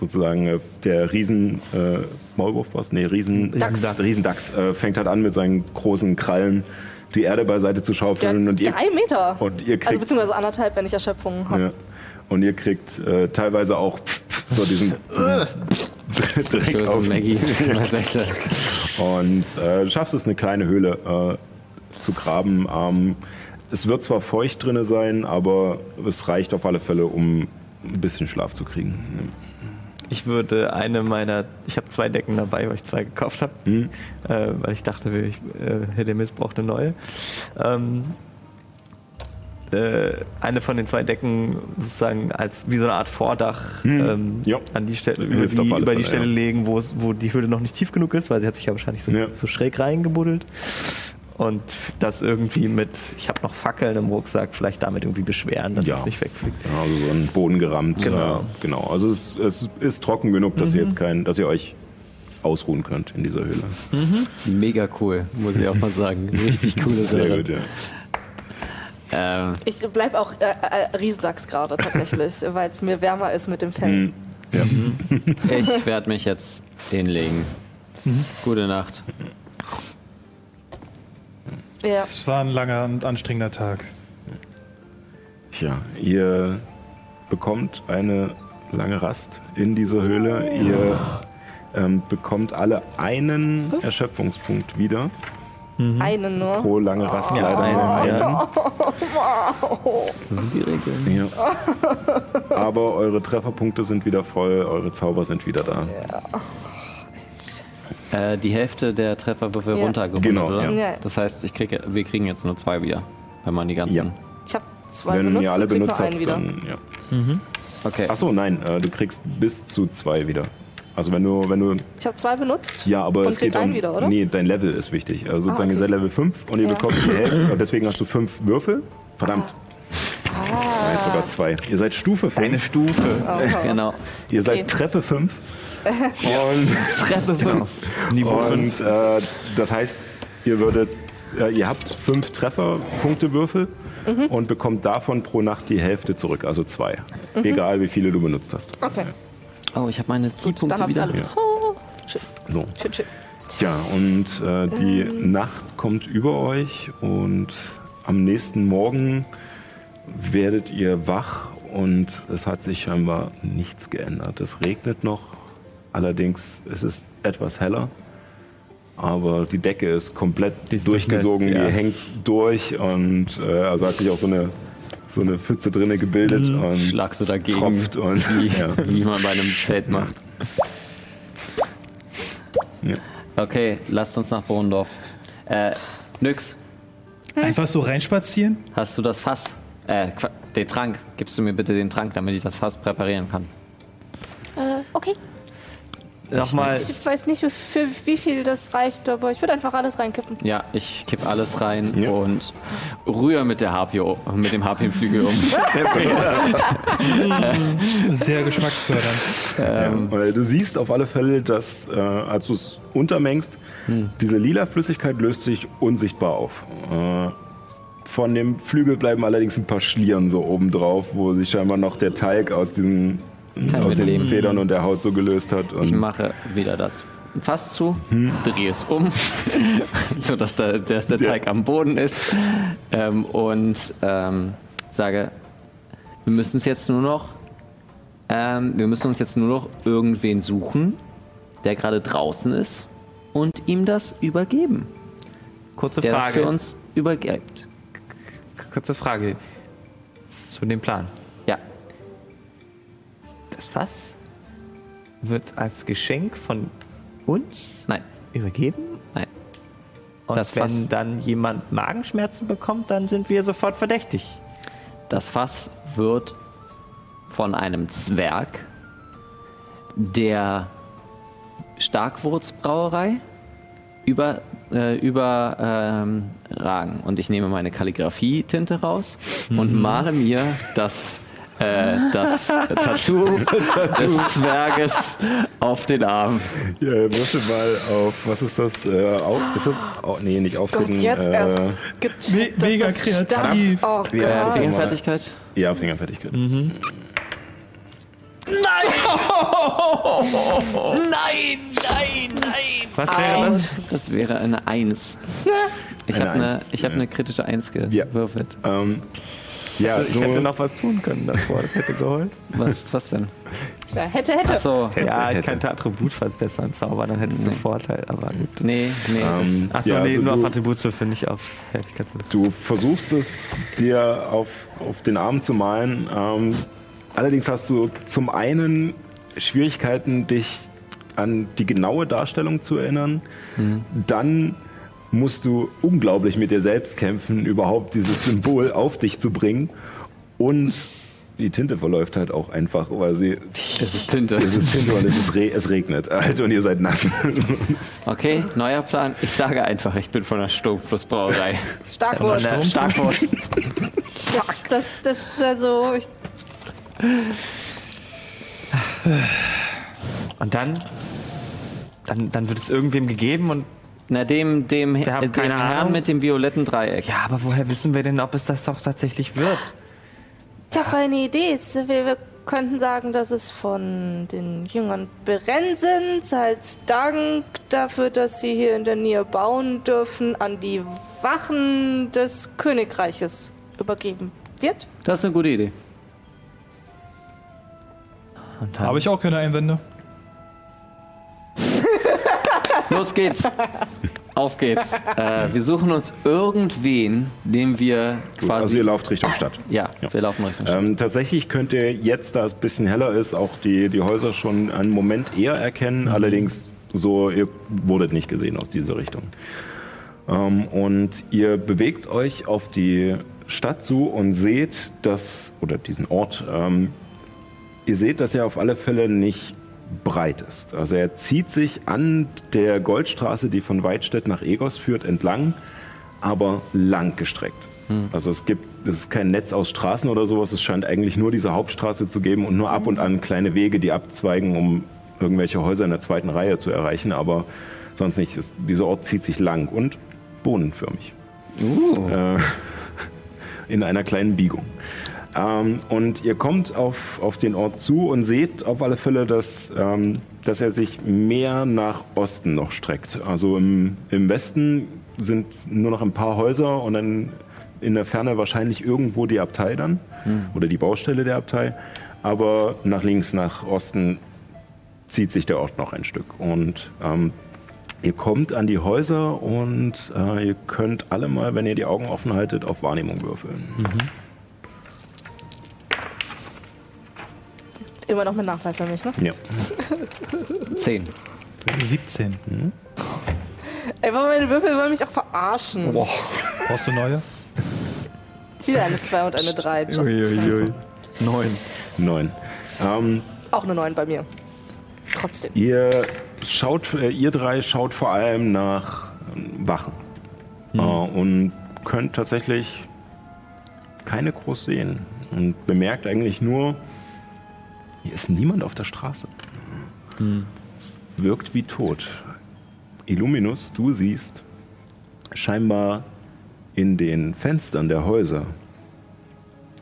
sozusagen äh, der Riesen äh, Maulwurf was? Nee, Riesen Dachs. Riesendachs äh, fängt halt an mit seinen großen Krallen die Erde beiseite zu schaufeln und ihr, drei Meter. und ihr also kriegt beziehungsweise anderthalb, wenn ich Erschöpfung habe. ja, und ihr kriegt äh, teilweise auch so diesen so auf Maggie. Und äh, du schaffst es, eine kleine Höhle äh, zu graben. Ähm, es wird zwar feucht drinne sein, aber es reicht auf alle Fälle, um ein bisschen Schlaf zu kriegen. Ich würde eine meiner, ich habe zwei Decken dabei, weil ich zwei gekauft habe, Hm? äh, weil ich dachte, ich, äh, Herr Demis braucht eine neue. Ähm, äh, eine von den zwei Decken sozusagen als wie so eine Art Vordach Hm, ähm, an die Stelle, über die, über die Fälle, Stelle ja. legen, wo die Höhle noch nicht tief genug ist, weil sie hat sich ja wahrscheinlich so, Ja. so schräg reingebuddelt. Und das irgendwie mit, ich habe noch Fackeln im Rucksack, vielleicht damit irgendwie beschweren, dass Ja. es nicht wegfliegt. Ja, Also so einen Boden gerammt. Genau. Äh, genau. Also es, es ist trocken genug, dass ihr jetzt kein, dass ihr euch ausruhen könnt in dieser Höhle. Mega cool, muss ich auch mal sagen. Richtig coole Sehr Sache. gut, ja. Ähm, Ich bleib auch äh, äh, Riesendachs gerade tatsächlich, weil es mir wärmer ist mit dem Fell. Hm, ja. ich werde mich jetzt hinlegen. Gute Nacht. Ja. Es war ein langer und anstrengender Tag. Tja, ihr bekommt eine lange Rast in dieser Höhle. Ihr ähm, bekommt alle einen Erschöpfungspunkt wieder Einen nur. pro lange Rast. Ja, leider einen, einen. Das sind die Regeln. Ja. Aber eure Trefferpunkte sind wieder voll, eure Zauber sind wieder da. Äh, die Hälfte der Trefferwürfel Ja. runtergerundet, Genau, oder? ja. Das heißt, ich kriege, wir kriegen jetzt nur zwei wieder, wenn man die ganzen. Ja. Ich habe zwei Wenn benutzt ihr alle krieg benutzt nur habt, wieder. dann ja. Okay. Achso, nein, äh, du kriegst bis zu zwei wieder. Also wenn du, wenn du, Ich habe zwei benutzt. ja, aber Und es krieg geht um, einen wieder, oder? nee, dein Level ist wichtig. Also sozusagen Ah, ihr okay. seid Level 5 und ihr Ja. bekommt die Hälfte, und deswegen hast du fünf Würfel. Verdammt. Nein, sogar zwei. Ihr seid Stufe 5. Eine Stufe. Genau. Ihr seid Okay. Treppe 5. Und, Treppe 5. Niveau und äh, das heißt, ihr würdet, äh, ihr habt fünf Trefferpunktewürfel Mhm. und bekommt davon pro Nacht die Hälfte zurück, also zwei. Mhm. Egal wie viele du benutzt hast. Okay, Oh, ich habe meine Keypunkte ich wieder. alle. Ja. Oh, So. schön, schön. Ja, und äh, die Ähm. Nacht kommt über euch und am nächsten Morgen werdet ihr wach und es hat sich scheinbar nichts geändert. Es regnet noch, allerdings ist es etwas heller, aber die Decke ist komplett Die ist durchgesogen, durchnässt, ja. die hängt durch und äh, also hat sich auch so eine, so eine Pfütze drinne gebildet und Schlagst du dagegen, tropft und wie, ja. wie man bei einem Zelt macht. Ja. Okay, lasst uns nach Bohndorf. Äh, Nyx, Einfach so reinspazieren? hast du das Fass? Äh, den Trank. Gibst du mir bitte den Trank, damit ich das Fass präparieren kann? Äh, okay. Nochmal. Ich weiß nicht, für, wie viel das reicht, aber ich würde einfach alles reinkippen. Ja, ich kipp alles rein Ja. und rühre mit der Harpie, mit dem Harpienflügel um. Sehr geschmacksfördernd. ähm, Ja, weil du siehst auf alle Fälle, dass, äh, als du es untermengst, diese lila Flüssigkeit löst sich unsichtbar auf. Äh, von dem Flügel bleiben allerdings ein paar Schlieren so oben drauf, wo sich scheinbar noch der Teig aus diesen Kann aus den mitleben. Federn und der Haut so gelöst hat. ich mache wieder das Fass zu, drehe es um, sodass der, dass der Teig am Boden ist ähm, und ähm, sage, wir müssen es jetzt nur noch, ähm, wir müssen uns jetzt nur noch irgendwen suchen, der gerade draußen ist und ihm das übergeben, Kurze der das Frage. für uns übergibt. Kurze Frage zu dem Plan. Das Fass wird als Geschenk von uns nein, übergeben. nein. Und Das wenn Fass- dann jemand Magenschmerzen bekommt, dann sind wir sofort verdächtig. Das Fass wird von einem Zwerg der Starkwurzbrauerei über, äh, überragen. Und ich nehme meine Kalligrafie-Tinte raus und male mir das, äh, das Tattoo des Zwerges auf den Arm. ja, würfel mal auf, was ist das? Äh, auf, ist das? Oh, nee, nicht Gott, auftreten. jetzt äh, erst gecheckt, mega das kreativ. stammt. Oh Ja, Gott. das Fingerfertigkeit? Ja, Fingerfertigkeit. Was wäre das? Das wäre eine Eins. Ich Eine habe eine, ich hab ja. eine kritische Eins Ja. gewürfelt. Ja, Ich hätte noch was tun können davor. Das hätte geholt. Was, was denn? Ja, hätte, hätte. Achso, ja, ich hätte. könnte Attribut verbessern, zaubern, dann hättest du Nee. Vorteil. Aber gut. nee, nee. ähm, Achso, ja, nee, also nur auf du, Attributswürfel, nicht auf Fertigkeitswürfel. Du versuchst es dir auf, auf den Arm zu malen. Ähm, allerdings hast du zum einen Schwierigkeiten, dich an die genaue Darstellung zu erinnern. Dann musst du unglaublich mit dir selbst kämpfen, überhaupt dieses Symbol auf dich zu bringen. Und die Tinte verläuft halt auch einfach, weil sie Es ist Tinte. es ist Tinte und es, ist re es regnet halt und ihr seid nass. Okay, neuer Plan. Ich sage einfach, ich bin von der Sturmflussbrauerei. Starkwurz. Ja, Starkwurz. Das, das, das ist also. Ich, Und dann, dann, dann wird es irgendwem gegeben und Na, dem, dem, Wir haben dem keine Herrn Ahnung. mit dem violetten Dreieck. ja, aber woher wissen wir denn, ob es das doch tatsächlich wird? ich habe eine Idee. Wir, wir könnten sagen, dass es von den Jüngern Berensens als Dank dafür, dass sie hier in der Nähe bauen dürfen, an die Wachen des Königreiches übergeben wird. Das ist eine gute Idee. Habe ich auch keine Einwände. Los geht's. Auf geht's. Äh, wir suchen uns irgendwen, dem wir quasi. also ihr lauft Richtung Stadt. ja, Ja. wir laufen Richtung Stadt. Ähm, tatsächlich könnt ihr jetzt, da es ein bisschen heller ist, auch die, die Häuser schon einen Moment eher erkennen. Allerdings so, ihr wurdet nicht gesehen aus dieser Richtung. Ähm, und ihr bewegt euch auf die Stadt zu und seht, dass, oder diesen Ort, ähm, ihr seht, dass er auf alle Fälle nicht breit ist. Also er zieht sich an der Goldstraße, die von Weidstedt nach Egos führt, entlang, aber lang gestreckt. Also es gibt, es ist kein Netz aus Straßen oder sowas, es scheint eigentlich nur diese Hauptstraße zu geben und nur ab und an kleine Wege, die abzweigen, um irgendwelche Häuser in der zweiten Reihe zu erreichen, aber sonst nicht. Es, dieser Ort zieht sich lang und bohnenförmig. Äh, in einer kleinen Biegung. Ähm, und ihr kommt auf, auf den Ort zu und seht auf alle Fälle, dass, ähm, dass er sich mehr nach Osten noch streckt. Also im, im Westen sind nur noch ein paar Häuser und dann in der Ferne wahrscheinlich irgendwo die Abtei dann oder die Baustelle der Abtei. Aber nach links, nach Osten zieht sich der Ort noch ein Stück. Und ähm, ihr kommt an die Häuser und äh, ihr könnt alle mal, wenn ihr die Augen offen haltet, auf Wahrnehmung würfeln. Immer noch mit Nachteil für mich, ne? Ja. Zehn. 17. Ey, aber meine Würfel wollen mich auch verarschen. Brauchst du neue? Wieder eine 2 und eine 3. Uiuiui. Neun. Neun. Ähm, Auch eine 9 bei mir. trotzdem. Ihr schaut, äh, ihr drei schaut vor allem nach ähm, Wachen äh, und könnt tatsächlich keine groß sehen und bemerkt eigentlich nur, hier ist niemand auf der Straße. Wirkt wie tot. Illuminus, du siehst scheinbar in den Fenstern der Häuser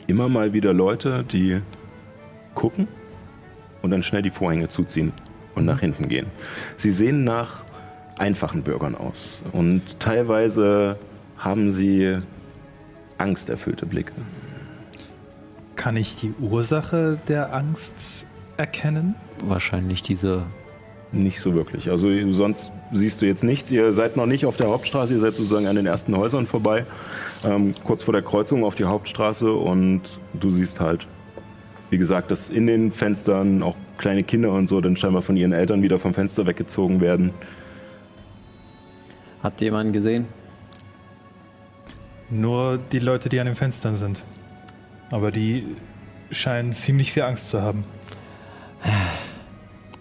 immer mal wieder Leute, die gucken und dann schnell die Vorhänge zuziehen und nach hinten gehen. Sie sehen nach einfachen Bürgern aus und teilweise haben sie angsterfüllte Blicke. Kann ich die Ursache der Angst erkennen? Wahrscheinlich diese. Nicht so wirklich. Also sonst siehst du jetzt nichts. Ihr seid noch nicht auf der Hauptstraße, ihr seid sozusagen an den ersten Häusern vorbei, ähm, kurz vor der Kreuzung auf die Hauptstraße und du siehst halt, wie gesagt, dass in den Fenstern auch kleine Kinder und so dann scheinbar von ihren Eltern wieder vom Fenster weggezogen werden. Habt ihr jemanden gesehen? Nur die Leute, die an den Fenstern sind. Aber die scheinen ziemlich viel Angst zu haben.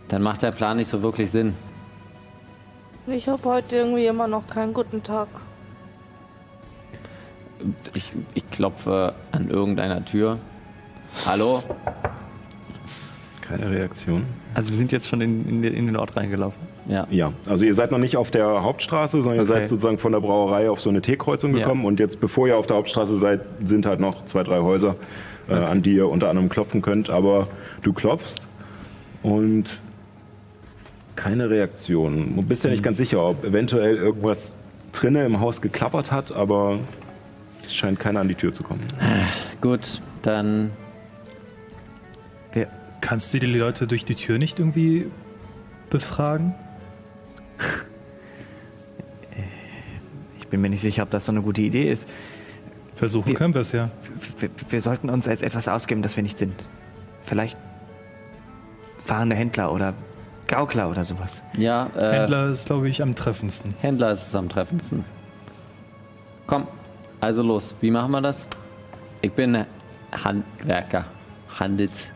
Dann macht der Plan nicht so wirklich Sinn. Ich habe heute irgendwie immer noch keinen guten Tag. Ich, ich klopfe an irgendeiner Tür. Hallo? Keine Reaktion. Also wir sind jetzt schon in, in, den- in den Ort reingelaufen. Ja. Ja, also ihr seid noch nicht auf der Hauptstraße, sondern ihr Okay. seid sozusagen von der Brauerei auf so eine T-Kreuzung Ja. gekommen und jetzt, bevor ihr auf der Hauptstraße seid, sind halt noch zwei, drei Häuser, äh, an die ihr unter anderem klopfen könnt. Aber du klopfst und keine Reaktion. Du bist ja nicht ganz sicher, ob eventuell irgendwas drinnen im Haus geklappert hat, aber es scheint keiner an die Tür zu kommen. Gut, dann Kannst du die Leute durch die Tür nicht irgendwie befragen? Ich bin mir nicht sicher, ob das so eine gute Idee ist. Versuchen Wir- können wir es ja. Wir, wir sollten uns als etwas ausgeben, das wir nicht sind. Vielleicht fahrende Händler oder Gaukler oder sowas. ja, äh, Händler. Ist, glaube ich, am treffendsten. Händler ist es am treffendsten. Komm, also los. Wie machen wir das? Ich bin Handwerker. Handels.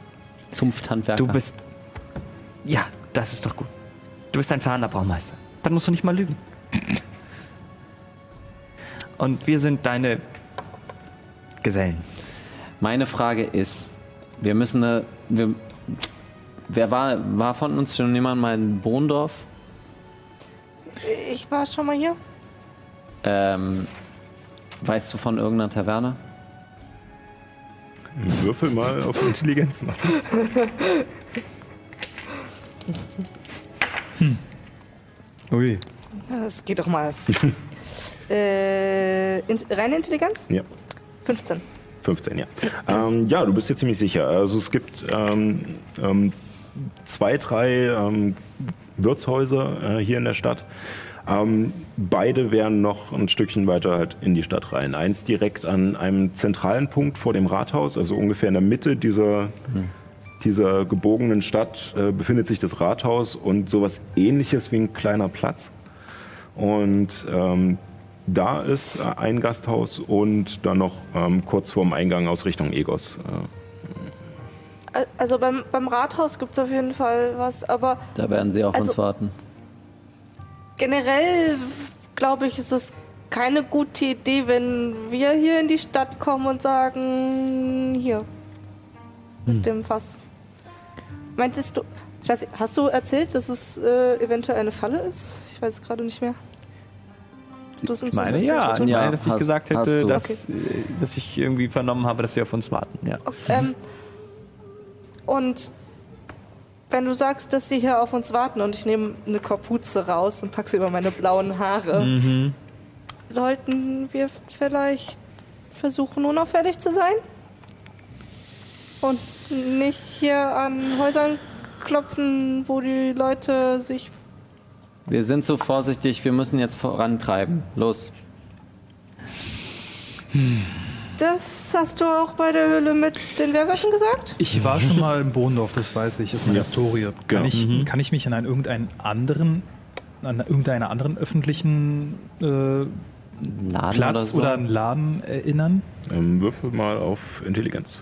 Zunfthandwerker. Du bist. Ja, das ist doch gut. Du bist ein fahrender Braumeister. Dann musst du nicht mal lügen. Und wir sind deine Gesellen. Meine Frage ist, wir müssen eine. Wir, wer war, war von uns schon jemand mal in Bohndorf? Ich war schon mal hier. Ähm, weißt du von irgendeiner Taverne? Würfel mal auf Intelligenz. Ui. Das geht doch mal. äh, in, reine Intelligenz? Ja. 15. 15, ja. Ähm, ja, du bist dir ziemlich sicher. Also es gibt ähm, ähm, zwei, drei ähm, Wirtshäuser äh, hier in der Stadt. Ähm, beide wären noch ein Stückchen weiter halt in die Stadt rein. Eins direkt an einem zentralen Punkt vor dem Rathaus, also ungefähr in der Mitte dieser, dieser gebogenen Stadt äh, befindet sich das Rathaus und sowas ähnliches wie ein kleiner Platz. Und ähm, da ist äh, ein Gasthaus und dann noch ähm, kurz vorm Eingang aus Richtung Egos. Äh, Al- Also beim, beim Rathaus gibt es auf jeden Fall was, aber Da werden sie auf Also- uns warten. generell glaube ich, ist es keine gute Idee, wenn wir hier in die Stadt kommen und sagen, hier, mit dem Fass. Meintest du, ich weiß hast du erzählt, dass es äh, eventuell eine Falle ist? Ich weiß es gerade nicht mehr. Du Ich das meine, ja, ich Ja, meine, dass ich hast- gesagt hast hätte, dass, äh, dass ich irgendwie vernommen habe, dass sie auf uns warten. Ja. Ähm, und wenn du sagst, dass sie hier auf uns warten und ich nehme eine Kapuze raus und pack sie über meine blauen Haare, Mhm. sollten wir vielleicht versuchen, unauffällig zu sein? Und nicht hier an Häusern klopfen, wo die Leute sich. Wir sind so vorsichtig, wir müssen jetzt vorantreiben. Los. Das hast du auch bei der Höhle mit den Werwölfen gesagt? Ich war schon mal im Bohndorf, das weiß ich, ist meine Historie. Kann, Genau. ich, kann ich mich an einen, irgendeinen anderen, an irgendeiner anderen öffentlichen äh, Laden oder Platz so. oder einen Laden erinnern? ähm, würfel mal auf Intelligenz.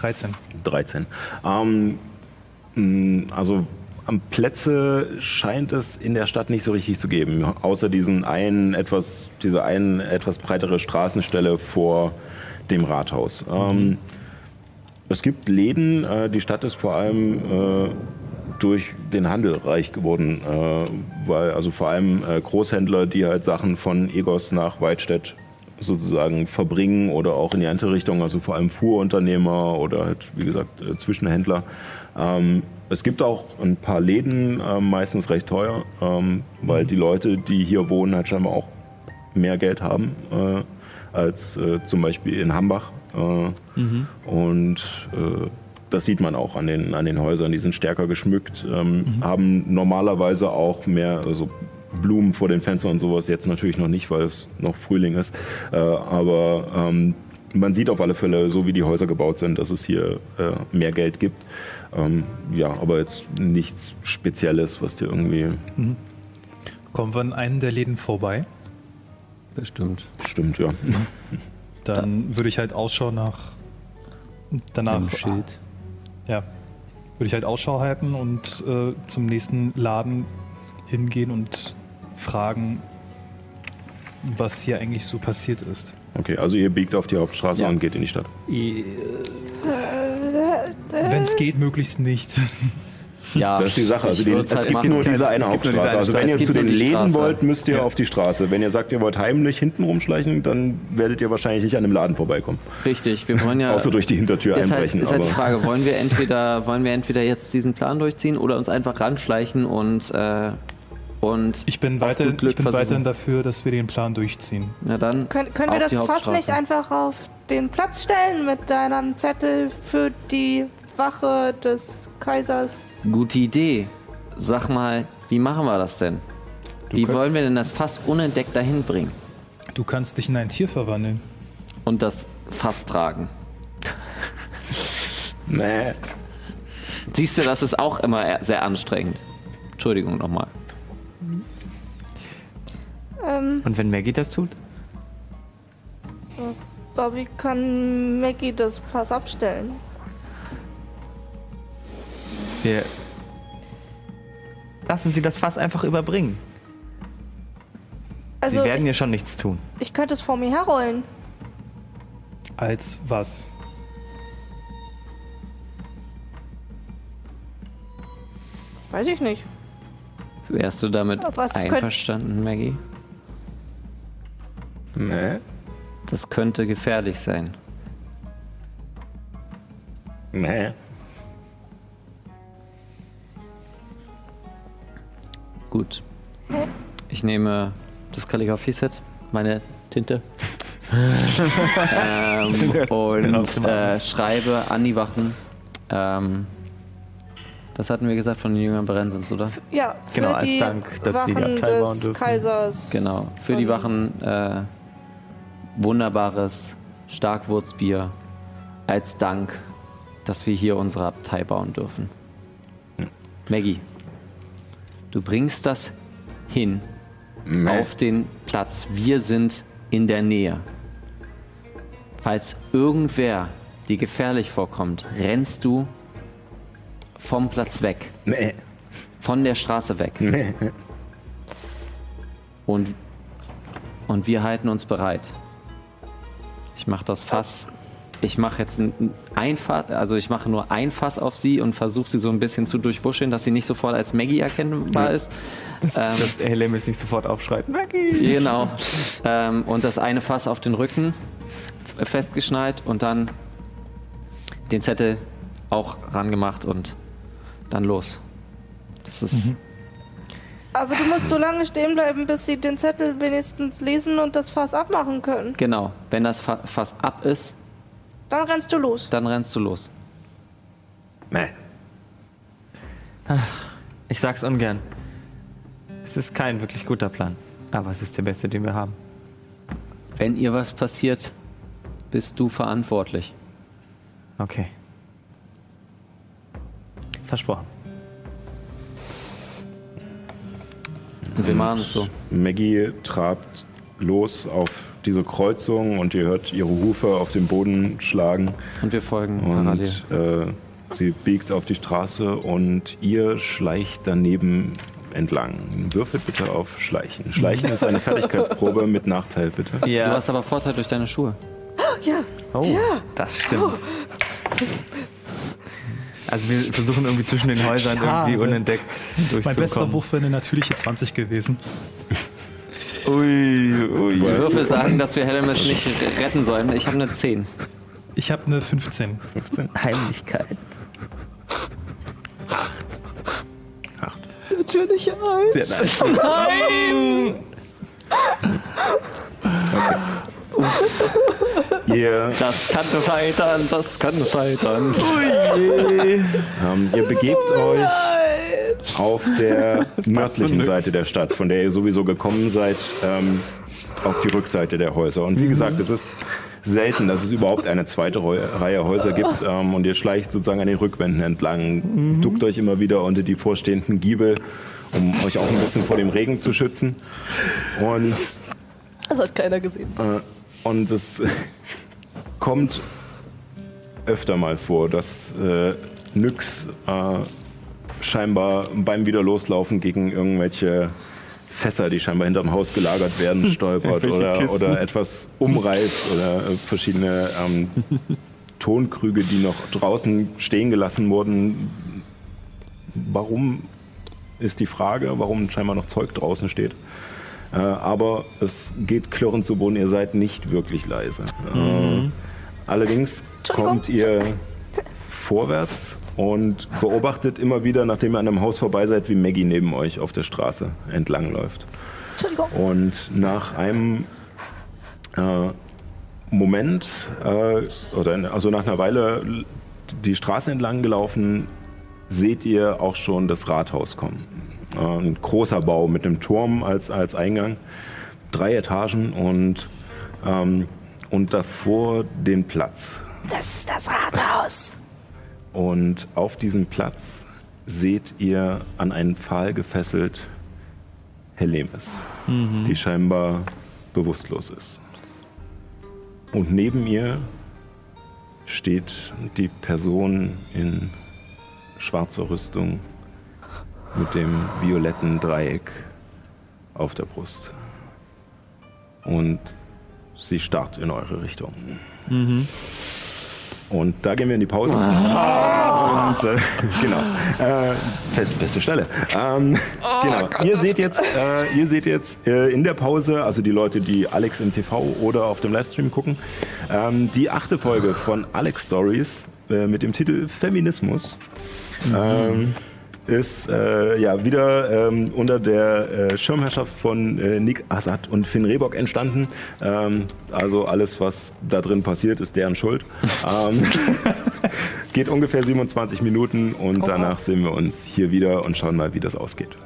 13. 13. Ähm, also am Plätze scheint es in der Stadt nicht so richtig zu geben, außer diesen einen etwas, diese einen etwas breitere Straßenstelle vor dem Rathaus. Ähm, es gibt Läden, äh, die Stadt ist vor allem äh, durch den Handel reich geworden, äh, weil also vor allem äh, Großhändler, die halt Sachen von Egos nach Weidstedt sozusagen verbringen oder auch in die andere Richtung, also vor allem Fuhrunternehmer oder halt, wie gesagt, äh, Zwischenhändler. Ähm, es gibt auch ein paar Läden, äh, meistens recht teuer, ähm, weil die Leute, die hier wohnen, halt scheinbar auch mehr Geld haben äh, als äh, zum Beispiel in Hambach. Äh, Und äh, das sieht man auch an den, an den Häusern, die sind stärker geschmückt, ähm, haben normalerweise auch mehr also Blumen vor den Fenstern und sowas, jetzt natürlich noch nicht, weil es noch Frühling ist. Äh, aber ähm, man sieht auf alle Fälle, so wie die Häuser gebaut sind, dass es hier äh, mehr Geld gibt. Ähm, ja, aber jetzt nichts Spezielles, was dir irgendwie Kommen wir an einen der Läden vorbei. Bestimmt. stimmt, ja. Dann würde ich halt Ausschau nach. Danach. Ein Schild. Ja. Würde ich halt Ausschau halten und äh, zum nächsten Laden hingehen und fragen, was hier eigentlich so passiert ist. Okay, also ihr biegt auf die Hauptstraße Ja. und geht in die Stadt. Wenn es geht, möglichst nicht. Ja, Das ist die Sache. Also die, es halt gibt nur diese eine Es gibt nur diese Hauptstraße. eine Also wenn ihr zu den Läden Straße. wollt, müsst ihr Ja. auf die Straße. Wenn ihr sagt, ihr wollt heimlich hinten rumschleichen, dann werdet ihr wahrscheinlich nicht an dem Laden vorbeikommen. Richtig, wir wollen ja. Außer durch die Hintertür ist halt, einbrechen. ist halt die Frage, wollen wir entweder wollen wir entweder jetzt diesen Plan durchziehen oder uns einfach ranschleichen und äh, und Ich bin, weiter, ich bin versuchen. weiterhin dafür, dass wir den Plan durchziehen. Na dann Können, können wir das Fass nicht einfach auf den Platz stellen mit deinem Zettel für die Wache des Kaisers? Gute Idee. Sag mal, wie machen wir das denn? Wie könnt- wollen wir denn das Fass unentdeckt dahin bringen Du kannst dich in ein Tier verwandeln. und das Fass tragen? nee. Siehst du, das ist auch immer sehr anstrengend. Entschuldigung nochmal. Ähm, Und wenn Maggie das tut? Bobby kann Maggie das Fass abstellen. Wir lassen Sie das Fass einfach überbringen. Also Sie werden ich, ja schon nichts tun. ich könnte es vor mir herrollen. Als was? Weiß ich nicht. Wärst du damit Was könnt- einverstanden, Maggie? Nee. Das könnte gefährlich sein. Nee. Gut. Ich nehme das Kalligrafie-Set, meine Tinte. ähm, und äh, schreibe an die Wachen. Ähm, was hatten wir gesagt von den Jüngern Berensens, oder? Ja, für Genau, als die Dank, dass sie die Wachen Abtei bauen des dürfen. Kaisers. Genau. Für die Wachen äh, wunderbares Starkwurzbier als Dank, dass wir hier unsere Abtei bauen dürfen. Maggie, du bringst das hin Nee. auf den Platz. Wir sind in der Nähe. Falls irgendwer dir gefährlich vorkommt, rennst du vom Platz weg, Nee. von der Straße weg. Nee. Und, und wir halten uns bereit. Ich mache das Fass. Ich mache jetzt ein, ein Fass, also ich mache nur ein Fass auf sie und versuche sie so ein bisschen zu durchwuscheln, dass sie nicht sofort als Maggie erkennbar ist. Ähm, Dass Helem jetzt nicht sofort aufschreit. Maggie! Genau. Ähm, und das eine Fass auf den Rücken f- festgeschnallt und dann den Zettel auch rangemacht und dann los. Das ist. Aber du musst so lange stehen bleiben, bis sie den Zettel wenigstens lesen und das Fass abmachen können. Genau. Wenn das Fa Fass ab ist, Dann rennst du los. dann rennst du los. Nee. Ich sag's ungern. Es ist kein wirklich guter Plan. Aber es ist der beste, den wir haben. Wenn ihr was passiert, bist du verantwortlich. Okay. Versprochen. Wir machen es so. Maggie trabt los auf diese Kreuzung und ihr hört ihre Hufe auf dem Boden schlagen. Und wir folgen Und parallel. äh, Sie biegt auf die Straße und ihr schleicht daneben entlang. Würfelt bitte auf Schleichen. Schleichen ist eine Fertigkeitsprobe mit Nachteil, bitte. Du Ja. hast aber Vorteil durch deine Schuhe. Ja, Oh, das stimmt. Also wir versuchen irgendwie zwischen den Häusern Schade. irgendwie unentdeckt Mein bester durchzukommen. Wurf wäre eine natürliche 20 gewesen. Ui, Die ui. Würfel sagen, dass wir Hellemis nicht retten sollen. Ich habe eine 10. Ich habe eine 15. 15, Heimlichkeit. 8. natürlich ein. Sie hat Ihr, Das kann scheitern, das kann scheitern. ähm, ihr begebt euch auf der nördlichen. Seite der Stadt, von der ihr sowieso gekommen seid, ähm, auf die Rückseite der Häuser. Und wie gesagt, es ist selten, dass es überhaupt eine zweite Reu- Reihe Häuser gibt. Ähm, und ihr schleicht sozusagen an den Rückwänden entlang, duckt euch immer wieder unter die vorstehenden Giebel, um euch auch ein bisschen vor dem Regen zu schützen. Und Das hat keiner gesehen. Äh, Und es kommt öfter mal vor, dass äh, Nyx äh, scheinbar beim wieder loslaufen gegen irgendwelche Fässer, die scheinbar hinterm Haus gelagert werden, stolpert oder, oder etwas umreißt oder äh, verschiedene ähm, Tonkrüge, die noch draußen stehen gelassen wurden. Warum ist die Frage, warum scheinbar noch Zeug draußen steht. Äh, aber es geht klirrend zu Boden, ihr seid nicht wirklich leise. Äh, allerdings kommt ihr vorwärts und beobachtet immer wieder, nachdem ihr an einem Haus vorbei seid, wie Maggie neben euch auf der Straße entlang läuft. Entschuldigung. Und nach einem äh, Moment, äh, oder in- also nach einer Weile die Straße entlang gelaufen, seht ihr auch schon das Rathaus kommen. Äh, ein großer Bau mit einem Turm als, als Eingang, drei Etagen und, ähm, und davor den Platz. Das ist das Rathaus. Und auf diesem Platz seht ihr an einen Pfahl gefesselt Helemis, die scheinbar bewusstlos ist. Und neben ihr steht die Person in schwarzer Rüstung mit dem violetten Dreieck auf der Brust. Und sie starrt in eure Richtung. Und da gehen wir in die Pause. Und äh, genau, äh, fest, beste Stelle. Ähm, genau. ihr seht jetzt, äh, ihr seht jetzt äh, in der Pause, also die Leute, die Alex im TV oder auf dem Livestream gucken, ähm, die achte Folge von Alex Stories äh, mit dem Titel Feminismus. Ähm, ist äh, ja wieder ähm, unter der äh, Schirmherrschaft von äh, Nick Assad und Finn Rehbock entstanden. Ähm, also alles, was da drin passiert, ist deren Schuld. ähm, geht ungefähr 27 Minuten und danach sehen wir uns hier wieder und schauen mal, wie das ausgeht.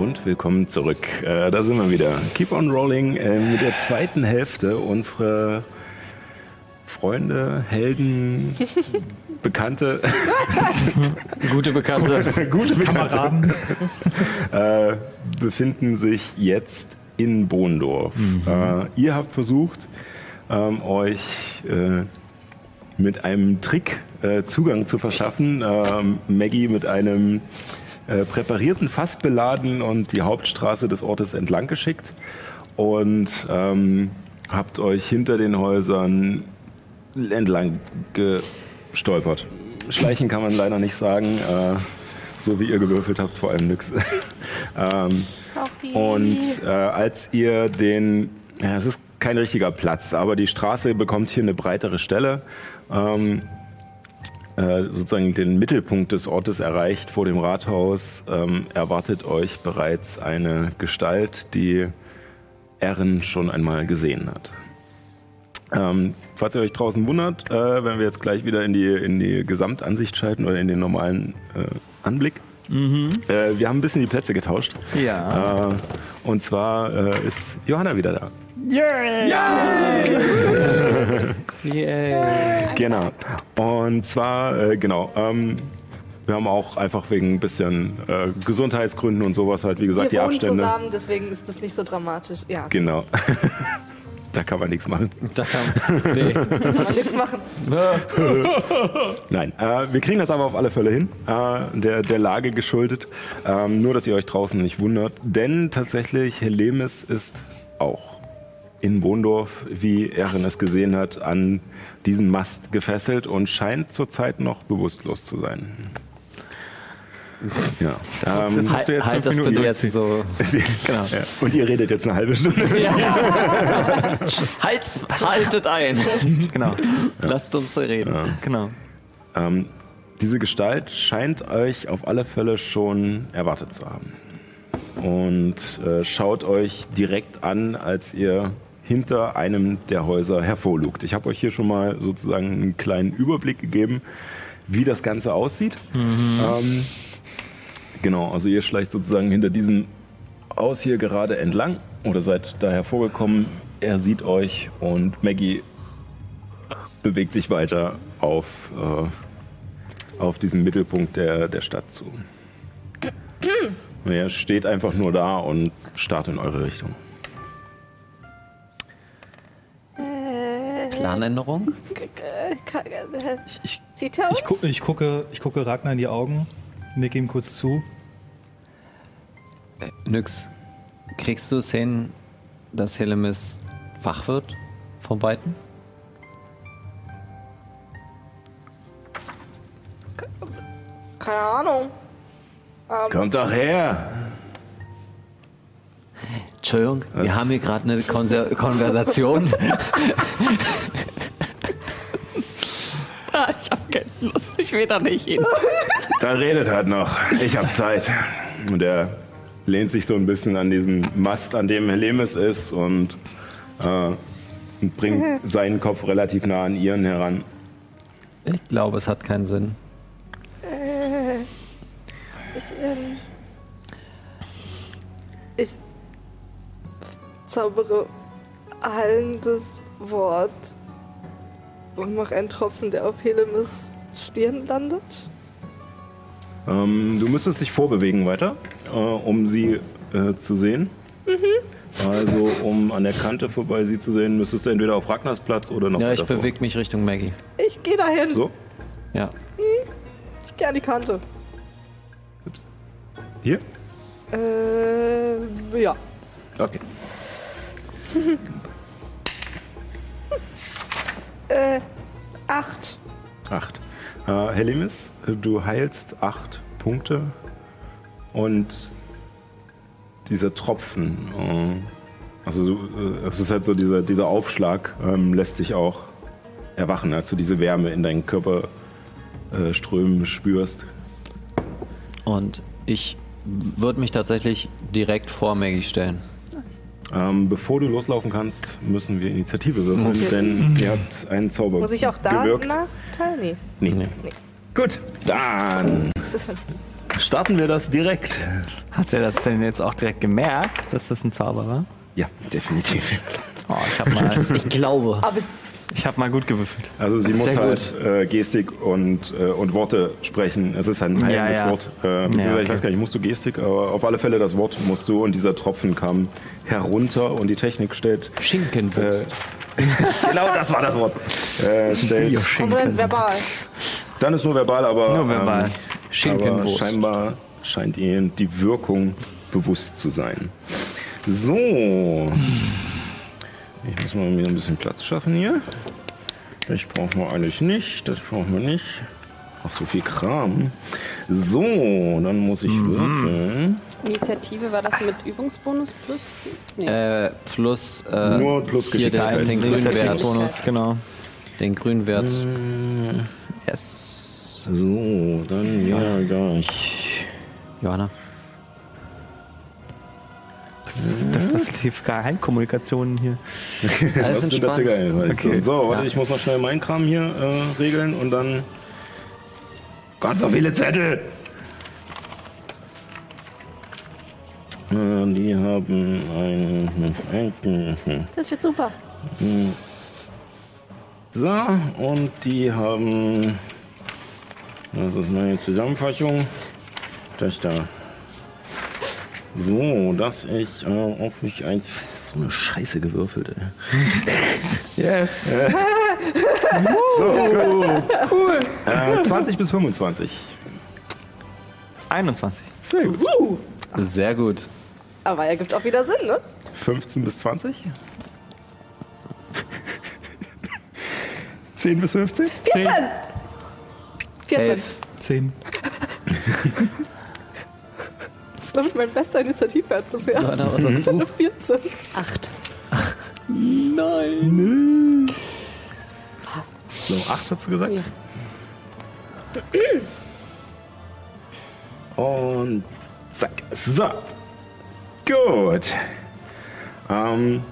Und willkommen zurück. Äh, da sind wir wieder. Keep on rolling äh, mit der zweiten Hälfte unserer Freunde, Helden, Bekannte, Gute Bekannte. gute Bekannte Kameraden. äh, befinden sich jetzt in Bohndorf. Äh, ihr habt versucht, ähm, euch äh, mit einem Trick äh, Zugang zu verschaffen. Ähm, Maggie mit einem äh, präparierten Fass beladen und die Hauptstraße des Ortes entlang geschickt und ähm, habt euch hinter den Häusern entlang gestolpert. Schleichen kann man leider nicht sagen, äh, so wie ihr gewürfelt habt, vor allem nix. ähm, und äh, als ihr den, ja, es ist kein richtiger Platz, aber die Straße bekommt hier eine breitere Stelle, ähm, äh, sozusagen den Mittelpunkt des Ortes erreicht vor dem Rathaus, ähm, erwartet euch bereits eine Gestalt, die Erin schon einmal gesehen hat. Ähm, falls ihr euch draußen wundert, äh, wenn wir jetzt gleich wieder in die, in die Gesamtansicht schalten oder in den normalen äh, Anblick, äh, wir haben ein bisschen die Plätze getauscht. Ja. Äh, und zwar äh, ist Johanna wieder da. Genau. Und zwar, äh, genau, ähm, wir haben auch einfach wegen ein bisschen äh, Gesundheitsgründen und sowas halt, wie gesagt, Wir die wohnen Abstände. zusammen, deswegen ist das nicht so dramatisch. Ja, Genau. da kann man nichts machen. Da kann, nee. kann man nichts machen. Nein, äh, wir kriegen das aber auf alle Fälle hin, äh, der, der Lage geschuldet. Ähm, nur, dass ihr euch draußen nicht wundert. Denn tatsächlich, Helemis ist auch in Bohndorf, wie Erin es gesehen hat, an diesen Mast gefesselt und scheint zurzeit noch bewusstlos zu sein. Ja. Ähm, Das musst du jetzt halt fünf das bitte jetzt so. genau. Ja. Und ihr redet jetzt eine halbe Stunde. Halt, haltet ein. Genau, Lasst uns reden. genau. Ähm, diese Gestalt scheint euch auf alle Fälle schon erwartet zu haben. Und äh, schaut euch direkt an, als ihr hinter einem der Häuser hervorlugt. Ich habe euch hier schon mal sozusagen einen kleinen Überblick gegeben, wie das Ganze aussieht. Ähm, genau, also ihr schleicht sozusagen hinter diesem Haus hier gerade entlang oder seid da hervorgekommen. Er sieht euch und Maggie bewegt sich weiter auf, äh, auf diesen Mittelpunkt der, der Stadt zu. Und er steht einfach nur da und starrt in eure Richtung. Planänderung? Ich, Sieht uns? ich, gu ich, gucke, ich gucke Ragnar in die Augen, nick ihm kurz zu. Äh, Nix. Kriegst du es hin, dass Helemis wach wird von beiden? Keine Ahnung. Kommt doch her! Entschuldigung, wir haben hier gerade eine Konser Konversation. ah, ich habe keine Lust, ich will da nicht hin. Dann redet halt noch. Ich hab Zeit. Und er lehnt sich so ein bisschen an diesen Mast, an dem Helemis ist und, äh, und bringt seinen Kopf relativ nah an ihren heran. Ich glaube, es hat keinen Sinn. Ich, ähm, ich zaubere heilendes Wort und mache einen Tropfen, der auf Helemis Stirn landet. Ähm, du müsstest dich vorbewegen weiter, äh, um sie äh, zu sehen. Also, um an der Kante vorbei sie zu sehen, müsstest du entweder auf Ragnars Platz oder noch Ja, ich bewege mich Richtung Maggie. Ich gehe dahin. So, Ja. Ich gehe an die Kante. hier? Äh, ja. Okay. Äh, acht. Acht. Äh, Helimis, du heilst acht Punkte und dieser Tropfen, äh, also du, äh, es ist halt so dieser, dieser Aufschlag, ähm, lässt sich auch erwachen, als du diese Wärme in deinen Körper äh, strömen spürst. Und ich würde mich tatsächlich direkt vor Maggie stellen. Ähm, bevor du loslaufen kannst, müssen wir Initiative würfeln, Natürlich. denn ihr habt einen Zauber Muss ich auch da gewirkt. Nachteil? Nee. Nee. Nee. Gut, dann starten wir das direkt. Hat er das denn jetzt auch direkt gemerkt, dass das ein Zauber war? Ja, definitiv. Oh, ich habe mal, Ich glaube. Aber ich hab mal gut gewürfelt. Also sie muss Sehr halt äh, Gestik und, äh, und Worte sprechen. Es ist ein Ja, eigenes ja. Wort. Äh, Ja, okay. Ich weiß gar nicht, musst du Gestik, aber auf alle Fälle das Wort musst du und dieser Tropfen kam herunter und die Technik stellt. Schinkenwurst. Genau, das war das Wort. Äh, stellt, und wenn verbal. dann ist nur verbal, aber, Nur verbal. Ähm, aber Schinkenwurst. scheinbar scheint ihnen die Wirkung bewusst zu sein. So. Ich muss mal wieder ein bisschen Platz schaffen hier. Das brauchen wir eigentlich nicht. Das brauchen wir nicht. Ach, so viel Kram. So, dann muss ich Mhm. würfeln. Initiative war das mit Übungsbonus plus? Nee. Äh, plus, äh, Nur plus hier den, Geschicklichkeit. den grünen Wert. Initiativbonus, genau. Den grünen Wert. Yes. So, dann ja, gleich. Johanna. Das, das was sind die Geheimkommunikationen hier? Alles Was sind das für entspannt. geil? Okay. So, warte, Ja. ich muss noch schnell meinen Kram hier äh, regeln und dann. Gott, so viele Zettel! Äh, Die haben ein. Das wird super. So, und die haben Das ist meine Zusammenfassung. Das da. So, dass ich äh, auf mich eins. So eine Scheiße gewürfelt, ey. Yes. Äh. so, cool. cool. Äh, 20 bis 25. 21. Sehr gut. Uh. Sehr gut. Aber er gibt auch wieder Sinn, ne? 15 bis 20. 10 bis 15. 14. 14. 11. 10 ist, glaube ich, mein bester Initiativwert bisher. Leute, was hast du? Eine 14. Acht. So, 8 hast du gesagt? Und zack. So. Gut. Ähm,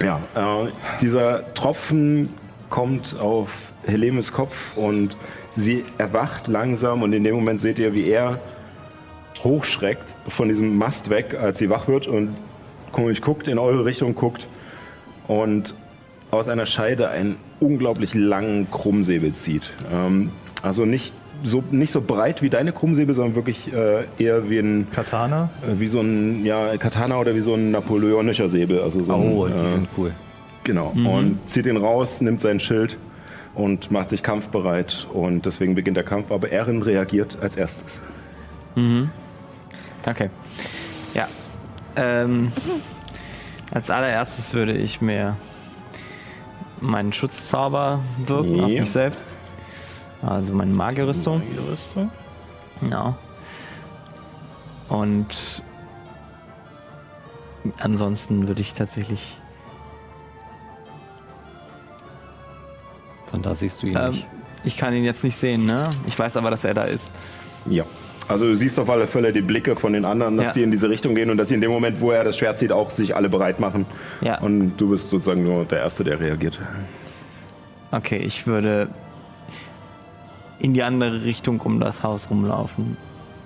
ja, äh, dieser Tropfen kommt auf Helemes Kopf und sie erwacht langsam und in dem Moment seht ihr, wie er hochschreckt von diesem Mast weg, als sie wach wird und komisch guckt, in eure Richtung guckt und aus einer Scheide einen unglaublich langen Krummsäbel zieht. Ähm, also nicht so, nicht so breit wie deine Krummsäbel, sondern wirklich äh, eher wie ein, Katana. äh, wie so ein ja, Katana oder wie so ein napoleonischer Säbel. Also so Oh, ein, die äh, sind cool. Genau. Und zieht ihn raus, nimmt sein Schild und macht sich kampfbereit. Und deswegen beginnt der Kampf. Aber Erin reagiert als erstes. Okay. Ja. Ähm, als allererstes würde ich mir meinen Schutzzauber wirken auf Ja. mich selbst. Also meine Magierrüstung. Ja. Und ansonsten würde ich tatsächlich. Von da siehst du ihn Ähm, nicht. ich kann ihn jetzt nicht sehen, ne? Ich weiß aber, dass er da ist. Ja. Also du siehst auf alle Fälle die Blicke von den anderen, dass Ja. die in diese Richtung gehen und dass sie in dem Moment, wo er das Schwert zieht, auch sich alle bereit machen. Ja. Und du bist sozusagen nur der Erste, der reagiert. Okay, ich würde in die andere Richtung um das Haus rumlaufen.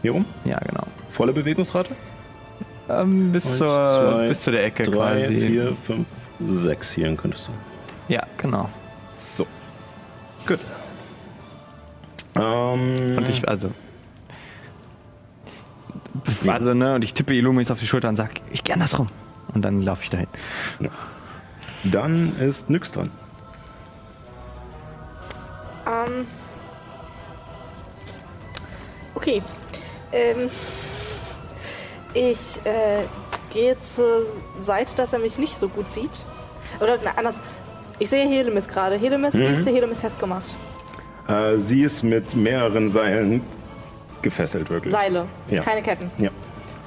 Hier rum? Ja, genau. Volle Bewegungsrate? Ähm, bis, Eins, zur, zwei, bis zu der Ecke Drei, quasi. vier, fünf, sechs hier könntest du. Ja, genau. So. Gut. Ähm, Und ich, also. Also, ne, und ich tippe Illumis auf die Schulter und sag, ich geh andersrum. Und dann laufe ich dahin. dann ist Nyx dran. Ähm. Okay. Ähm. Ich äh, gehe zur Seite, dass er mich nicht so gut sieht. Oder na, anders. Ich sehe Helemis gerade. Helemis, wie ist der Helemis festgemacht? Äh, sie ist mit mehreren Seilen gefesselt, wirklich. Seile, Ja. keine Ketten. Ja.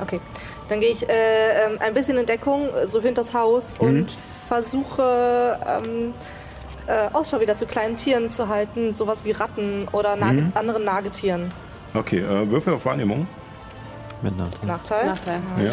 Okay. Dann gehe ich äh, ähm, ein bisschen in Deckung, so hinter das Haus und versuche ähm, äh, Ausschau wieder zu kleinen Tieren zu halten, sowas wie Ratten oder Nage anderen Nagetieren. Okay, äh, Würfel auf Wahrnehmung. Mit Nachteil. Nachteil? Nachteil. Ja.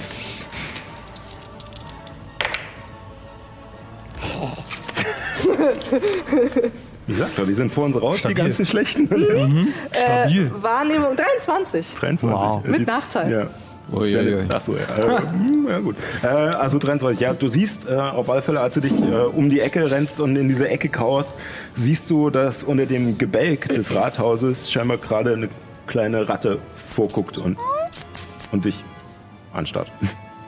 Wie gesagt, die sind vor uns raus, Stabil. die ganzen schlechten. Stabil. Wahrnehmung 23. 23. Wow. Äh, Mit die- Nachteil. Ja. Uiuiui. Achso, ja. Äh, hm, ja, gut. Äh, also 23. Ja, du siehst äh, auf alle Fälle, als du dich äh, um die Ecke rennst und in diese Ecke kauerst, siehst du, dass unter dem Gebälk des Rathauses scheinbar gerade eine kleine Ratte vorguckt und, und dich anstarrt.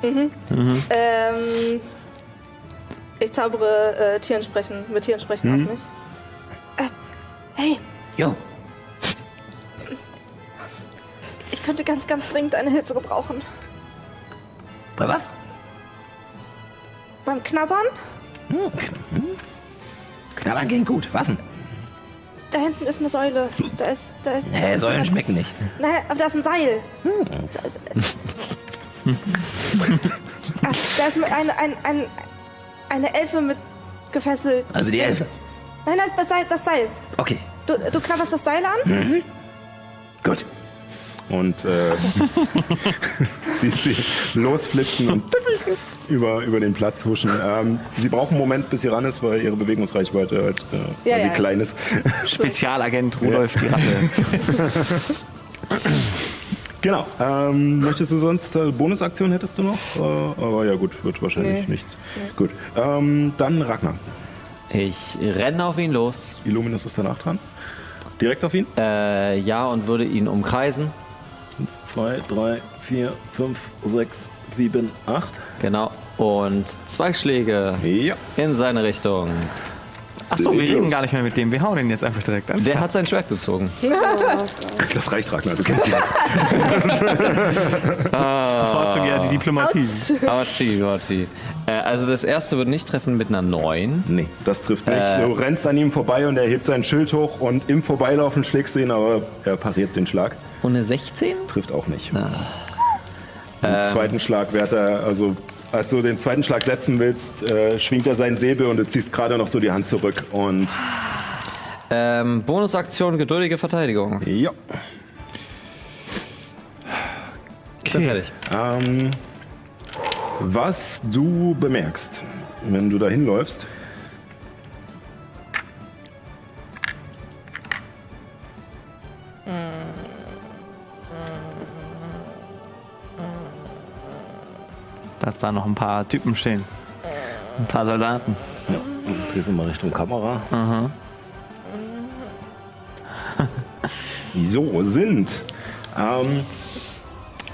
Ähm, ich zaubere äh, Tieren sprechen, mit Tieren sprechen auf mich. Hey, Jo, ich könnte ganz, ganz dringend eine Hilfe gebrauchen. bei was? Beim Knabbern? Knabbern ging gut. Was denn? Da hinten ist eine Säule. Da ist. Da ist da Nee, ist Säulen schmecken nicht. Nein, aber da ist ein Seil. Da ist, ah, da ist eine, ein, ein, eine Elfe mit gefesselt. Also die Elfe. Nein, das, das Seil. Das Seil. Okay, Du, du knabberst das Seil an? gut. Und äh, siehst sie losflitzen und über, über den Platz huschen. Ähm, sie brauchen einen Moment, bis sie ran ist, weil ihre Bewegungsreichweite halt, äh, Ja, ja. klein ist. Spezialagent Rudolf die Ratte. Genau. Ähm, möchtest du sonst äh, Bonusaktion hättest du noch? Äh, aber ja gut, wird wahrscheinlich Nee. nichts. Gut. Ähm, dann Ragnar. Ich renne auf ihn los. Illuminus ist danach dran. Direkt auf ihn? Äh, ja, und würde ihn umkreisen. 2, 3, 4, 5, 6, 7, 8. Genau. Und zwei Schläge Ja. in seine Richtung. Achso, wir reden gar nicht mehr mit dem. Wir hauen ihn jetzt einfach direkt an. Der hat sein Schwert gezogen. Das reicht, Ragnar. Du kennst ihn. bevorzuge ja die Diplomatie. Autschi, Autschi. Äh, also das erste wird nicht treffen mit einer 9. Nee, das trifft nicht. Äh. Du rennst an ihm vorbei und er hebt sein Schild hoch und im Vorbeilaufen schlägst du ihn, aber er pariert den Schlag. Und eine 16? Trifft auch nicht. Ah. Den Ähm. zweiten Schlag wird er, also als du den zweiten Schlag setzen willst, äh, schwingt er seinen Säbel und du ziehst gerade noch so die Hand zurück und Ähm, Bonusaktion, geduldige Verteidigung. ja. Bin fertig. Ähm, was du bemerkst, wenn du da hinläufst, Dass da noch ein paar Typen stehen. Ein paar Soldaten. Dreh mal Richtung Kamera. so, sind ähm,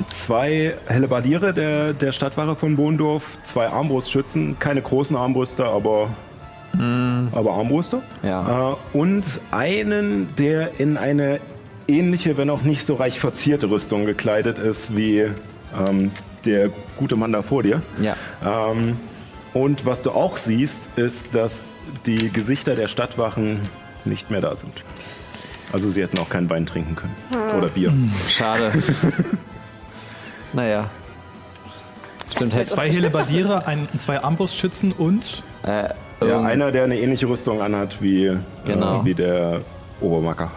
zwei Hellebardiere der, der Stadtwache von Bohndorf, zwei Armbrustschützen, keine großen Armbrüster, aber, aber Armbrüster. Ja. Äh, und einen, der in eine ähnliche, wenn auch nicht so reich verzierte Rüstung gekleidet ist wie ähm, der gute Mann da vor dir. Ja. Ähm, und was du auch siehst, ist, dass die Gesichter der Stadtwachen nicht mehr da sind. Also sie hätten auch kein Wein trinken können. Oder Bier. Schade. naja. Stimmt, hätte Zwei Hellebardiere, zwei Armbrustschützen und äh, Ja, einer, der eine ähnliche Rüstung anhat wie, Genau. äh, wie der Obermacker.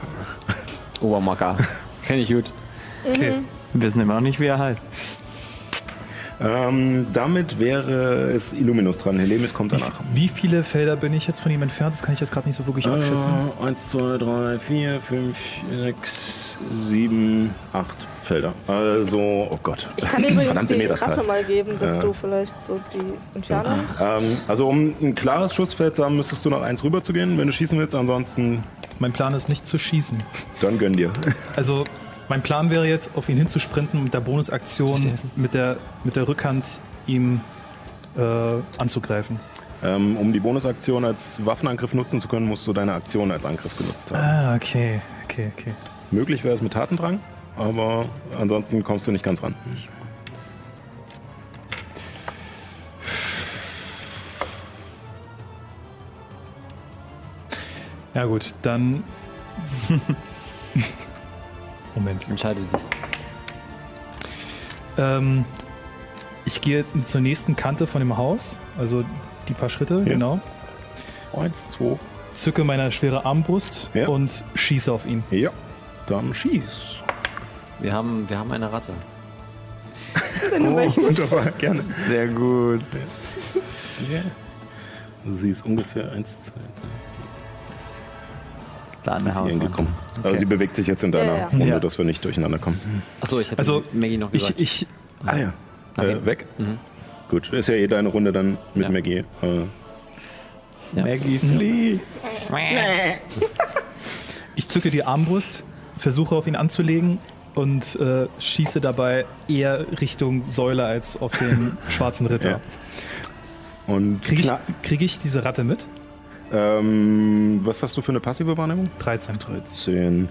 Obermacker. Kenn ich gut. okay. Wir wissen immer noch nicht, wie er heißt. Ähm, damit wäre es Illuminus dran. Helemis kommt danach. Wie viele Felder bin ich jetzt von ihm entfernt? Das kann ich jetzt gerade nicht so wirklich abschätzen. Äh, eins, zwei, drei, vier, fünf, sechs, sieben, acht Felder. Also, oh Gott. Ich kann dir übrigens Verdammte die Meterzahl. Ratte mal geben, dass Ja. du vielleicht so die Entfernung. Ähm, also um ein klares Schussfeld zu haben, müsstest du noch eins rüber zu gehen, wenn du schießen willst. Ansonsten, Mein Plan ist nicht zu schießen. dann gönn dir. Also mein Plan wäre jetzt, auf ihn hinzusprinten und mit der Bonusaktion mit der, mit der Rückhand ihm äh, anzugreifen. Ähm, um die Bonusaktion als Waffenangriff nutzen zu können, musst du deine Aktion als Angriff genutzt haben. Ah, okay, okay, okay. Möglich wäre es mit Tatendrang, aber ansonsten kommst du nicht ganz ran. Ja gut, dann... Moment. Entscheide dich. Ähm, ich gehe zur nächsten Kante von dem Haus, also die paar Schritte, ja. genau. Eins, zwei. Zücke meine schwere Armbrust ja. und schieße auf ihn. Ja, dann schieß. Wir haben, wir haben eine Ratte. Wenn du oh, möchtest. Wunderbar, gerne. Sehr gut. Ja. Sie ist ungefähr 1, 2, 3, Plane Hausmann. Gekommen. Also okay. Aber sie bewegt sich jetzt in deiner ja, ja. Runde, dass wir nicht durcheinander kommen. Achso, ich hätte also, Maggie noch gesagt. Ich, ich, ah ja. Äh, okay. Äh, weg? Mhm. Gut, ist ja eh deine Runde dann mit Maggie. Äh. Maggie, flee! ich zücke die Armbrust, versuche auf ihn anzulegen und äh, schieße dabei eher Richtung Säule als auf den schwarzen Ritter. Und kriege ich, krieg ich diese Ratte mit? Ähm, was hast du für eine passive Wahrnehmung? 13. 13.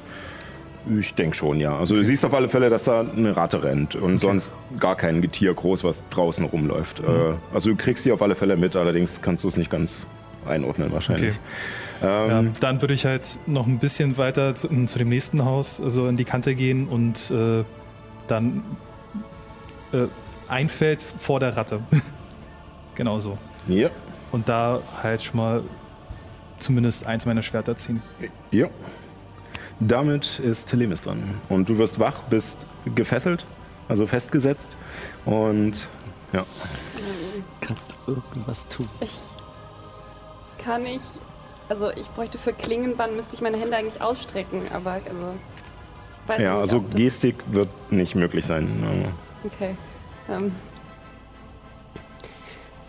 Ich denke schon, ja. Also du siehst auf alle Fälle, dass da eine Ratte rennt und sonst gar kein Getier groß, was draußen rumläuft. Mhm. Äh, also du kriegst sie auf alle Fälle mit, allerdings kannst du es nicht ganz einordnen wahrscheinlich. Ja, Ähm, dann würde ich halt noch ein bisschen weiter zu, zu dem nächsten Haus, also in die Kante gehen und äh, dann äh, ein Feld vor der Ratte. genau so. ja. Und da halt schon mal zumindest eins meiner Schwerter ziehen. Ja. Damit ist Telemis dran. Und du wirst wach, bist gefesselt, also festgesetzt. Und ja. Kannst du irgendwas tun? Kann ich. Also ich bräuchte für Klingenband müsste ich meine Hände eigentlich ausstrecken, aber also. weiß Ja, nicht, also Gestik wird nicht möglich sein. Okay. Ähm.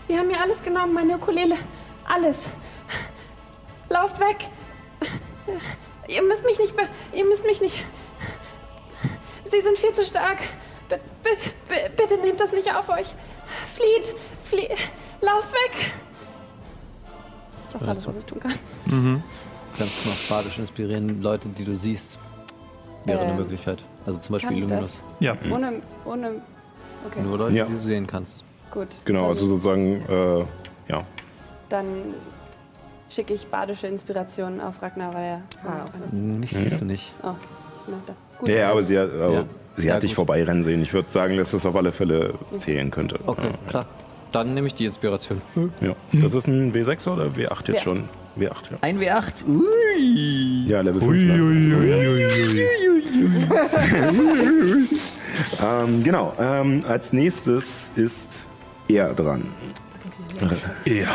Sie haben mir alles genommen, meine Ukulele. Alles. Lauft weg. Ihr müsst mich nicht. Be ihr müsst mich nicht. Sie sind viel zu stark. B bitte nehmt das nicht auf euch. Flieht. Flieht. Lauf weg. Das ist alles, was ich tun kann. Du kannst noch badisch inspirieren, Leute, die du siehst. Wäre eine Ähm, Möglichkeit. Also zum Beispiel? Luminous. Ja. Ohne. ohne. Okay, Nur Leute, Ja. die du sehen kannst. gut. Genau, also sozusagen, äh, ja. Dann schicke ich badische Inspirationen auf Ragnar, weil er. Ah, Mich siehst du nicht. Oh, ich merke da. Gut. Ja, ja, aber sie hat, aber Ja. sie Ja, hat dich vorbeirennen sehen. Ich würde sagen, dass das auf alle Fälle zählen könnte. Okay, klar. Dann nehme ich die Inspiration. Ja. Das ist ein W6 oder W8 jetzt W8. schon? W8, ja. Ein W8. Ui. Ja, Level 5. Ähm, genau, ähm, als nächstes ist er dran. Ja.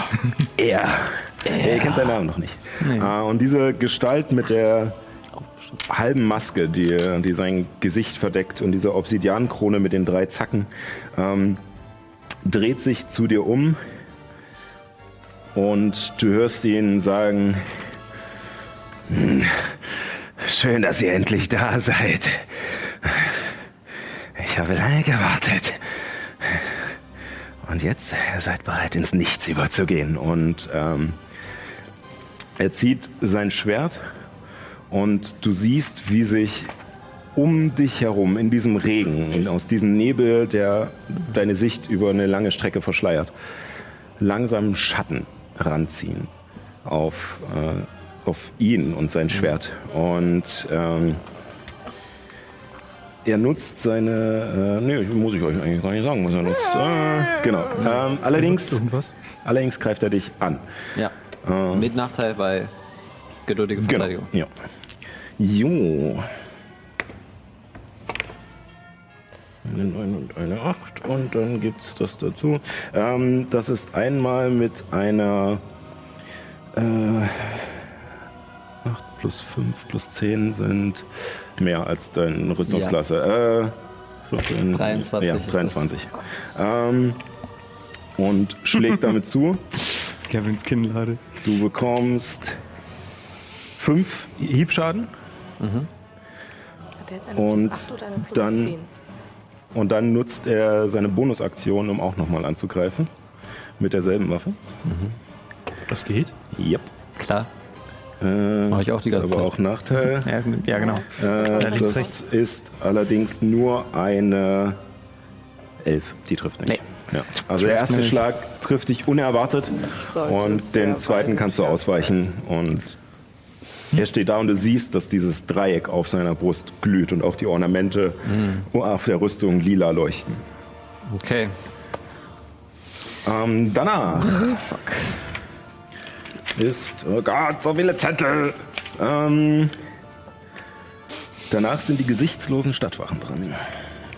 Er. Er kennt seinen Namen noch nicht. Äh, und diese Gestalt mit der halben Maske, die, die sein Gesicht verdeckt und diese Obsidiankrone mit den drei Zacken, ähm, dreht sich zu dir um und du hörst ihn sagen, "Hm, schön, dass ihr endlich da seid. Ich habe lange gewartet. Und jetzt ihr seid bereit, ins Nichts überzugehen. Und ähm, er zieht sein Schwert und du siehst, wie sich um dich herum, in diesem Regen, aus diesem Nebel, der deine Sicht über eine lange Strecke verschleiert, langsam Schatten ranziehen auf, äh, auf ihn und sein Schwert. Und ähm, er nutzt seine. Äh, nee, muss ich euch eigentlich gar nicht sagen, was er nutzt. Äh, genau. Ähm, allerdings, allerdings greift er dich an. Ja. Äh, Mit Nachteil, weil geduldige Genau. Verteidigung. Ja. Jo. Eine 9 und eine 8 und dann gibt es das dazu. Ähm, das ist einmal mit einer äh, 8 plus 5 plus 10 sind mehr als deine Rüstungsklasse. Äh, 15, 23 Ja, ist das. 23. Ähm, und schlägt damit zu. Kevins Kinnlade. Du bekommst 5 Hiebschaden. Hat der jetzt eine Und plus 8 oder eine plus dann- 10? Und dann nutzt er seine Bonusaktion, um auch nochmal anzugreifen. Mit derselben Waffe. Das geht. Yep. Klar. Äh, Mach ich auch die ist ganze aber Zeit. auch Nachteil. Ja, ja, genau. Äh, links, das rechts. ist allerdings nur eine 11. Die trifft nicht. Ja. Also der erste Schlag trifft dich unerwartet und den zweiten weit kannst du ausweichen. Und er steht da und du siehst, dass dieses Dreieck auf seiner Brust glüht und auch die Ornamente auf der Rüstung lila leuchten. Okay. Ähm, danach ist, oh Gott, so viele Zettel. Ähm, danach sind die gesichtslosen Stadtwachen dran.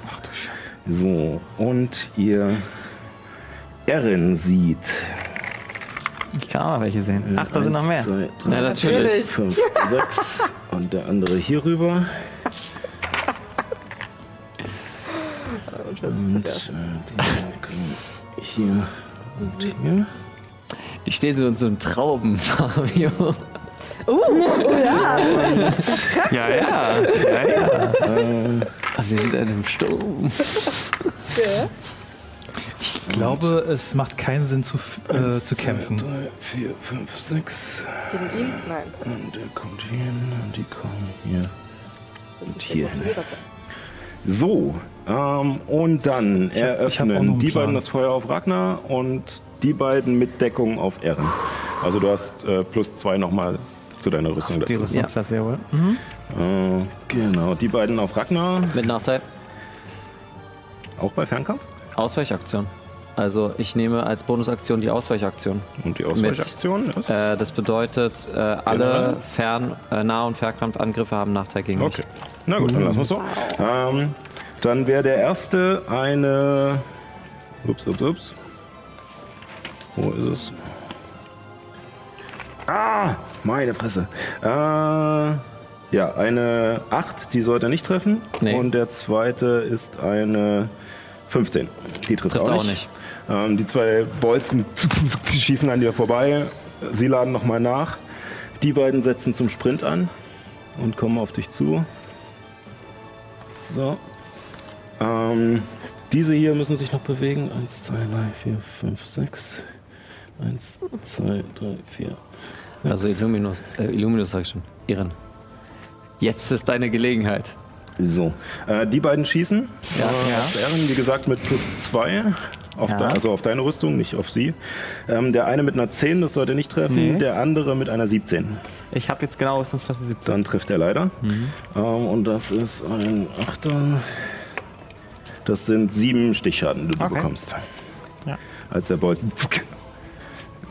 Ach du Scheiße. So, und ihr Erin sieht. Ich kann auch noch welche sehen. Ach, da sind noch mehr. Zwei, Ja, drei, natürlich. fünf, sechs und der andere hier rüber. Und Und äh, hier und hier. Die stehen so in so einem Trauben, Fabio. Uh, oh ja. Ja, ja. ja, ja. Ah, wir sind in einem Sturm. Okay. Ich glaube, es macht keinen Sinn zu, äh, Eins, zu zwei, kämpfen. Drei, vier, fünf, sechs. Gegen ihn? Nein. Und der kommt hier hin und die kommen hier. Das ist hier. motivierte. So, ähm, und dann Ich hab eröffnen die Plan. beiden das Feuer auf Ragnar und die beiden mit Deckung auf Ehren. Also du hast äh, plus zwei nochmal zu deiner Rüstung Die dazu. Rüstungsklasse, jawohl. Äh, genau, die beiden auf Ragnar, Mit Nachteil. auch bei Fernkampf. Ausweichaktion. Also ich nehme als Bonusaktion die Ausweichaktion. Und die Ausweichaktion ist? Äh, das bedeutet, äh, alle Fern-, äh, Nah- und Fernkampfangriffe haben Nachteil gegen mich. Okay. Na gut, dann lassen wir es so. Ähm, dann wäre der erste eine. Ups, ups, ups. Wo ist es? Ah, meine Fresse. Äh, ja, eine 8, die sollte nicht treffen. Nee. Und der zweite ist eine 15. Die trifft, Trifft auch auch nicht. Ähm, die zwei Bolzen schießen an dir vorbei. Sie laden nochmal nach. Die beiden setzen zum Sprint an. und kommen auf dich zu. So. Ähm, diese hier müssen sich noch bewegen. Eins, zwei, drei, vier, fünf, sechs. Eins, zwei, drei, vier. Also Illuminus, äh, Illuminus sag ich schon. Irren. Jetzt ist deine Gelegenheit. So. Äh, die beiden schießen. Ja, äh, ja. Ehren, wie gesagt, mit plus zwei. Auf Ja. de, also auf deine Rüstung, nicht auf sie. Ähm, der eine mit einer 10, das sollte nicht treffen. Nee. Der andere mit einer 17. Ich habe jetzt genau Rüstungsklasse 17. Dann trifft er leider. Ähm, und das ist ein Achter. Das sind sieben Stichschaden, die du Okay. bekommst. Ja. Als der Bolzen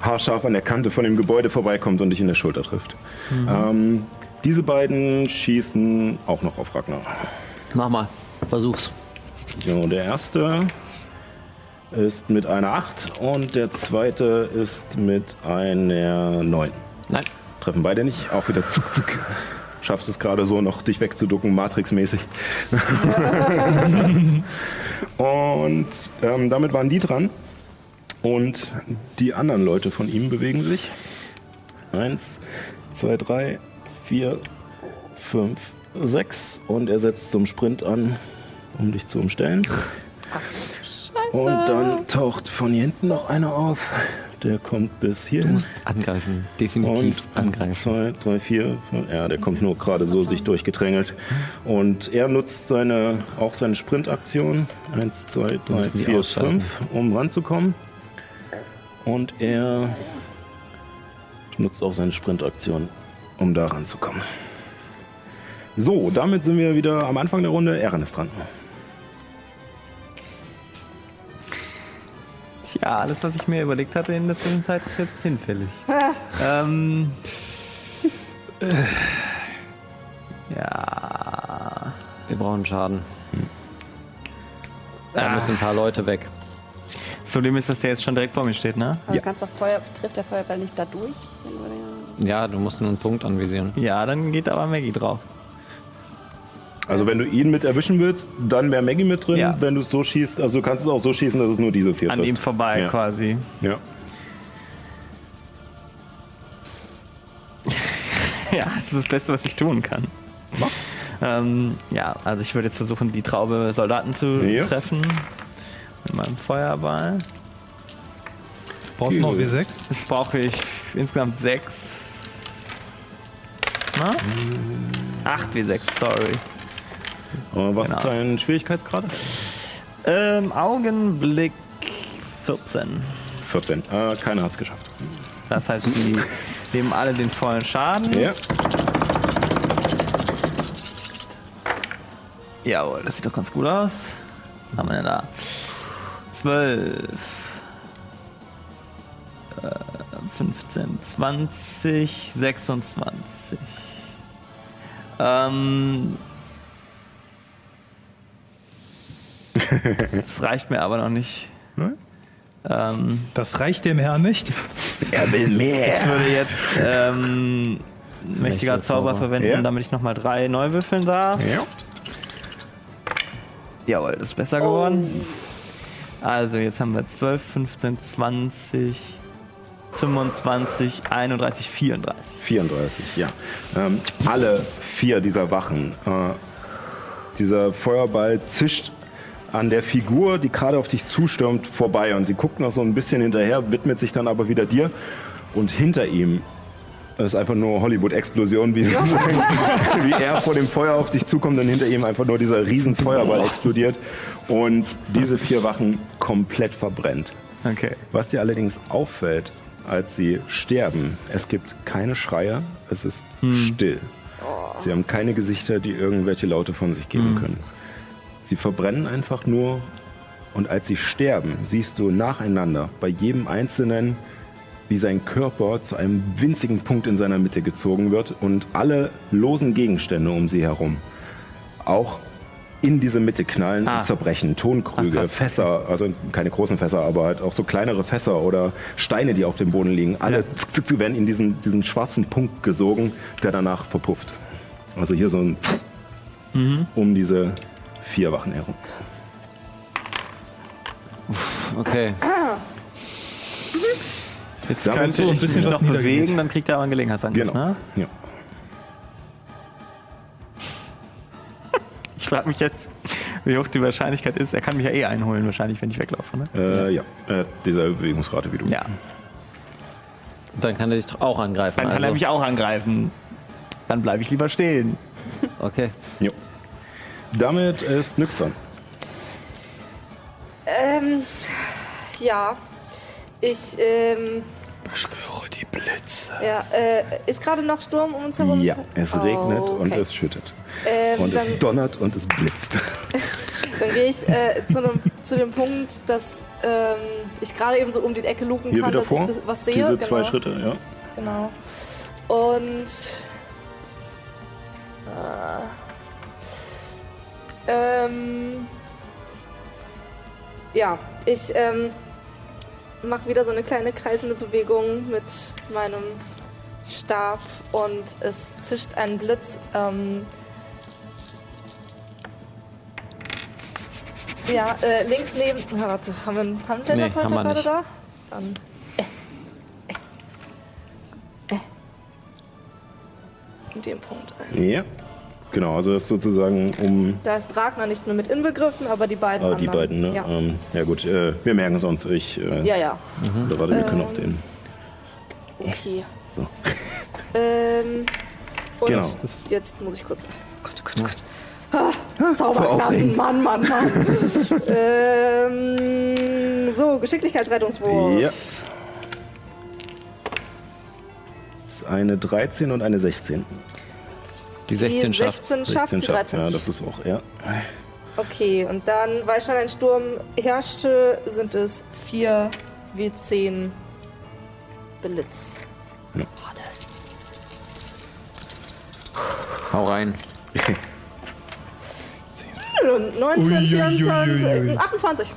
haarscharf an der Kante von dem Gebäude vorbeikommt und dich in der Schulter trifft. Ähm, diese beiden schießen auch noch auf Ragnar. Mach mal. Versuch's. So, der erste ist mit einer 8 und der zweite ist mit einer 9. Nein. Treffen beide nicht, auch wieder zuck, zuck. Schaffst es gerade so noch, dich wegzuducken, Matrix-mäßig. und ähm, damit waren die dran. Und die anderen Leute von ihm bewegen sich. Eins, zwei, drei, vier, fünf, sechs. Und er setzt zum Sprint an, um dich zu umstellen. Und dann taucht von hier hinten noch einer auf. Der kommt bis hier. Du musst angreifen. Definitiv Und eins, angreifen. zwei, drei, vier, fünf. Ja, der kommt nur gerade so sich durchgedrängelt. Und er nutzt seine, auch seine Sprintaktion. Eins, zwei, drei, vier, fünf, um ranzukommen. Und er nutzt auch seine Sprintaktion, um da ranzukommen. So, damit sind wir wieder am Anfang der Runde. Ehren ist dran. Tja, alles, was ich mir überlegt hatte in der Zwischenzeit, ist jetzt hinfällig. ähm. Ja. Wir brauchen Schaden. Da müssen ein paar Leute weg. Das Problem ist, dass der jetzt schon direkt vor mir steht, ne? Aber kannst doch Feuer, trifft der Feuerball nicht da durch? Ja, du musst nur einen Punkt anvisieren. Ja, dann geht aber Maggie drauf. Also wenn du ihn mit erwischen willst, dann wäre Maggie mit drin. Ja. Wenn du es so schießt, also du kannst es auch so schießen, dass es nur diese vier An trifft. ihm vorbei Ja. quasi. Ja. Ja, das ist das Beste, was ich tun kann. Ähm, ja, also ich würde jetzt versuchen, die Traube Soldaten zu Yes. treffen. Mit meinem Feuerball. Brauchst du noch Cool. W6? Jetzt brauche ich insgesamt sechs. Na? 8 W6, sorry. Aber was Genau. ist dein Schwierigkeitsgrad? Ähm, Augenblick 14. 14. Äh, keiner hat es geschafft. Das heißt, die nehmen alle den vollen Schaden. Ja. Jawohl, das sieht doch ganz gut aus. Was haben wir denn da? 12. Äh, 15, 20, 26. Ähm. Das reicht mir aber noch nicht. Nein? Ähm, Das reicht dem Herrn nicht. Er will mehr. ich würde jetzt ähm, mächtiger Zauber Zauber. verwenden, Ja. damit ich nochmal drei neu würfeln darf. Ja. Jawohl, das ist besser geworden. Also jetzt haben wir 12, 15, 20, 25, 31, 34. 34, ja. Ähm, alle vier dieser Wachen. Äh, dieser Feuerball zischt an der Figur, die gerade auf dich zustürmt, vorbei. Und sie guckt noch so ein bisschen hinterher, widmet sich dann aber wieder dir. Und hinter ihm das ist einfach nur Hollywood-Explosion, wie, wie er vor dem Feuer auf dich zukommt und hinter ihm einfach nur dieser riesen Feuerball explodiert und diese vier Wachen komplett verbrennt. Okay. Was dir allerdings auffällt, als sie sterben, es gibt keine Schreie, es ist still. Sie haben keine Gesichter, die irgendwelche Laute von sich geben können. Sie verbrennen einfach nur und als sie sterben, siehst du nacheinander bei jedem Einzelnen, wie sein Körper zu einem winzigen Punkt in seiner Mitte gezogen wird und alle losen Gegenstände um sie herum auch in diese Mitte knallen Ah. und zerbrechen. Tonkrüge, Ach. Fässer, also keine großen Fässer, aber halt auch so kleinere Fässer oder Steine, die auf dem Boden liegen. Alle Ja. zick, zick, zick, werden in diesen, diesen schwarzen Punkt gesogen, der danach verpufft. Also hier so ein Mhm. um diese vier Wachen herum. Okay. Jetzt Ja, könnte so ein ich bisschen mich was bewegen, dann kriegt er aber einen Gelegenheitsangriff, Genau. ne? Ja. frage mich jetzt, wie hoch die Wahrscheinlichkeit ist. Er kann mich ja eh einholen, wahrscheinlich, wenn ich weglaufe. Ne? Äh, ja, er hat dieselbe Bewegungsrate wie du. Ja. Dann kann er dich doch auch angreifen. Dann kann also. er mich auch angreifen. Dann bleibe ich lieber stehen. Okay. Jo. Damit ist Nyx dran. Ähm, ja. Ich, ähm, Beschwöre die Blitze. ja, äh, ist gerade noch Sturm um uns herum? Ja, es regnet Oh, und okay. es schüttet. Ähm, Und dann es donnert und es blitzt. dann gehe ich äh, zu, einem, zu dem Punkt, dass ähm, ich gerade eben so um die Ecke luken Hier kann, dass vor. ich das, was sehe. Diese genau, zwei Schritte, ja. Genau. Und äh, ähm, ja, ich ähm, mache wieder so eine kleine kreisende Bewegung mit meinem Stab und es zischt ein Blitz. Ähm, ja, äh, links neben. Ja, warte, haben wir einen, haben wir einen Nee, Laserpointer haben wir gerade nicht. da? Dann. Äh, äh, äh. In dem Punkt ein. Ja. Genau, also das ist sozusagen um Da ist Ragnar nicht nur mit inbegriffen, aber die beiden äh, die anderen. beiden, ne? Ja, Ähm, ja gut, äh, wir merken es uns. Ich äh, ja, ja. gerade, wir können auch Ähm, den. Okay. So. Ähm, und Genau. jetzt muss ich kurz. Gott, oh Gott, oh Gott. Ah, Zauberklassen, Mann, Mann, Mann. ähm, so, Geschicklichkeitsrettungswurf. Ja. Das ist eine 13 und eine 16. Die 16 die schafft. 16 schafft, 16 die 13 Ja, das ist auch, ja. Okay, und dann, weil schon ein Sturm herrschte, sind es 4 W10 Blitz. Hau rein. 19, Ui, ui, ui, 24, ui, ui. 28.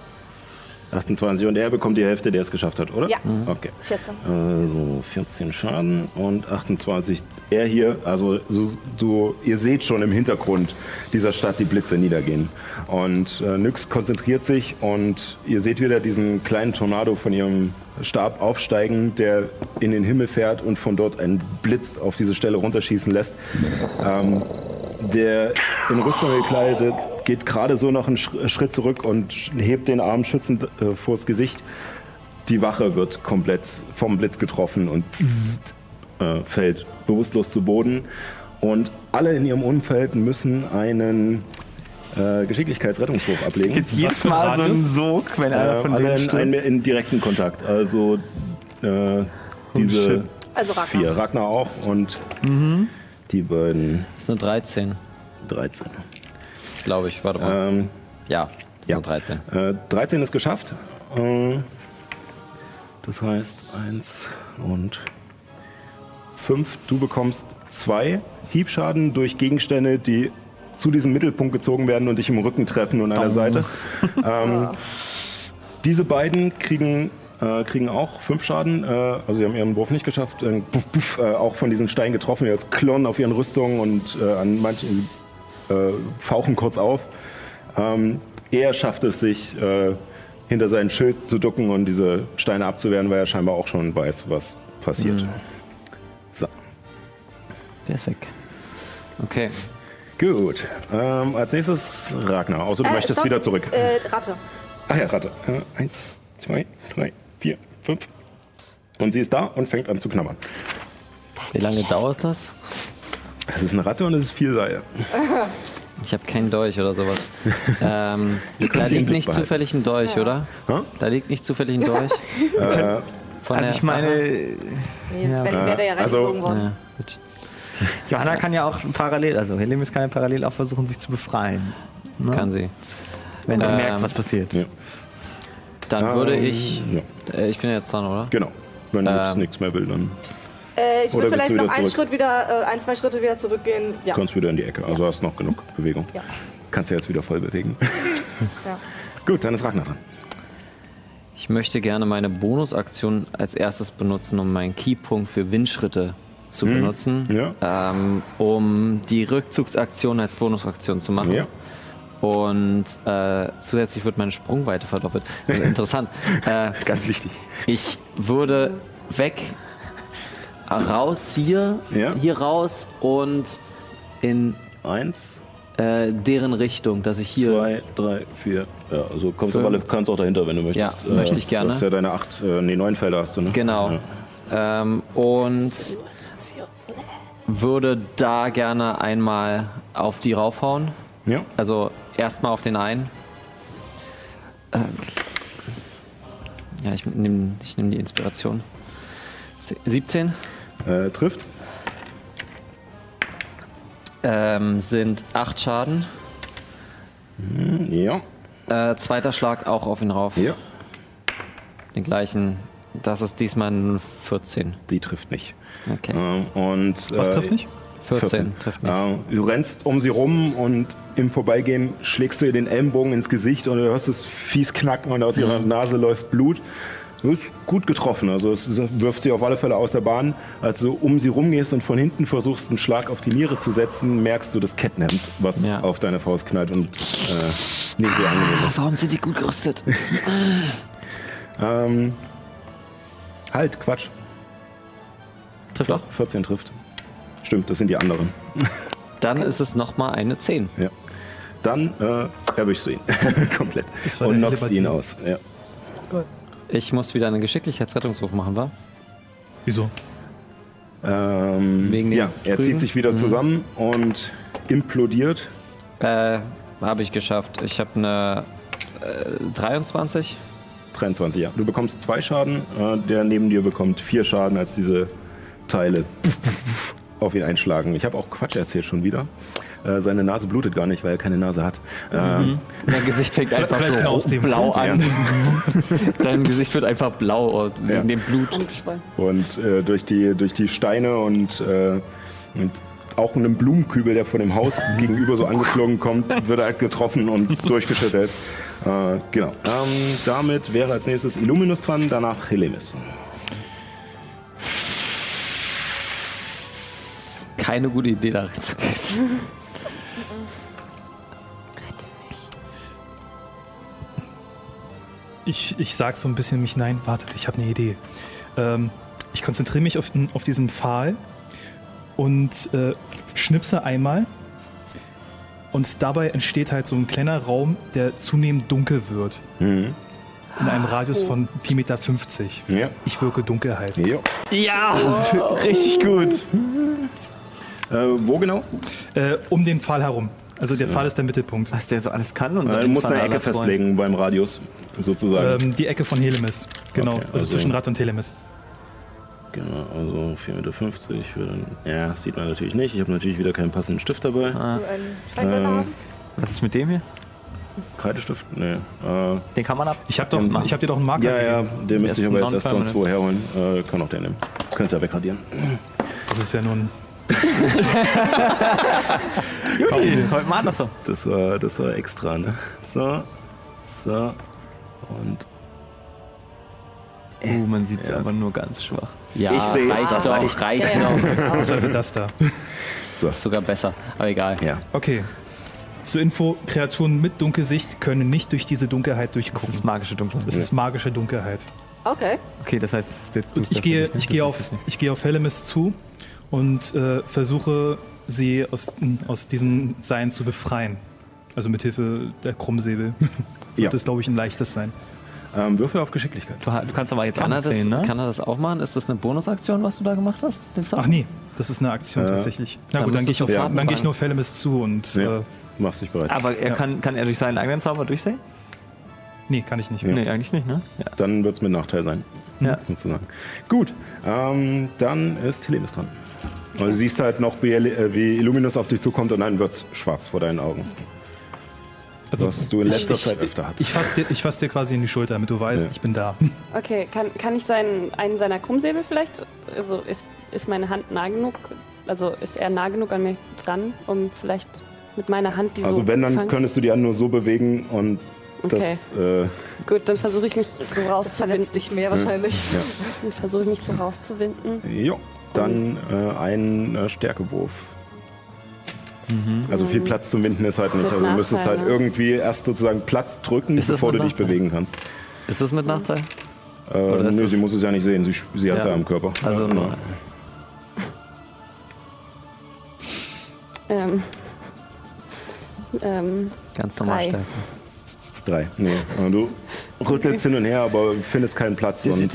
28 und er bekommt die Hälfte, der es geschafft hat, oder? Ja. Okay. Ich schätze. Also 14 Schaden und 28. Er hier, also so, so, ihr seht schon im Hintergrund dieser Stadt die Blitze niedergehen. Und äh, Nyx konzentriert sich und ihr seht wieder diesen kleinen Tornado von ihrem Stab aufsteigen, der in den Himmel fährt und von dort einen Blitz auf diese Stelle runterschießen lässt. Ähm, der in Rüstung gekleidet geht gerade so noch einen Sch- Schritt zurück und hebt den Arm schützend äh, vors Gesicht. Die Wache wird komplett vom Blitz getroffen und äh, fällt bewusstlos zu Boden. Und alle in ihrem Umfeld müssen einen äh, Geschicklichkeitsrettungswurf ablegen. Jetzt jedes Mal so ein? Sog, wenn einer Äh, von alle denen in, stirbt. ein, in direkten Kontakt. Also äh, diese. Also Ragnar. vier. Ragnar auch und die beiden Das ist eine 13, 13. glaube ich. Warte mal. Ähm, ja, das ja. eine 13. Äh, 13 ist geschafft. Äh, das heißt 1 und 5. Du bekommst zwei Hiebschaden durch Gegenstände, die zu diesem Mittelpunkt gezogen werden und dich im Rücken treffen und an der Seite. ähm, diese beiden kriegen, äh, kriegen auch fünf Schaden. Äh, also sie haben ihren Wurf nicht geschafft. Äh, puff, puff, äh, auch von diesen Steinen getroffen, die als Klonnen auf ihren Rüstungen und äh, an manchen äh, fauchen kurz auf. Ähm, er schafft es sich, äh, hinter seinen Schild zu ducken und diese Steine abzuwehren, weil er scheinbar auch schon weiß, was passiert. So, Der ist weg. Okay. gut. Ähm, als nächstes Ragnar. Außer du Äh, möchtest stopp. wieder zurück. Äh, Ratte. Ach ja, Ratte. Äh, eins, zwei, drei, vier, fünf. Und sie ist da und fängt an zu knabbern. Wie lange dauert das? Es ist eine Ratte und es ist vier Seile. Ich habe keinen Dolch oder sowas. ähm, da liegt nicht behalten. zufällig ein Dolch, oder? Hä? Da liegt nicht zufällig ein Dolch. Äh, Von Also ich meine, Nee, Ja. wenn wäre der ja Also- reingezogen worden. Ja. Johanna kann ja auch parallel, also Helemis kann ja parallel auch versuchen, sich zu befreien. Ne? Kann sie. Wenn sie Ähm, merkt, was passiert. ja. Dann würde Ähm, ich. Ja, Äh, ich bin jetzt dran, oder? genau. Wenn du jetzt Ähm, nichts mehr will, dann Äh, ich willst vielleicht du noch einen zurück? Schritt wieder, äh, ein, zwei Schritte wieder zurückgehen. Ja. kannst du wieder in die Ecke. Also hast noch genug Bewegung. Ja. Kannst du jetzt wieder voll bewegen. ja. Gut, dann ist Ragnar dran. Ich möchte gerne meine Bonusaktion als erstes benutzen, um meinen Keypunkt für Windschritte zu benutzen, Ja. ähm, um die Rückzugsaktion als Bonusaktion zu machen. Ja. Und äh, zusätzlich wird meine Sprungweite verdoppelt. Also interessant. äh, Ganz wichtig. ich würde weg, raus hier, Ja. hier raus und in Eins. Äh, deren Richtung, dass ich hier. Zwei, drei, vier. Ja, also kommst du Fünf. alle, kannst auch dahinter, wenn du möchtest. Ja, möchte ich gerne. Das ist ja deine acht, äh, nee, neun Felder hast du, ne? Genau. Ja. Ähm, und würde da gerne einmal auf die raufhauen. ja. Also erstmal auf den einen. Ähm, ja, ich nehme ich nehm die Inspiration. Se- 17 Äh, trifft. ähm, sind 8 Schaden. Ja. Äh, zweiter Schlag auch auf ihn rauf. Ja. Den gleichen. Das ist diesmal ein 14. Die trifft nicht. Okay. Ähm, und, Was äh, trifft nicht? 14, trifft nicht. Ja, du rennst um sie rum und im Vorbeigehen schlägst du ihr den Ellenbogen ins Gesicht und du hörst es fies knacken und aus ihrer Nase läuft Blut. Du bist gut getroffen, also es wirft sie auf alle Fälle aus der Bahn. Als du um sie rumgehst und von hinten versuchst, einen Schlag auf die Niere zu setzen, merkst du das Kettenhemd, was Ja. auf deine Faust knallt und äh, nicht so angenehm ist. Warum sind die gut gerüstet? Ähm, halt, Quatsch. Trifft auch. 14 trifft. Stimmt, das sind die anderen. Dann ist es nochmal eine 10. Ja. Dann äh, erwischst du ihn komplett und knockst ihn aus. Ja. Ich muss wieder einen Geschicklichkeitsrettungswurf machen, wa? Wieso? Ähm, Wegen ja, er zieht sich wieder zusammen und implodiert. Äh, habe ich geschafft. Ich habe eine äh, 23. 23, ja. Du bekommst zwei Schaden, äh, der neben dir bekommt vier Schaden, als diese Teile auf ihn einschlagen. Ich habe auch Quatsch erzählt schon wieder. Äh, seine Nase blutet gar nicht, weil er keine Nase hat. Ähm, Sein Gesicht fängt einfach so aus dem blau Grund, an. Sein Gesicht wird einfach blau wegen Ja. dem Blut. Und äh, durch, die, durch die Steine und, äh, und auch einem Blumenkübel, der von dem Haus gegenüber so angeflogen kommt, wird er halt getroffen und durchgeschüttelt. Äh, genau. Ähm, damit wäre als nächstes Illuminus dran, danach Helemis. Keine gute Idee, da reinzugehen. Ich, ich sag so ein bisschen mich, nein, wartet, ich habe eine Idee. Ähm, ich konzentriere mich auf, auf diesen Pfahl und äh, schnipse einmal. Und dabei entsteht halt so ein kleiner Raum, der zunehmend dunkel wird. Mhm. In einem Radius von 4,50 Meter. Ja. Ich wirke Dunkelheit. Jo. Ja, richtig gut. Äh, wo genau? Äh, um den Pfahl herum. Also der Pfahl ist der Mittelpunkt. Was der so alles kann und Äh, so. du musst eine Ecke festlegen beim Radius, sozusagen. Ähm, die Ecke von Helemis. Genau. Okay, also, also- zwischen Rad und Helemis. Genau, also 4,50 Meter. Für den, ja, sieht man natürlich nicht. Ich habe natürlich wieder keinen passenden Stift dabei. Ah. Du einen Ähm? Was ist mit dem hier? Kreidestift? Nee. Äh, Den kann man ab. Ich habe hab dir doch einen Marker ja, ja, gegeben. den müsste ich ist aber jetzt erst sonst Non-Permanent. wo herholen. Äh, kann auch den nehmen. Könntest ja wegradieren. Das ist ja nun. Juti, heute mal andersrum. Das war, das war extra, ne? So, so und Uh, man sieht es Ja. aber nur ganz schwach. Ja, Ich sehe es, reicht das doch, reicht. reicht Ja, noch. Außer für das da. Ist sogar besser, aber egal. ja. Okay. Zur Info: Kreaturen mit Dunkelsicht können nicht durch diese Dunkelheit Das durchgucken. ist magische Dunkelheit. Das ist magische Dunkelheit. Okay. Okay, das heißt, es ich gehe, ich gehe auf, ich gehe auf Helemis zu und äh, versuche sie aus, aus diesem Sein zu befreien. Also mit Hilfe der Krummsäbel. Sollte Ja. es, glaube ich, ein leichtes sein. Ähm, Würfel auf Geschicklichkeit. Du, du kannst aber jetzt Kann er, das, anzählen, ne? kann er das auch machen? Ist das eine Bonusaktion, was du da gemacht hast? Ach nee, das ist eine Aktion Äh, tatsächlich. Na dann gut, dann gehe ich, auf, sofort dann gehe ich nur auf Helemis zu und Ja. äh, Machst dich bereit. aber er Ja. kann, kann er durch seinen eigenen Zauber durchsehen? nee, kann ich nicht. Ja. Nee, eigentlich nicht, ne? Ja. Dann wird es mit Nachteil sein. Ja. Sozusagen. Gut, ähm, dann ist Helemis dran. Also du siehst halt noch, wie, äh, wie Illuminus auf dich zukommt und dann wird es schwarz vor deinen Augen. Also was du in letzter ich, Zeit öfter hattest. Ich fasse dir, ich fass dir quasi in die Schulter, damit du weißt, Ja. ich bin da. Okay, kann, kann ich seinen, einen seiner Krummsäbel vielleicht? Also ist, ist meine Hand nah genug? Also ist er nah genug an mir dran, um vielleicht mit meiner Hand diese. Also wenn, dann fangen? könntest du die Hand nur so bewegen und Okay, das, äh, gut, dann versuche ich mich so Das verletzt rauszuwinden. dich mehr wahrscheinlich. Dann versuche ich mich so rauszuwinden. jo, dann äh, ein äh, Stärkewurf. Also viel Platz zum Winden ist halt nicht. Also du müsstest halt ne? irgendwie erst sozusagen Platz drücken, Ist bevor du dich Nachteil? bewegen kannst. Ist das mit Nachteil? Äh, nö, das- sie muss es ja nicht sehen. Sie, sie hat es Ja. ja am Körper. Also ja, nur. Ähm, Ähm, Ganz normal. Stärke. Drei. Nee. Du rüttelst hin und her, aber findest keinen Platz. Und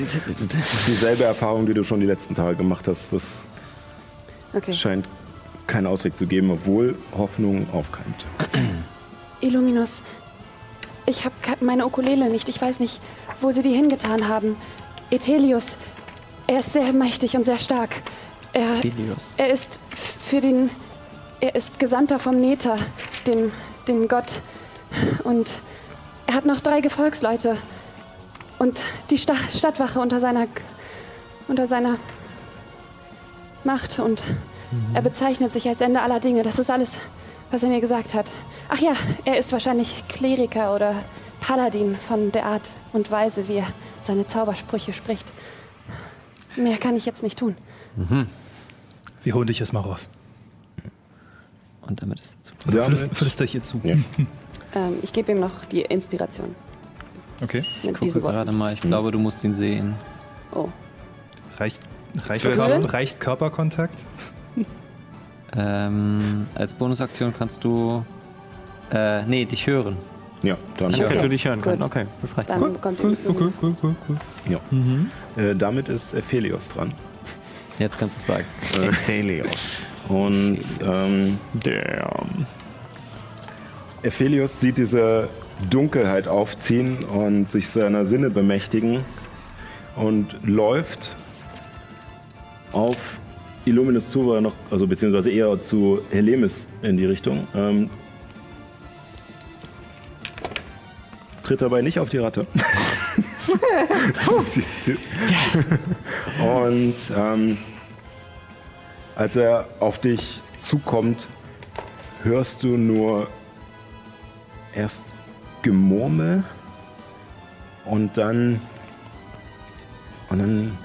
dieselbe Erfahrung, die du schon die letzten Tage gemacht hast, das okay. scheint keinen Ausweg zu geben, obwohl Hoffnung aufkeimt. Illuminus, ich habe meine Ukulele nicht. Ich weiß nicht, wo sie die hingetan haben. Ethelius, er ist sehr mächtig und sehr stark. Er, er ist für den. Er ist Gesandter vom Nether, dem, dem Gott. Und er hat noch drei Gefolgsleute. Und die Sta Stadtwache unter seiner. unter seiner Macht. Und er bezeichnet sich als Ende aller Dinge. Das ist alles, was er mir gesagt hat. Ach ja, er ist wahrscheinlich Kleriker oder Paladin von der Art und Weise, wie er seine Zaubersprüche spricht. Mehr kann ich jetzt nicht tun. Wir holen dich jetzt mal raus. Und damit ist es zu. Also flüster, flüster ich ihr zu. Ja. Ähm, ich gebe ihm noch die Inspiration Okay. mit Gucke diesen gerade mal. Ich glaube, du musst ihn sehen. Oh, Reicht, reicht? Körper, reicht Körperkontakt? Ähm, als Bonusaktion kannst du. Äh, nee, dich hören. Ja, dann. Okay. Du dich hören können. Okay, das reicht. dann bekommt Cool, ihr cool, cool, cool, cool, cool. Ja. Äh, damit ist Ephelios dran. Jetzt kannst du sagen. Ephelios. Und ähm, Damn. Ephelios sieht diese Dunkelheit aufziehen und sich seiner Sinne bemächtigen und läuft auf Illuminus zu, noch, also beziehungsweise eher zu Helemis in die Richtung. Ähm, tritt dabei nicht auf die Ratte. Und ähm, als er auf dich zukommt, hörst du nur erst Gemurmel und dann und dann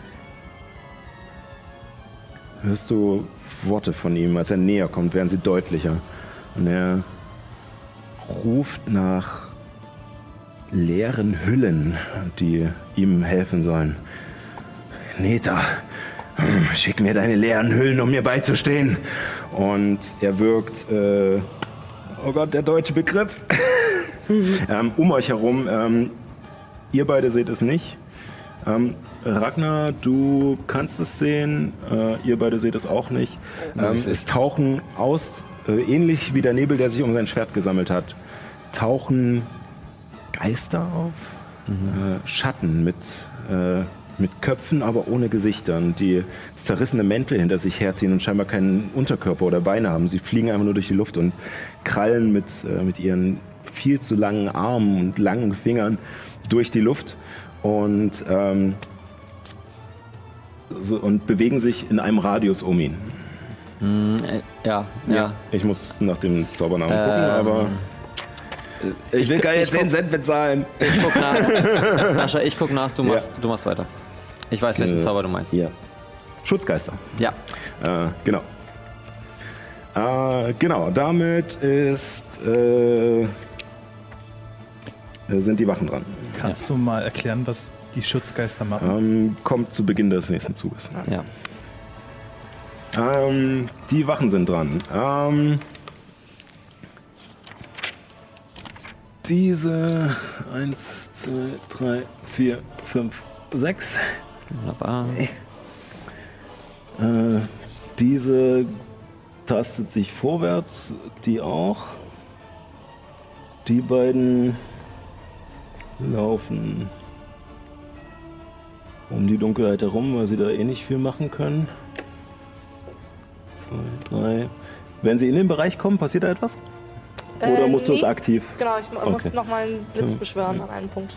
hörst du Worte von ihm, als er näher kommt, werden sie deutlicher. Und er ruft nach leeren Hüllen, die ihm helfen sollen. Neta, schick mir deine leeren Hüllen, um mir beizustehen. Und er wirkt, äh, oh Gott, der deutsche Begriff, ähm, um euch herum. Ähm, ihr beide seht es nicht. Ähm, Ragnar, du kannst es sehen. Äh, ihr beide seht es auch nicht. Ähm, es tauchen aus, äh, ähnlich wie der Nebel, der sich um sein Schwert gesammelt hat, tauchen Geister auf. Äh, Schatten mit, äh, mit Köpfen, aber ohne Gesichtern, die zerrissene Mäntel hinter sich herziehen und scheinbar keinen Unterkörper oder Beine haben. Sie fliegen einfach nur durch die Luft und krallen mit, äh, mit ihren viel zu langen Armen und langen Fingern durch die Luft und, ähm, so, und bewegen sich in einem Radius um ihn. Hm, äh, ja, ja. Ich muss nach dem Zaubernamen Ähm, gucken, aber ich will ich- keine ich 10 guck- Cent bezahlen. Ich guck nach. Sascha, ich guck nach. Du Ja. machst, du machst weiter. Ich weiß, welchen Äh, Zauber du meinst. Ja. Schutzgeister. Ja. Äh, genau. Äh, genau, damit ist, äh, sind die Wachen dran. Kannst du mal erklären, was die Schutzgeister machen? Ähm, kommt zu Beginn des nächsten Zuges. Ja. Ähm, die Wachen sind dran. Ähm, diese 1, 2, 3, 4, 5, 6. Wunderbar. Äh, diese tastet sich vorwärts, die auch. Die beiden laufen um die Dunkelheit herum, weil sie da eh nicht viel machen können. Zwei, drei. Wenn sie in den Bereich kommen, passiert da etwas? Oder Äh, musst du es nee. aktiv? Genau, ich mu- muss Okay. nochmal einen Blitz So. beschwören an einen Punkt.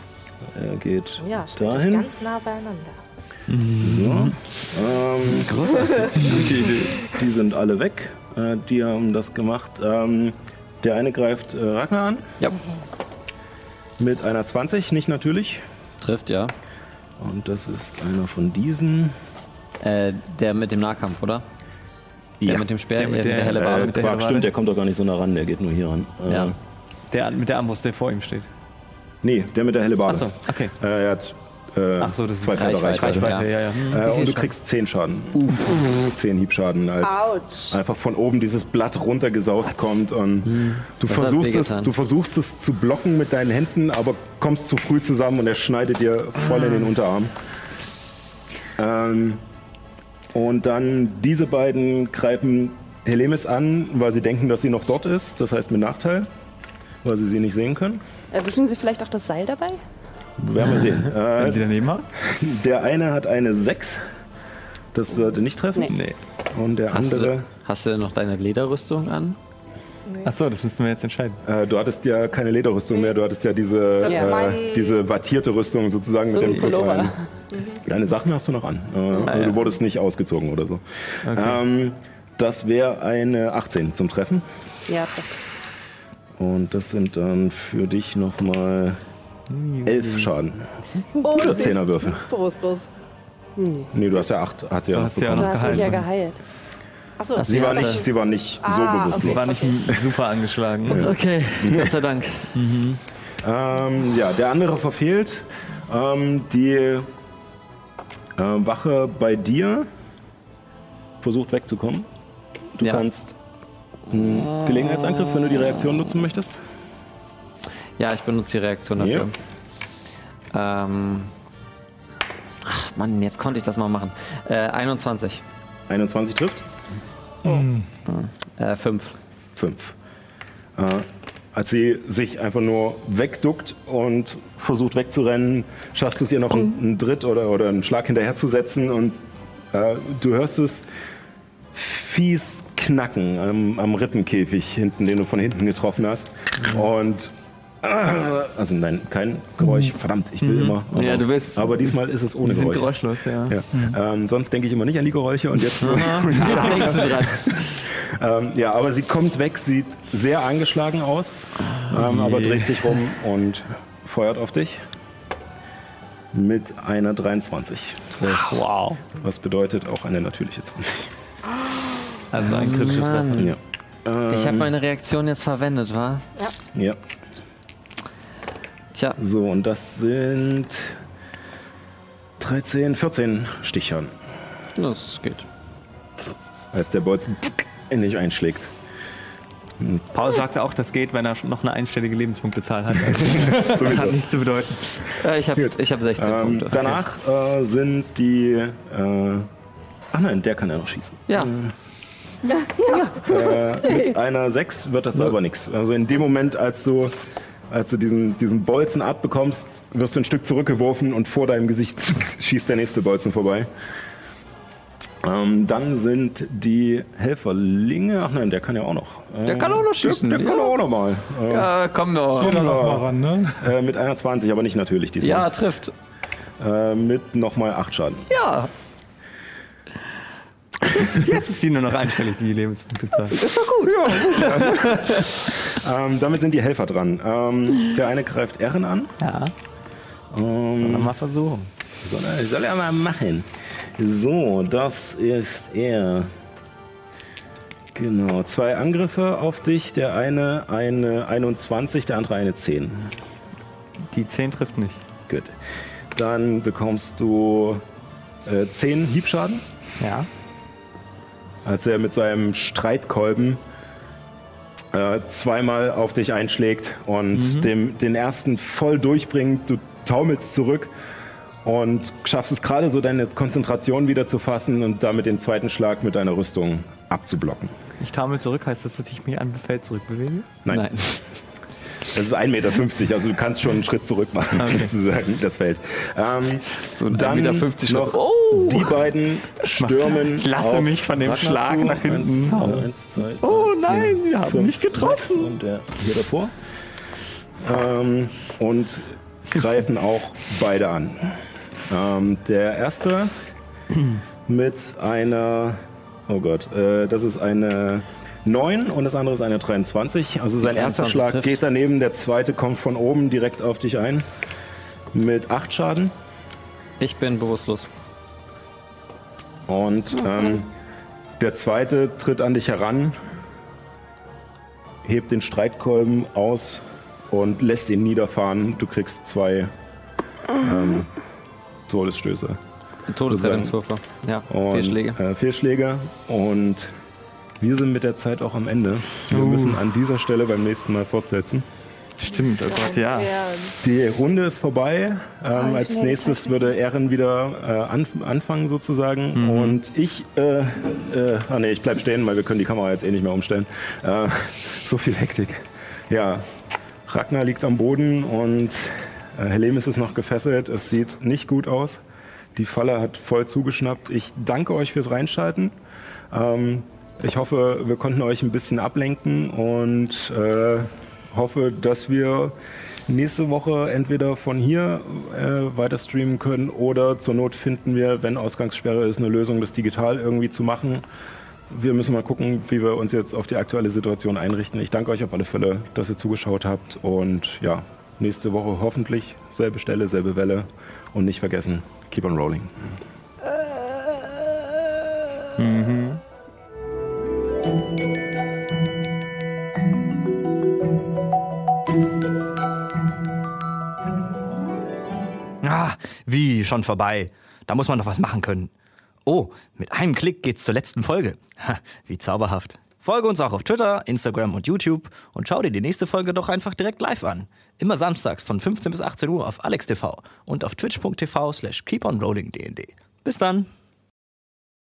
Er geht Ja, steht euch dahin. ganz nah beieinander. So. Ähm, die, die sind alle weg. Äh, die haben das gemacht. Ähm, der eine greift äh, Ragnar an. Ja. Mit einer 20, nicht natürlich. Trifft, ja. Und das ist einer von diesen. Äh, der mit dem Nahkampf, oder? Der mit dem Speer, Der mit äh, der- der helle äh, Barbe. mit der Quark, Hellebarde. stimmt, der kommt doch gar nicht so nah ran, der geht nur hier ran. Äh, Ja. Der mit der Armbrust, der vor ihm steht. Nee, der mit der helle Barde. Achso, okay. Äh, er hat Äh, Ach so, das ist zwei Felder Reichweite, Reichweite. Reichweite, ja, ja. Äh, und du kriegst 10 Schaden. 10 Hiebschaden, als Autsch. einfach von oben dieses Blatt runtergesaust kommt. Und du, Hm. Das hat versuchst es, du versuchst es zu blocken mit deinen Händen, aber kommst zu früh zusammen und er schneidet dir voll in den Unterarm. Ähm, und dann diese beiden greifen Helemis an, weil sie denken, dass sie noch dort ist. Das heißt mit Nachteil, weil sie sie nicht sehen können. Erwischen Sie vielleicht auch das Seil dabei? Werden wir sehen. Wenn sie Äh, daneben haben? der eine hat eine 6. Das sollte nicht treffen. Nee. Nee. Und der Hast andere. du, hast du denn noch deine Lederrüstung an? Achso, das müssten wir jetzt entscheiden. Äh, du hattest ja keine Lederrüstung mehr, du hattest ja diese, äh, diese wattierte Rüstung sozusagen So mit dem Plus Pullover. ein. Deine Sachen hast du noch an. Äh, also Du wurdest nicht ausgezogen oder so. Ähm, das wäre eine 18 zum Treffen. Ja, das Und das sind dann für dich nochmal 11 Schaden. Oh, Oder sie ist 10er Würfel. Bewusstlos. Nee, du hast ja 8. Hat sie ja Du noch hast ja bekommen. du hast mich ja geheilt. geheilt. Achso, Ach, Sie Sie war nicht, sie war nicht Ah, so bewusstlos. Sie war nicht super angeschlagen. Okay, Gott sei Dank. Ähm, ja, der andere verfehlt. Ähm, die äh, Wache bei versucht wegzukommen. Du Ja. kannst einen Gelegenheitsangriff, wenn du die Reaktion nutzen möchtest. Ja, ich benutze die Reaktion dafür. Ähm. Ach Mann, jetzt konnte ich das mal machen. Äh, 21. 21 trifft. Äh, 5. 5. Äh, als sie sich einfach nur wegduckt und versucht wegzurennen, schaffst du es ihr noch einen, einen Dritt oder, oder einen Schlag hinterherzusetzen und äh, du hörst es fies knacken am, am Rippenkäfig hinten, den du von hinten getroffen hast. Und also nein, kein Geräusch. Verdammt, ich will immer. Aber, Ja, du willst- Aber diesmal ist es ohne Geräusch. geräuschlos, ja. Ja. Ähm, sonst denke ich immer nicht an die Geräusche und jetzt. Jetzt bist du dran. ähm, ja, aber sie kommt weg, sieht sehr angeschlagen aus, ähm, aber dreht sich rum und feuert auf dich. Mit einer 23. Wow. Was bedeutet auch eine natürliche 20. Also ein kritisches Treffer. Ja. Ähm, Ich habe meine Reaktion jetzt verwendet, wa? ja. Tja, So, und das sind 13, 14 Stichern, das geht. als der Bolzen in dich einschlägt. Paul sagte auch, das geht, wenn er noch eine einstellige Lebenspunktezahl hat. Das hat nichts zu bedeuten. Äh, ich habe ich hab 16 Ähm, Punkte. danach äh, sind die. Äh, ach nein, der kann ja noch schießen. Ja, Äh, mit einer 6 wird das aber nichts. Also in dem Moment, als du, als du diesen, diesen Bolzen abbekommst, wirst du ein Stück zurückgeworfen und vor deinem Gesicht schießt der nächste Bolzen vorbei. Ähm, dann sind die Helferlinge. Ach nein, der kann ja auch noch. Äh, Der kann auch noch schießen, Der, der ja. kann auch noch mal. Äh, ja komm doch. Komm mal ran, ne? äh, mit einer 20, aber nicht natürlich diesmal. Ja, trifft. Äh, mit nochmal 8 Schaden. Ja, Jetzt ist die nur noch einstellig, die Lebenspunktezahl. Ähm, damit sind die Helfer dran. Ähm, der eine greift Ehren an. Ja, Ähm, soll er mal versuchen. Soll er, soll er mal machen. So, das ist er. Genau, zwei Angriffe auf dich. Der eine eine 21, der andere eine 10. Die 10 trifft nicht. Gut. Dann bekommst du äh, 10 Hiebschaden, Ja. Als er mit seinem Streitkolben äh, zweimal auf dich einschlägt und dem, den ersten voll durchbringt. Du taumelst zurück und schaffst es gerade so, deine Konzentration wieder zu fassen und damit den zweiten Schlag mit deiner Rüstung abzublocken. Ich taumel zurück, heißt das, dass ich mich an Feld zurückbewege? Nein, nein. Das ist 1,50 Meter, also du kannst schon einen Schritt zurück machen, sozusagen, das Feld. Ähm, So ein dann 1,50 Meter noch Schlag. die beiden stürmen. Ich lasse auf mich von dem Ragnar Schlag zu. nach hinten. Eins, eins, zwei, Oh nein, vier, wir haben fünf, mich getroffen. sechs Und der hier davor. Ähm, und greifen auch beide an. Ähm, der erste mit einer, oh Gott, äh, das ist eine 9 und das andere ist eine 23. Also sein erster 23 Schlag trifft. geht daneben, der zweite kommt von oben direkt auf dich ein. Mit 8 Schaden. Ich bin bewusstlos. Und ähm, der zweite tritt an dich heran, hebt den Streitkolben aus und lässt ihn niederfahren. Du kriegst zwei ähm, Todesstöße. Todesrettungswürfe. Ja, Und, vier Schläge. Äh, vier Schläge. Und wir sind mit der Zeit auch am Ende. Wir müssen an dieser Stelle beim nächsten Mal fortsetzen. Stimmt, oh Gott, ja. Die Runde ist vorbei. Ähm, ich als nächstes würde Ehren wieder äh, anf anfangen sozusagen. Mhm. Und ich, äh, äh, ah nee, ich bleib stehen, weil wir können die Kamera jetzt eh nicht mehr umstellen. Äh, so viel Hektik. Ja, Ragnar liegt am Boden und äh, Helemis ist noch gefesselt. Es sieht nicht gut aus. Die Falle hat voll zugeschnappt. Ich danke euch fürs Reinschalten. Ähm, ich hoffe, wir konnten euch ein bisschen ablenken und äh, hoffe, dass wir nächste Woche entweder von hier äh, weiter streamen können oder zur Not finden wir, wenn Ausgangssperre ist, eine Lösung, das digital irgendwie zu machen. Wir müssen mal gucken, wie wir uns jetzt auf die aktuelle Situation einrichten. Ich danke euch auf alle Fälle, dass ihr zugeschaut habt und ja, nächste Woche hoffentlich selbe Stelle, selbe Welle und nicht vergessen, keep on rolling. Ah, wie, schon vorbei. Da muss man noch was machen können. Oh, mit einem Klick geht's zur letzten Folge. Ha, wie zauberhaft. Folge uns auch auf Twitter, Instagram und YouTube und schau dir die nächste Folge doch einfach direkt live an. Immer samstags von 15 bis 18 Uhr auf AlexTV und auf twitch.tv slash keeponrollingdnd. Bis dann.